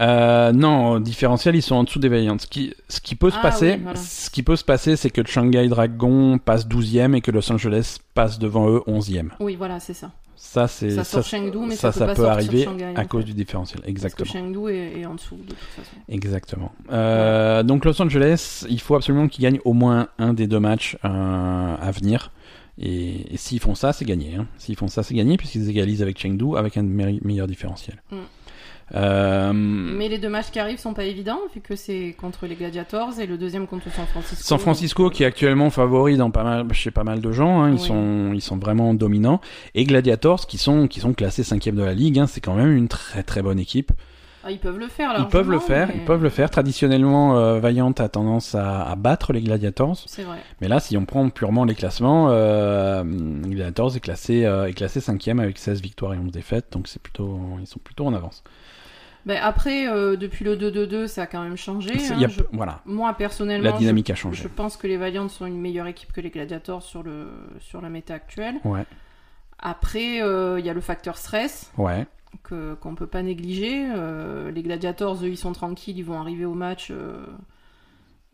Euh, non, au différentiel, ils sont en dessous des Valiant. Ce qui, ce qui peut se Ah passer, oui, voilà. ce qui peut se passer, c'est que Shanghai Dragon passe 12e et que Los Angeles passe devant eux 11e. Oui, voilà, c'est ça. Ça, c'est Ça sort Chengdu, mais ça, ça, peut, arriver Shanghai, à cause fait. du différentiel. Parce que Exactement. Chengdu est, est en dessous, de toute façon. Exactement. Euh, donc Los Angeles, il faut absolument qu'ils gagnent au moins un des deux matchs euh, à venir. Et, et s'ils font ça, c'est gagné. Hein. S'ils font ça, c'est gagné puisqu'ils égalisent avec Chengdu avec un me- meilleur différentiel. Mm. Euh, Mais les deux matchs qui arrivent sont pas évidents, vu que c'est contre les Gladiators et le deuxième contre San Francisco. San Francisco qui est actuellement favori dans pas mal, chez pas mal de gens, hein, ils Oui. sont ils sont vraiment dominants et Gladiators qui sont qui sont classés cinquième de la ligue, hein, c'est quand même une très très bonne équipe. Ah, ils peuvent le faire, Ils peuvent le faire, mais- ils peuvent le faire. Traditionnellement, euh, Valiant a tendance à, à battre les Gladiators. C'est vrai. Mais là, si on prend purement les classements, euh, Gladiators est classé, euh, est classé 5 avec 16 victoires et 11 défaites, donc c'est plutôt, ils sont plutôt en avance. Ben, après, euh, depuis le 2-2-2, ça a quand même changé. Hein. a- Je- Voilà, Moi, personnellement, la dynamique je, a changé. je pense que les Valiants sont une meilleure équipe que les Gladiators sur, le, sur la méta actuelle. Ouais, Après, euh, il y a le facteur stress ouais, qu'on peut pas négliger. Euh, les Gladiators, eux, ils sont tranquilles, ils vont arriver au match euh,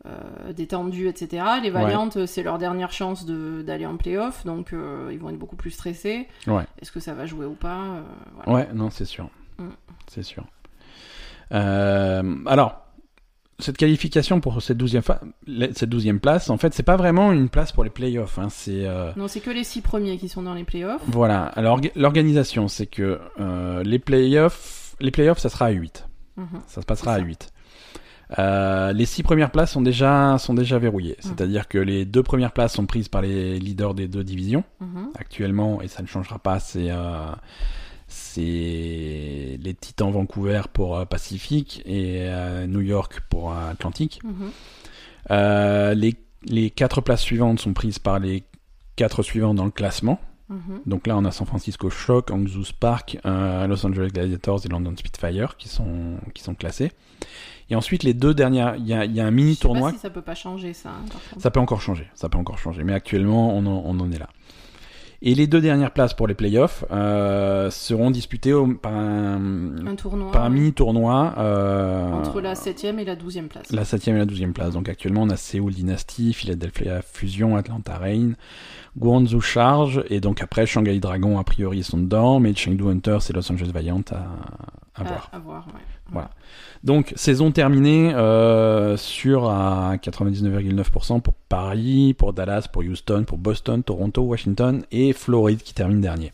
euh, détendus, etc. Les Valiants, euh, c'est leur dernière chance de, d'aller en playoff, donc ils vont être beaucoup plus stressés. ouais, Est-ce que ça va jouer ou pas voilà. ouais, non, c'est sûr, Mm. c'est sûr. Alors, cette qualification pour cette 12e, fa- cette 12e place, en fait, c'est pas vraiment une place pour les playoffs, hein, c'est... euh, Non, c'est que les six premiers qui sont dans les playoffs. Voilà, alors orga- l'organisation, c'est que euh, les playoffs, les playoffs, ça sera à 8. Mhm. Ça se passera à ça. 8. Euh, les six premières places sont déjà, sont déjà verrouillées. Mhm. C'est-à-dire que les deux premières places sont prises par les leaders des deux divisions. Mhm. Actuellement, et ça ne changera pas, c'est c'est les Titans Vancouver pour euh, Pacifique et euh, New York pour euh, Atlantique. Mhm. Les, les quatre places suivantes sont prises par les quatre suivants dans le classement. Mhm. Donc là, on a San Francisco Shock, Hangzhou Spark, euh, Los Angeles Gladiators et London Spitfire qui sont, qui sont classés. Et ensuite, les deux dernières, il y a, il y a un mini Je sais pas tournoi. si ça peut pas changer ça. hein. Ça peut encore changer, ça peut encore changer. Mais actuellement, on en, on en est là. Et les deux dernières places pour les playoffs euh, seront disputées au- par un, Un tournoi. par un ouais. mini tournoi euh, Entre la 7ème et la 12ème place. la 7 et la 12 place. Donc actuellement, on a Seoul Dynasty, Philadelphia Fusion, Atlanta Reign, Guangzhou Charge, et donc après, Shanghai Dragon, a priori, ils sont dedans, mais Chengdu Hunters et Los Angeles Valiant à, à À- voir. À voir, ouais. Voilà. Donc, saison terminée euh, sur à 99,9% pour Paris, pour Dallas, pour Houston, pour Boston, Toronto, Washington et Floride qui termine dernier.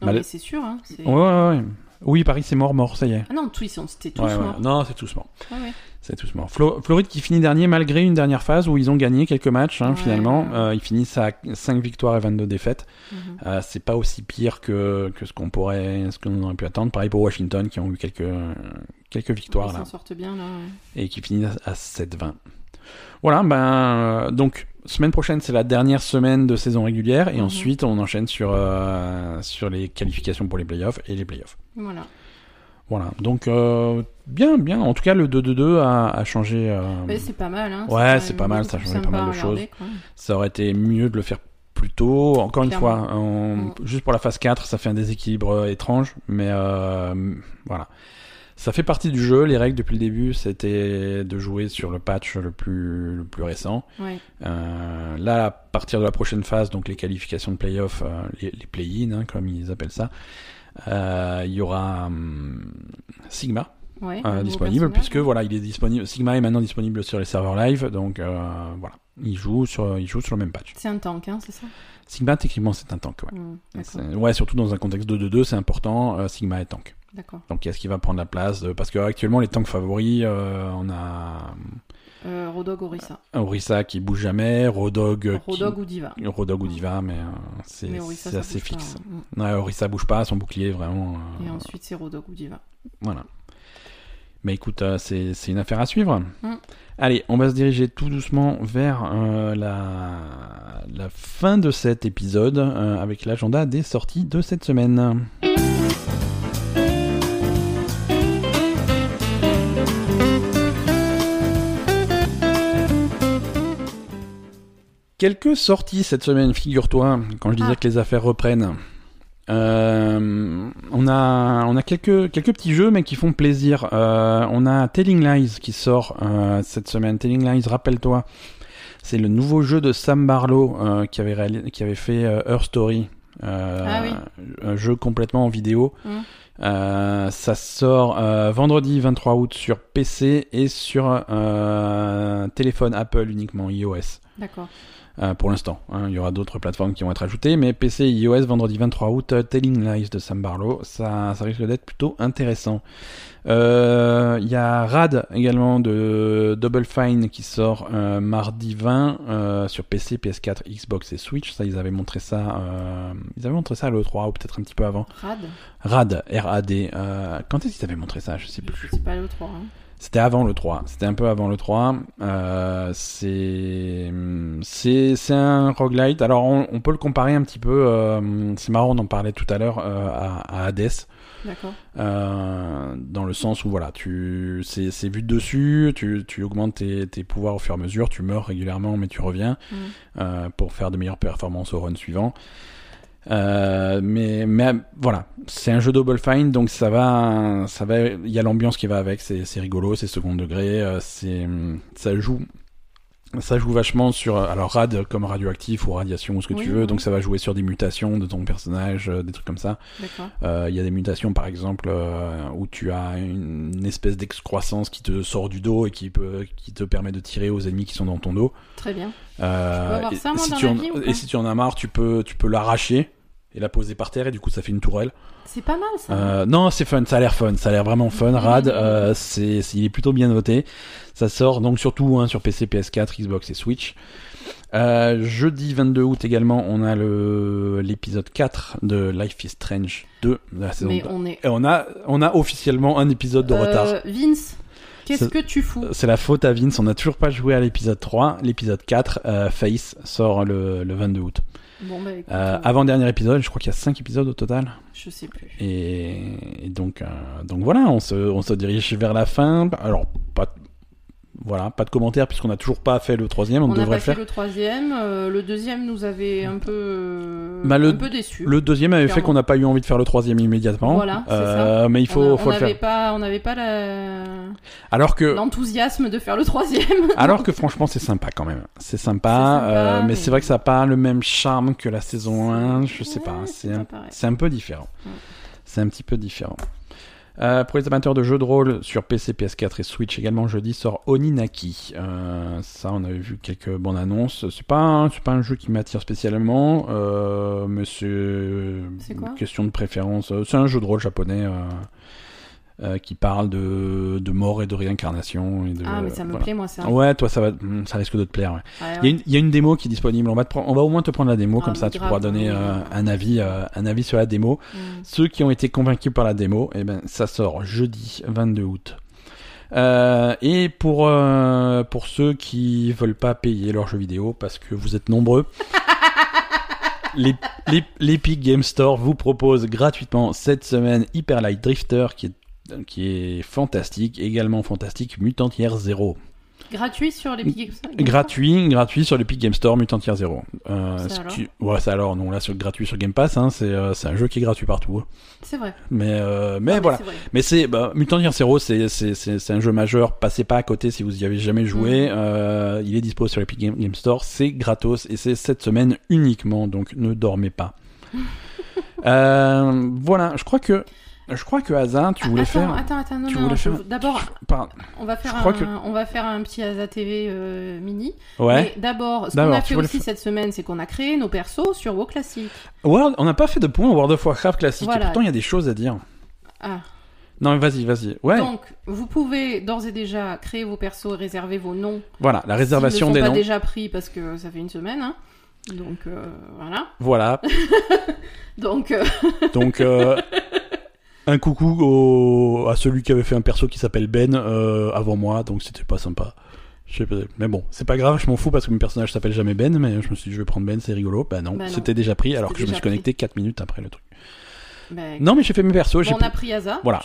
Non, Mal- mais c'est sûr, hein. c'est- Ouais, ouais, ouais. Oui, Paris, c'est mort, mort, ça y est. Ah non, tous, c'était tous Ouais, ouais. morts. Non, c'est tous mort. Ouais, ouais. C'est tous mort. Flo- Floride qui finit dernier malgré une dernière phase où ils ont gagné quelques matchs hein, finalement. Euh, ils finissent à 5 victoires et 22 défaites. Mhm. Euh, c'est pas aussi pire que, que ce qu'on pourrait, ce qu'on aurait pu attendre. Pareil pour Washington qui ont eu quelques, quelques victoires Ils s'en sortent bien, là. et qui finissent à 7-20. Voilà, ben euh, donc semaine prochaine c'est la dernière semaine de saison régulière et Mhm. ensuite on enchaîne sur euh, sur les qualifications pour les playoffs et les playoffs. Voilà. Voilà, donc euh, bien, bien. En tout cas, le 2-2-2 a, a changé. euh, c'est pas mal, hein. Ouais, c'est pas mal, ça a changé pas mal de choses. quoi. Ça aurait été mieux de le faire plus tôt. Encore une fois, on- Mm. juste pour la phase 4, ça fait un déséquilibre étrange, mais voilà. Ça fait partie du jeu. Les règles depuis le début, c'était de jouer sur le patch le plus, le plus récent. Ouais. Euh, là, à partir de la prochaine phase, donc les qualifications de playoff, euh, les, les play-in, hein, comme ils appellent ça, euh, il y aura hum, Sigma Ouais, euh, disponible, puisque voilà, il est disponible. Sigma est maintenant disponible sur les serveurs live, donc euh, voilà, il joue sur, il joue sur le même patch. C'est un tank, hein, c'est ça? Sigma, techniquement, c'est un tank, ouais. Mm, Ouais, surtout dans un contexte 2-2-2, c'est important. euh, Sigma est tank. D'accord. Donc, est-ce qu'il va prendre la place de- Parce qu'actuellement, les tanks favoris, euh, on a Euh, Rodog Orisa. Orisa qui bouge jamais, Rodog, euh, qui- Rodog ou Diva. Rodog ou Diva, mais euh, c'est Mais assez fixe. pas, hein. Mm. Ouais, bouge pas, son bouclier vraiment. euh, Et ensuite, c'est Rodog ou Diva. Voilà. Mais écoute, euh, c'est c'est une affaire à suivre. Mm. Allez, on va se diriger tout doucement vers euh, la, la fin de cet épisode euh, avec l'agenda des sorties de cette semaine. Quelques sorties cette semaine, figure-toi, quand je disais Ah. que les affaires reprennent. Euh, on a, on a quelques, quelques petits jeux, mais qui font plaisir. Euh, on a Telling Lies qui sort euh, cette semaine. Telling Lies, rappelle-toi, c'est le nouveau jeu de Sam Barlow qui, avait qui avait fait Her Story. Ah oui. Un jeu complètement en vidéo. Mm. Euh, ça sort vendredi 23 août sur PC et sur téléphone Apple uniquement, iOS. D'accord. Euh, pour l'instant. hein. il y aura d'autres plateformes qui vont être ajoutées, mais PC et iOS vendredi 23 août, Telling Lies de Sam Barlow, ça, ça risque d'être plutôt intéressant. Euh, Il y a Rad également de Double Fine qui sort euh, mardi 20 euh, sur PC, PS4, Xbox et Switch. Ça, ils avaient montré ça, ils avaient montré ça à l'E3 ou peut-être un petit peu avant. Rad Rad, R-A-D. Quand est-ce qu'ils avaient montré ça? Je sais plus. Sais pas le 3. Hein. C'était avant le 3. C'était un peu avant le 3. Euh, c'est c'est c'est un roguelite. Alors on, on peut le comparer un petit peu. euh, c'est marrant, on en parlait tout à l'heure euh, à, à Hades. D'accord. Euh, dans le sens où voilà, tu c'est c'est vu de dessus, tu, tu augmentes tes, tes pouvoirs au fur et à mesure, tu meurs régulièrement mais tu reviens Mm. euh, pour faire de meilleures performances au run suivant. Euh, mais mais voilà, c'est un jeu Double Fine donc ça va ça va il y a l'ambiance qui va avec, c'est rigolo, c'est second degré, euh, c'est ça joue ça joue vachement sur alors rad comme radioactif ou radiation ou ce que Oui, tu veux oui. donc ça va jouer sur des mutations de ton personnage euh, des trucs comme ça euh, Il y a des mutations, par exemple, euh, où tu as une, une espèce d'excroissance qui te sort du dos et qui, peut, qui te permet de tirer aux ennemis qui sont dans ton dos. Très bien. Euh, Je peux avoir et- si tu en, vie, ou et si tu en as marre, tu peux, tu peux l'arracher et la poser par terre et du coup ça fait une tourelle. C'est pas mal ça. Euh, non, c'est fun, ça a l'air fun, ça a l'air vraiment fun. Rad, euh, c'est- il est plutôt bien noté. Ça sort donc surtout hein, sur PC, PS4, Xbox et Switch. Euh, jeudi 22 août également, on a le l'épisode 4 de Life is Strange 2 de la saison Mais 2. on est. Et on a, on a officiellement un épisode de retard. Euh, Vince, qu'est-ce que tu fous? C'est la faute à Vince, on n'a toujours pas joué à l'épisode 3. L'épisode 4, euh, Face, sort le, le 22 août. Bon bah écoute, euh, Avant-dernier épisode, je crois qu'il y a 5 épisodes au total. je sais plus. Et, et donc, donc voilà, on se, on se dirige vers la fin. Alors, pas, Voilà, pas de commentaires puisqu'on n'a toujours pas fait le troisième, on, On devrait pas le faire. fait le troisième. euh, le deuxième nous avait un peu, euh, Bah, le- un peu déçus. Le deuxième avait fait qu'on n'a pas eu envie de faire le troisième immédiatement. Voilà, c'est Euh, Mais il faut, on a- faut on le faire. pas, on n'avait pas la- Alors que, l'enthousiasme de faire le troisième. alors que franchement, c'est sympa quand même. C'est sympa, sympa, mais, mais- c'est vrai que ça n'a pas le même charme que la saison 1. Je sais Ouais, pas, c'est pas un, peu différent. Ouais. C'est un petit peu différent. Euh, pour les amateurs de jeux de rôle sur PC, PS4 et Switch également jeudi sort Oninaki. Euh, ça, on avait vu quelques bandes annonces. C'est pas, un- c'est pas un jeu qui m'attire spécialement, euh, mais c'est C'est quoi? une question de préférence. Euh, C'est un jeu de rôle japonais euh, qui parle de, de mort et de réincarnation. Et de, ah, mais ça me voilà. plaît, moi, ça. Ouais, toi, ça va, hmm, ça risque de te plaire. ouais. Ouais, Il y, a une, il y a une démo qui est disponible. On va, te on va au moins te prendre la démo, Ah, comme ça tu pourras donner euh, un avis, euh, un avis sur la démo. Mm. Ceux qui ont été convaincus par la démo, eh ben, ça sort jeudi 22 août. Euh, et pour, euh, pour ceux qui veulent pas payer leurs jeux vidéo, parce que vous êtes nombreux, l'Ep- l'Ep- l'Epic Game Store vous propose gratuitement cette semaine Hyper Light Drifter, qui est, qui est fantastique, également fantastique, Mutant Year Zero. Gratuit sur les Game Store Gratuit, gratuit sur l'Epic Game Store, Mutant Year Zero. Euh, Ça alors qui- ouais, ça alors, non, là, sur, gratuit sur Game Pass, hein, c'est euh, un jeu qui est gratuit partout. hein. C'est vrai. Mais, euh, mais Ah, voilà. c'est vrai. Mais c'est bah, Mutant Zero, c'est un jeu majeur. Passez pas à côté si vous y avez jamais joué. Mm. Il est dispo sur l'Epic Game, Game Store. C'est gratos et c'est cette semaine uniquement. Donc ne dormez pas. voilà. Je crois que je crois que Hazin, tu voulais attends, faire. attends, attends, non, tu non, faire- D'abord, on va faire Je un, que- on va faire un petit Asa TV euh, mini. Ouais. D'abord, ce qu'on a fait aussi cette semaine, c'est qu'on a créé nos persos sur WoW Classic. World, on n'a pas fait de point World of Warcraft classique. Voilà. Et pourtant, il y a des choses à dire. Ah. Non, mais vas-y, vas-y. Ouais. Donc, vous pouvez d'ores et déjà créer vos persos et réserver vos noms. voilà, la réservation ne des sont pas noms. déjà pris parce que ça fait une semaine. Hein. Donc, euh, voilà. Voilà. Donc, euh, Donc, euh, un coucou au- à celui qui avait fait un perso qui s'appelle Ben euh, avant moi, donc c'était pas sympa. Je sais pas, mais bon, c'est pas grave, je m'en fous parce que mon personnage s'appelle jamais Ben, mais je me suis dit je vais prendre Ben, c'est rigolo. Bah non, Bah non. c'était déjà pris alors que je me suis connecté 4 minutes après le truc. Ben, Non, mais j'ai fait mes persos. bon, j'ai on a pris Asa. Voilà,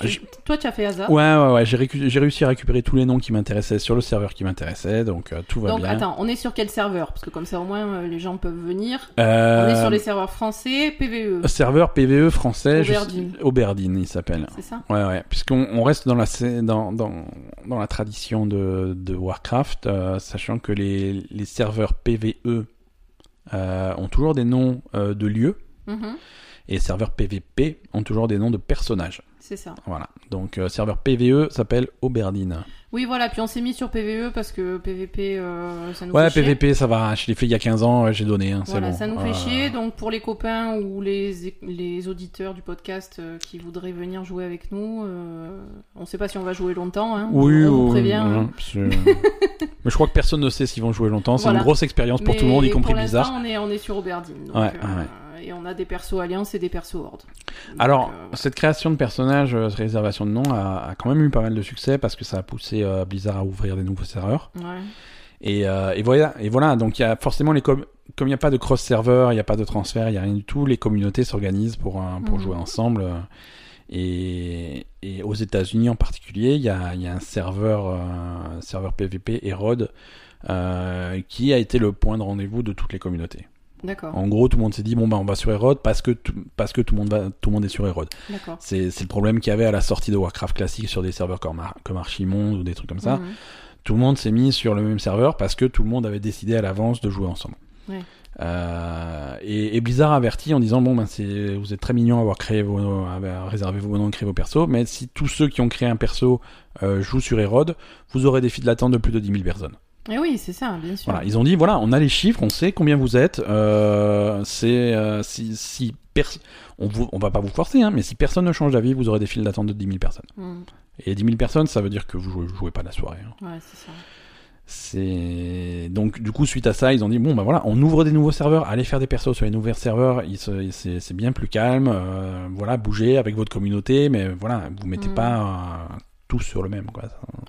Toi, tu as fait Asa. Ouais, ouais, ouais, j'ai récu- réussi à récupérer tous les noms qui m'intéressaient sur le serveur qui m'intéressait, donc euh, tout va Donc, bien. attends, on est sur quel serveur? Parce que comme ça, au moins, euh, les gens peuvent venir. Euh, On est sur les serveurs français, PVE. Serveur PVE français, je Aubergine. Auberdine, il s'appelle. C'est ça Ouais, ouais, puisqu'on on reste dans la, dans, dans, dans la tradition de, de Warcraft, sachant que les, les serveurs PVE ont toujours des noms de lieux, Mhm, et serveurs PVP ont toujours des noms de personnages. C'est ça. Voilà, donc euh, serveur PVE s'appelle Auberdine. Oui, voilà, puis on s'est mis sur PVE parce que PVP, euh, ça nous Ouais, fait chier. PVP, ça va, je l'ai fait il y a 15 ans, ouais, j'ai donné, hein, Voilà, bon. ça nous fait Euh, chier. Donc pour les copains ou les, les auditeurs du podcast euh, qui voudraient venir jouer avec nous, euh, on sait pas si on va jouer longtemps. Hein, Oui, on oui, prévient. oui, hein. Mais je crois que personne ne sait s'ils vont jouer longtemps. C'est Voilà. une grosse expérience pour Mais tout le monde, y compris pour Blizzard. On est, on est sur Auberdine. donc, Ouais, euh, ouais. Et on a des persos Alliance et des persos Horde. Donc, Alors, euh, cette création de personnages, euh, réservation de noms a, a quand même eu pas mal de succès parce que ça a poussé euh, Blizzard à ouvrir des nouveaux serveurs. ouais. Et, euh, et voilà, et voilà. Donc il y a forcément les com- comme il n'y a pas de cross serveur, il n'y a pas de transfert, il n'y a rien du tout. Les communautés s'organisent pour pour Mhm. jouer ensemble. Et, et aux États-Unis en particulier, il y a, y a un serveur, un serveur PVP Erod euh, qui a été le point de rendez-vous de toutes les communautés. D'accord, En gros, tout le monde s'est dit bon bah on va sur Erod parce que tout, parce que tout le monde va tout le monde est sur Erod. d'accord. C'est c'est le problème qu'il y avait à la sortie de Warcraft classique sur des serveurs comme, Ar- comme Archimonde ou des trucs comme ça. Tout le monde s'est mis sur le même serveur parce que tout le monde avait décidé à l'avance de jouer ensemble. Ouais. Euh, et, et Blizzard a averti en disant bon ben c'est vous êtes très mignon à avoir créé vos avoir réservé vos noms créé vos persos, mais si tous ceux qui ont créé un perso euh, jouent sur Erod, vous aurez des files d'attente de plus de 10 000 personnes. Et oui, c'est ça, bien sûr. Voilà, ils ont dit voilà, on a les chiffres, on sait combien vous êtes. Euh, c'est euh, si on vous, on va pas vous forcer, hein, mais si personne ne change d'avis, vous aurez des files d'attente de 10 000 personnes. Mhm. Et 10 000 personnes, ça veut dire que vous jouez, jouez pas la soirée. hein. Ouais, c'est ça. C'est donc du coup suite à ça, ils ont dit bon bah voilà, on ouvre des nouveaux serveurs, allez faire des persos sur les nouveaux serveurs, c'est bien plus calme, euh, voilà, bougez avec votre communauté, mais voilà, vous mettez Mhm. pas tous sur le même quoi.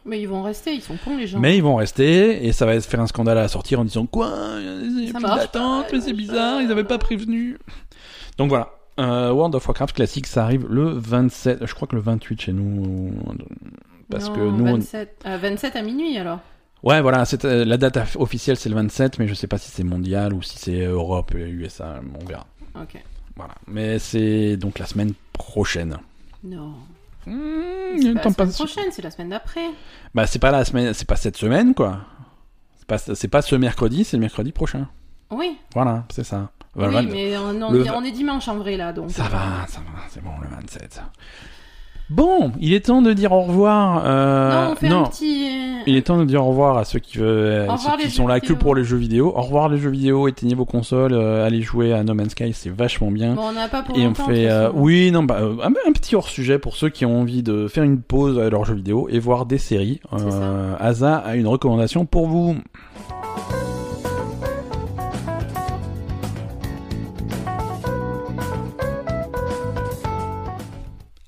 Mais ils vont rester, ils sont cons les gens. Mais ils vont rester et ça va faire un scandale à la sortir en disant quoi Il y a d'attente, mais c'est bizarre, ils avaient pas prévenu. Donc voilà, euh, World of Warcraft classique, ça arrive le 27, je crois que le 28 chez nous, parce Non, que nous, on- 27... euh, 27 à minuit alors. Ouais, voilà, euh, la date officielle c'est le 27, mais je sais pas si c'est mondial ou si c'est Europe et USA, on verra. Ok. Voilà, mais c'est donc la semaine prochaine. Non. Mmh, C'est pas la semaine passe. prochaine, c'est la semaine d'après. Bah c'est pas la semaine, c'est pas cette semaine quoi. C'est pas, c'est pas ce mercredi, c'est le mercredi prochain. Oui. Voilà, c'est ça. oui, Voilà, mais on, le on est dimanche en vrai là, donc. Ça va, ça va, c'est bon le 27. Bon, il est temps de dire au revoir. euh, non, on fait un petit. euh, Il est temps de dire au revoir à ceux qui, veulent, ceux qui sont là que pour les jeux vidéo. Au revoir les jeux vidéo, éteignez vos consoles, euh, allez jouer à No Man's Sky, c'est vachement bien. Bon, on n'a pas pour Et on fait, euh, oui, non, bah, euh, un, un petit hors sujet pour ceux qui ont envie de faire une pause à leurs jeux vidéo et voir des séries. Euh, Asa a une recommandation pour vous.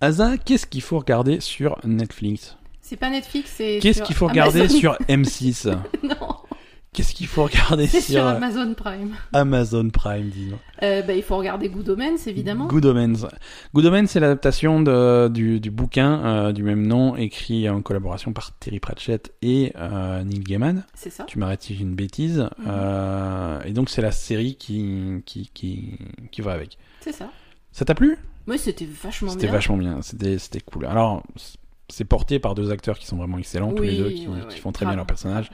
Asa, qu'est-ce qu'il faut regarder sur Netflix? C'est pas Netflix, c'est. Qu'est-ce qu'il faut regarder Amazon. sur M6 non, Qu'est-ce qu'il faut regarder c'est sur, sur euh, Amazon Prime. Amazon Prime, dis-nous Euh, bah, il faut regarder Good Omens, évidemment. Good Omens. Good Omens, c'est l'adaptation du, du bouquin euh, du même nom, écrit en collaboration par Terry Pratchett et euh, Neil Gaiman. C'est ça. Tu m'arrêtes si j'ai une bêtise. Mhm. Et donc, c'est la série qui, qui, qui, qui va avec. C'est ça. Ça t'a plu? Oui, c'était vachement C'était bien. vachement bien. C'était c'était cool. Alors, c'est porté par deux acteurs qui sont vraiment excellents, tous les deux, qui, ouais, qui ouais, font très bien leur personnage.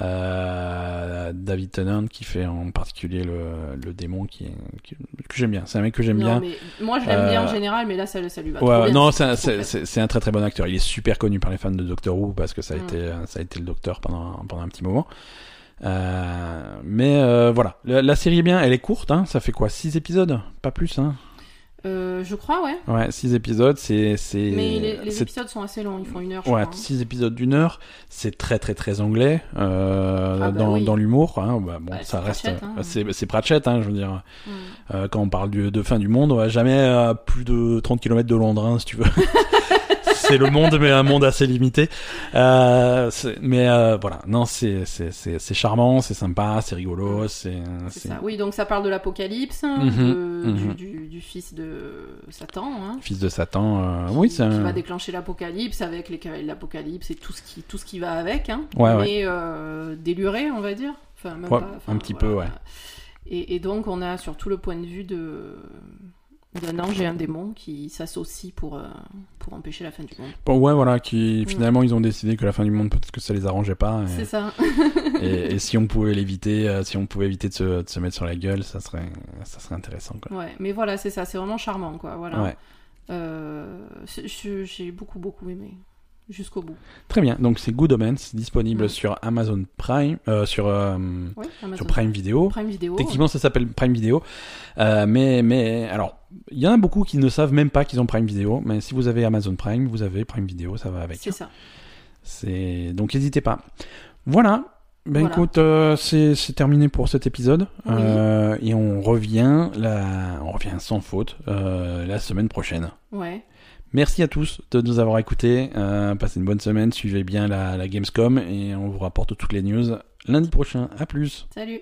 Euh, David Tennant qui fait en particulier le, le démon qui, que j'aime bien. C'est un mec que j'aime bien. mais moi je l'aime bien en Euh, général, mais là ça, ça lui va. Ouais, trop bien, non, c'est un, très très bon acteur. Il est super connu par les fans de Doctor Who parce que ça a, Mm. été, ça a été le docteur pendant, pendant un petit moment. Euh, mais euh, voilà, la, la série est bien, elle est courte, hein, ça fait quoi 6 épisodes? Pas plus, hein Euh, je crois, ouais. Ouais, 6 épisodes, c'est. c'est- Mais les, épisodes sont assez longs, ils font une heure, je Ouais, crois. hein. 6 épisodes d'une heure, c'est très très très anglais euh, Ah bah dans, oui. dans l'humour. Hein, bah, bon, Bah, ça c'est reste. Pratchett, hein. C'est c'est Pratchett, hein, je veux dire. Mm. Euh, quand on parle du- de fin du monde, on va jamais à plus de 30 km de Londres, hein, si tu veux. c'est le monde, mais un monde assez limité. Euh, mais euh, voilà, non, c'est c'est charmant, c'est sympa, c'est rigolo, c'est. Oui, donc ça parle de l'apocalypse, hein, Mhm, mhm. Du, du- du fils de Satan, hein, fils de Satan. euh, oui, qui, c'est qui va déclencher l'apocalypse avec les cavaliers de l'apocalypse et tout ce qui tout ce qui va avec, hein, Ouais, mais déluré, on va dire. Enfin, même Ouais, pas, enfin, un petit peu, ouais. Et, et donc on a surtout le point de vue de d'un ange et un démon qui s'associent pour euh, pour empêcher la fin du monde. Bon, ouais, voilà, qui Mm. finalement ils ont décidé que la fin du monde peut-être que ça les arrangeait pas. C'est ça. et, et si on pouvait l'éviter, euh, si on pouvait éviter de se, de se mettre sur la gueule, ça serait ça serait intéressant. Quoi. Ouais, mais voilà, c'est ça, c'est vraiment charmant, quoi. Voilà. Ouais. Euh, j'ai beaucoup beaucoup aimé jusqu'au bout. Très bien. Donc c'est Good Omens, disponible sur Amazon Prime, euh, sur euh, Amazon sur Prime Video. Prime Video. Techniquement, ça s'appelle Prime Video. Euh, mais, mais, alors, il y en a beaucoup qui ne savent même pas qu'ils ont Prime Video. Mais si vous avez Amazon Prime, vous avez Prime Video, ça va avec. C'est ça. C'est donc n'hésitez pas. Voilà. Ben Voilà. écoute, euh, c'est c'est terminé pour cet épisode Oui. Euh, et on revient la, on revient sans faute euh, la semaine prochaine. Ouais. Merci à tous de nous avoir écoutés. Euh, passez une bonne semaine, suivez bien la, la Gamescom et on vous rapporte toutes les news lundi prochain. À plus. Salut.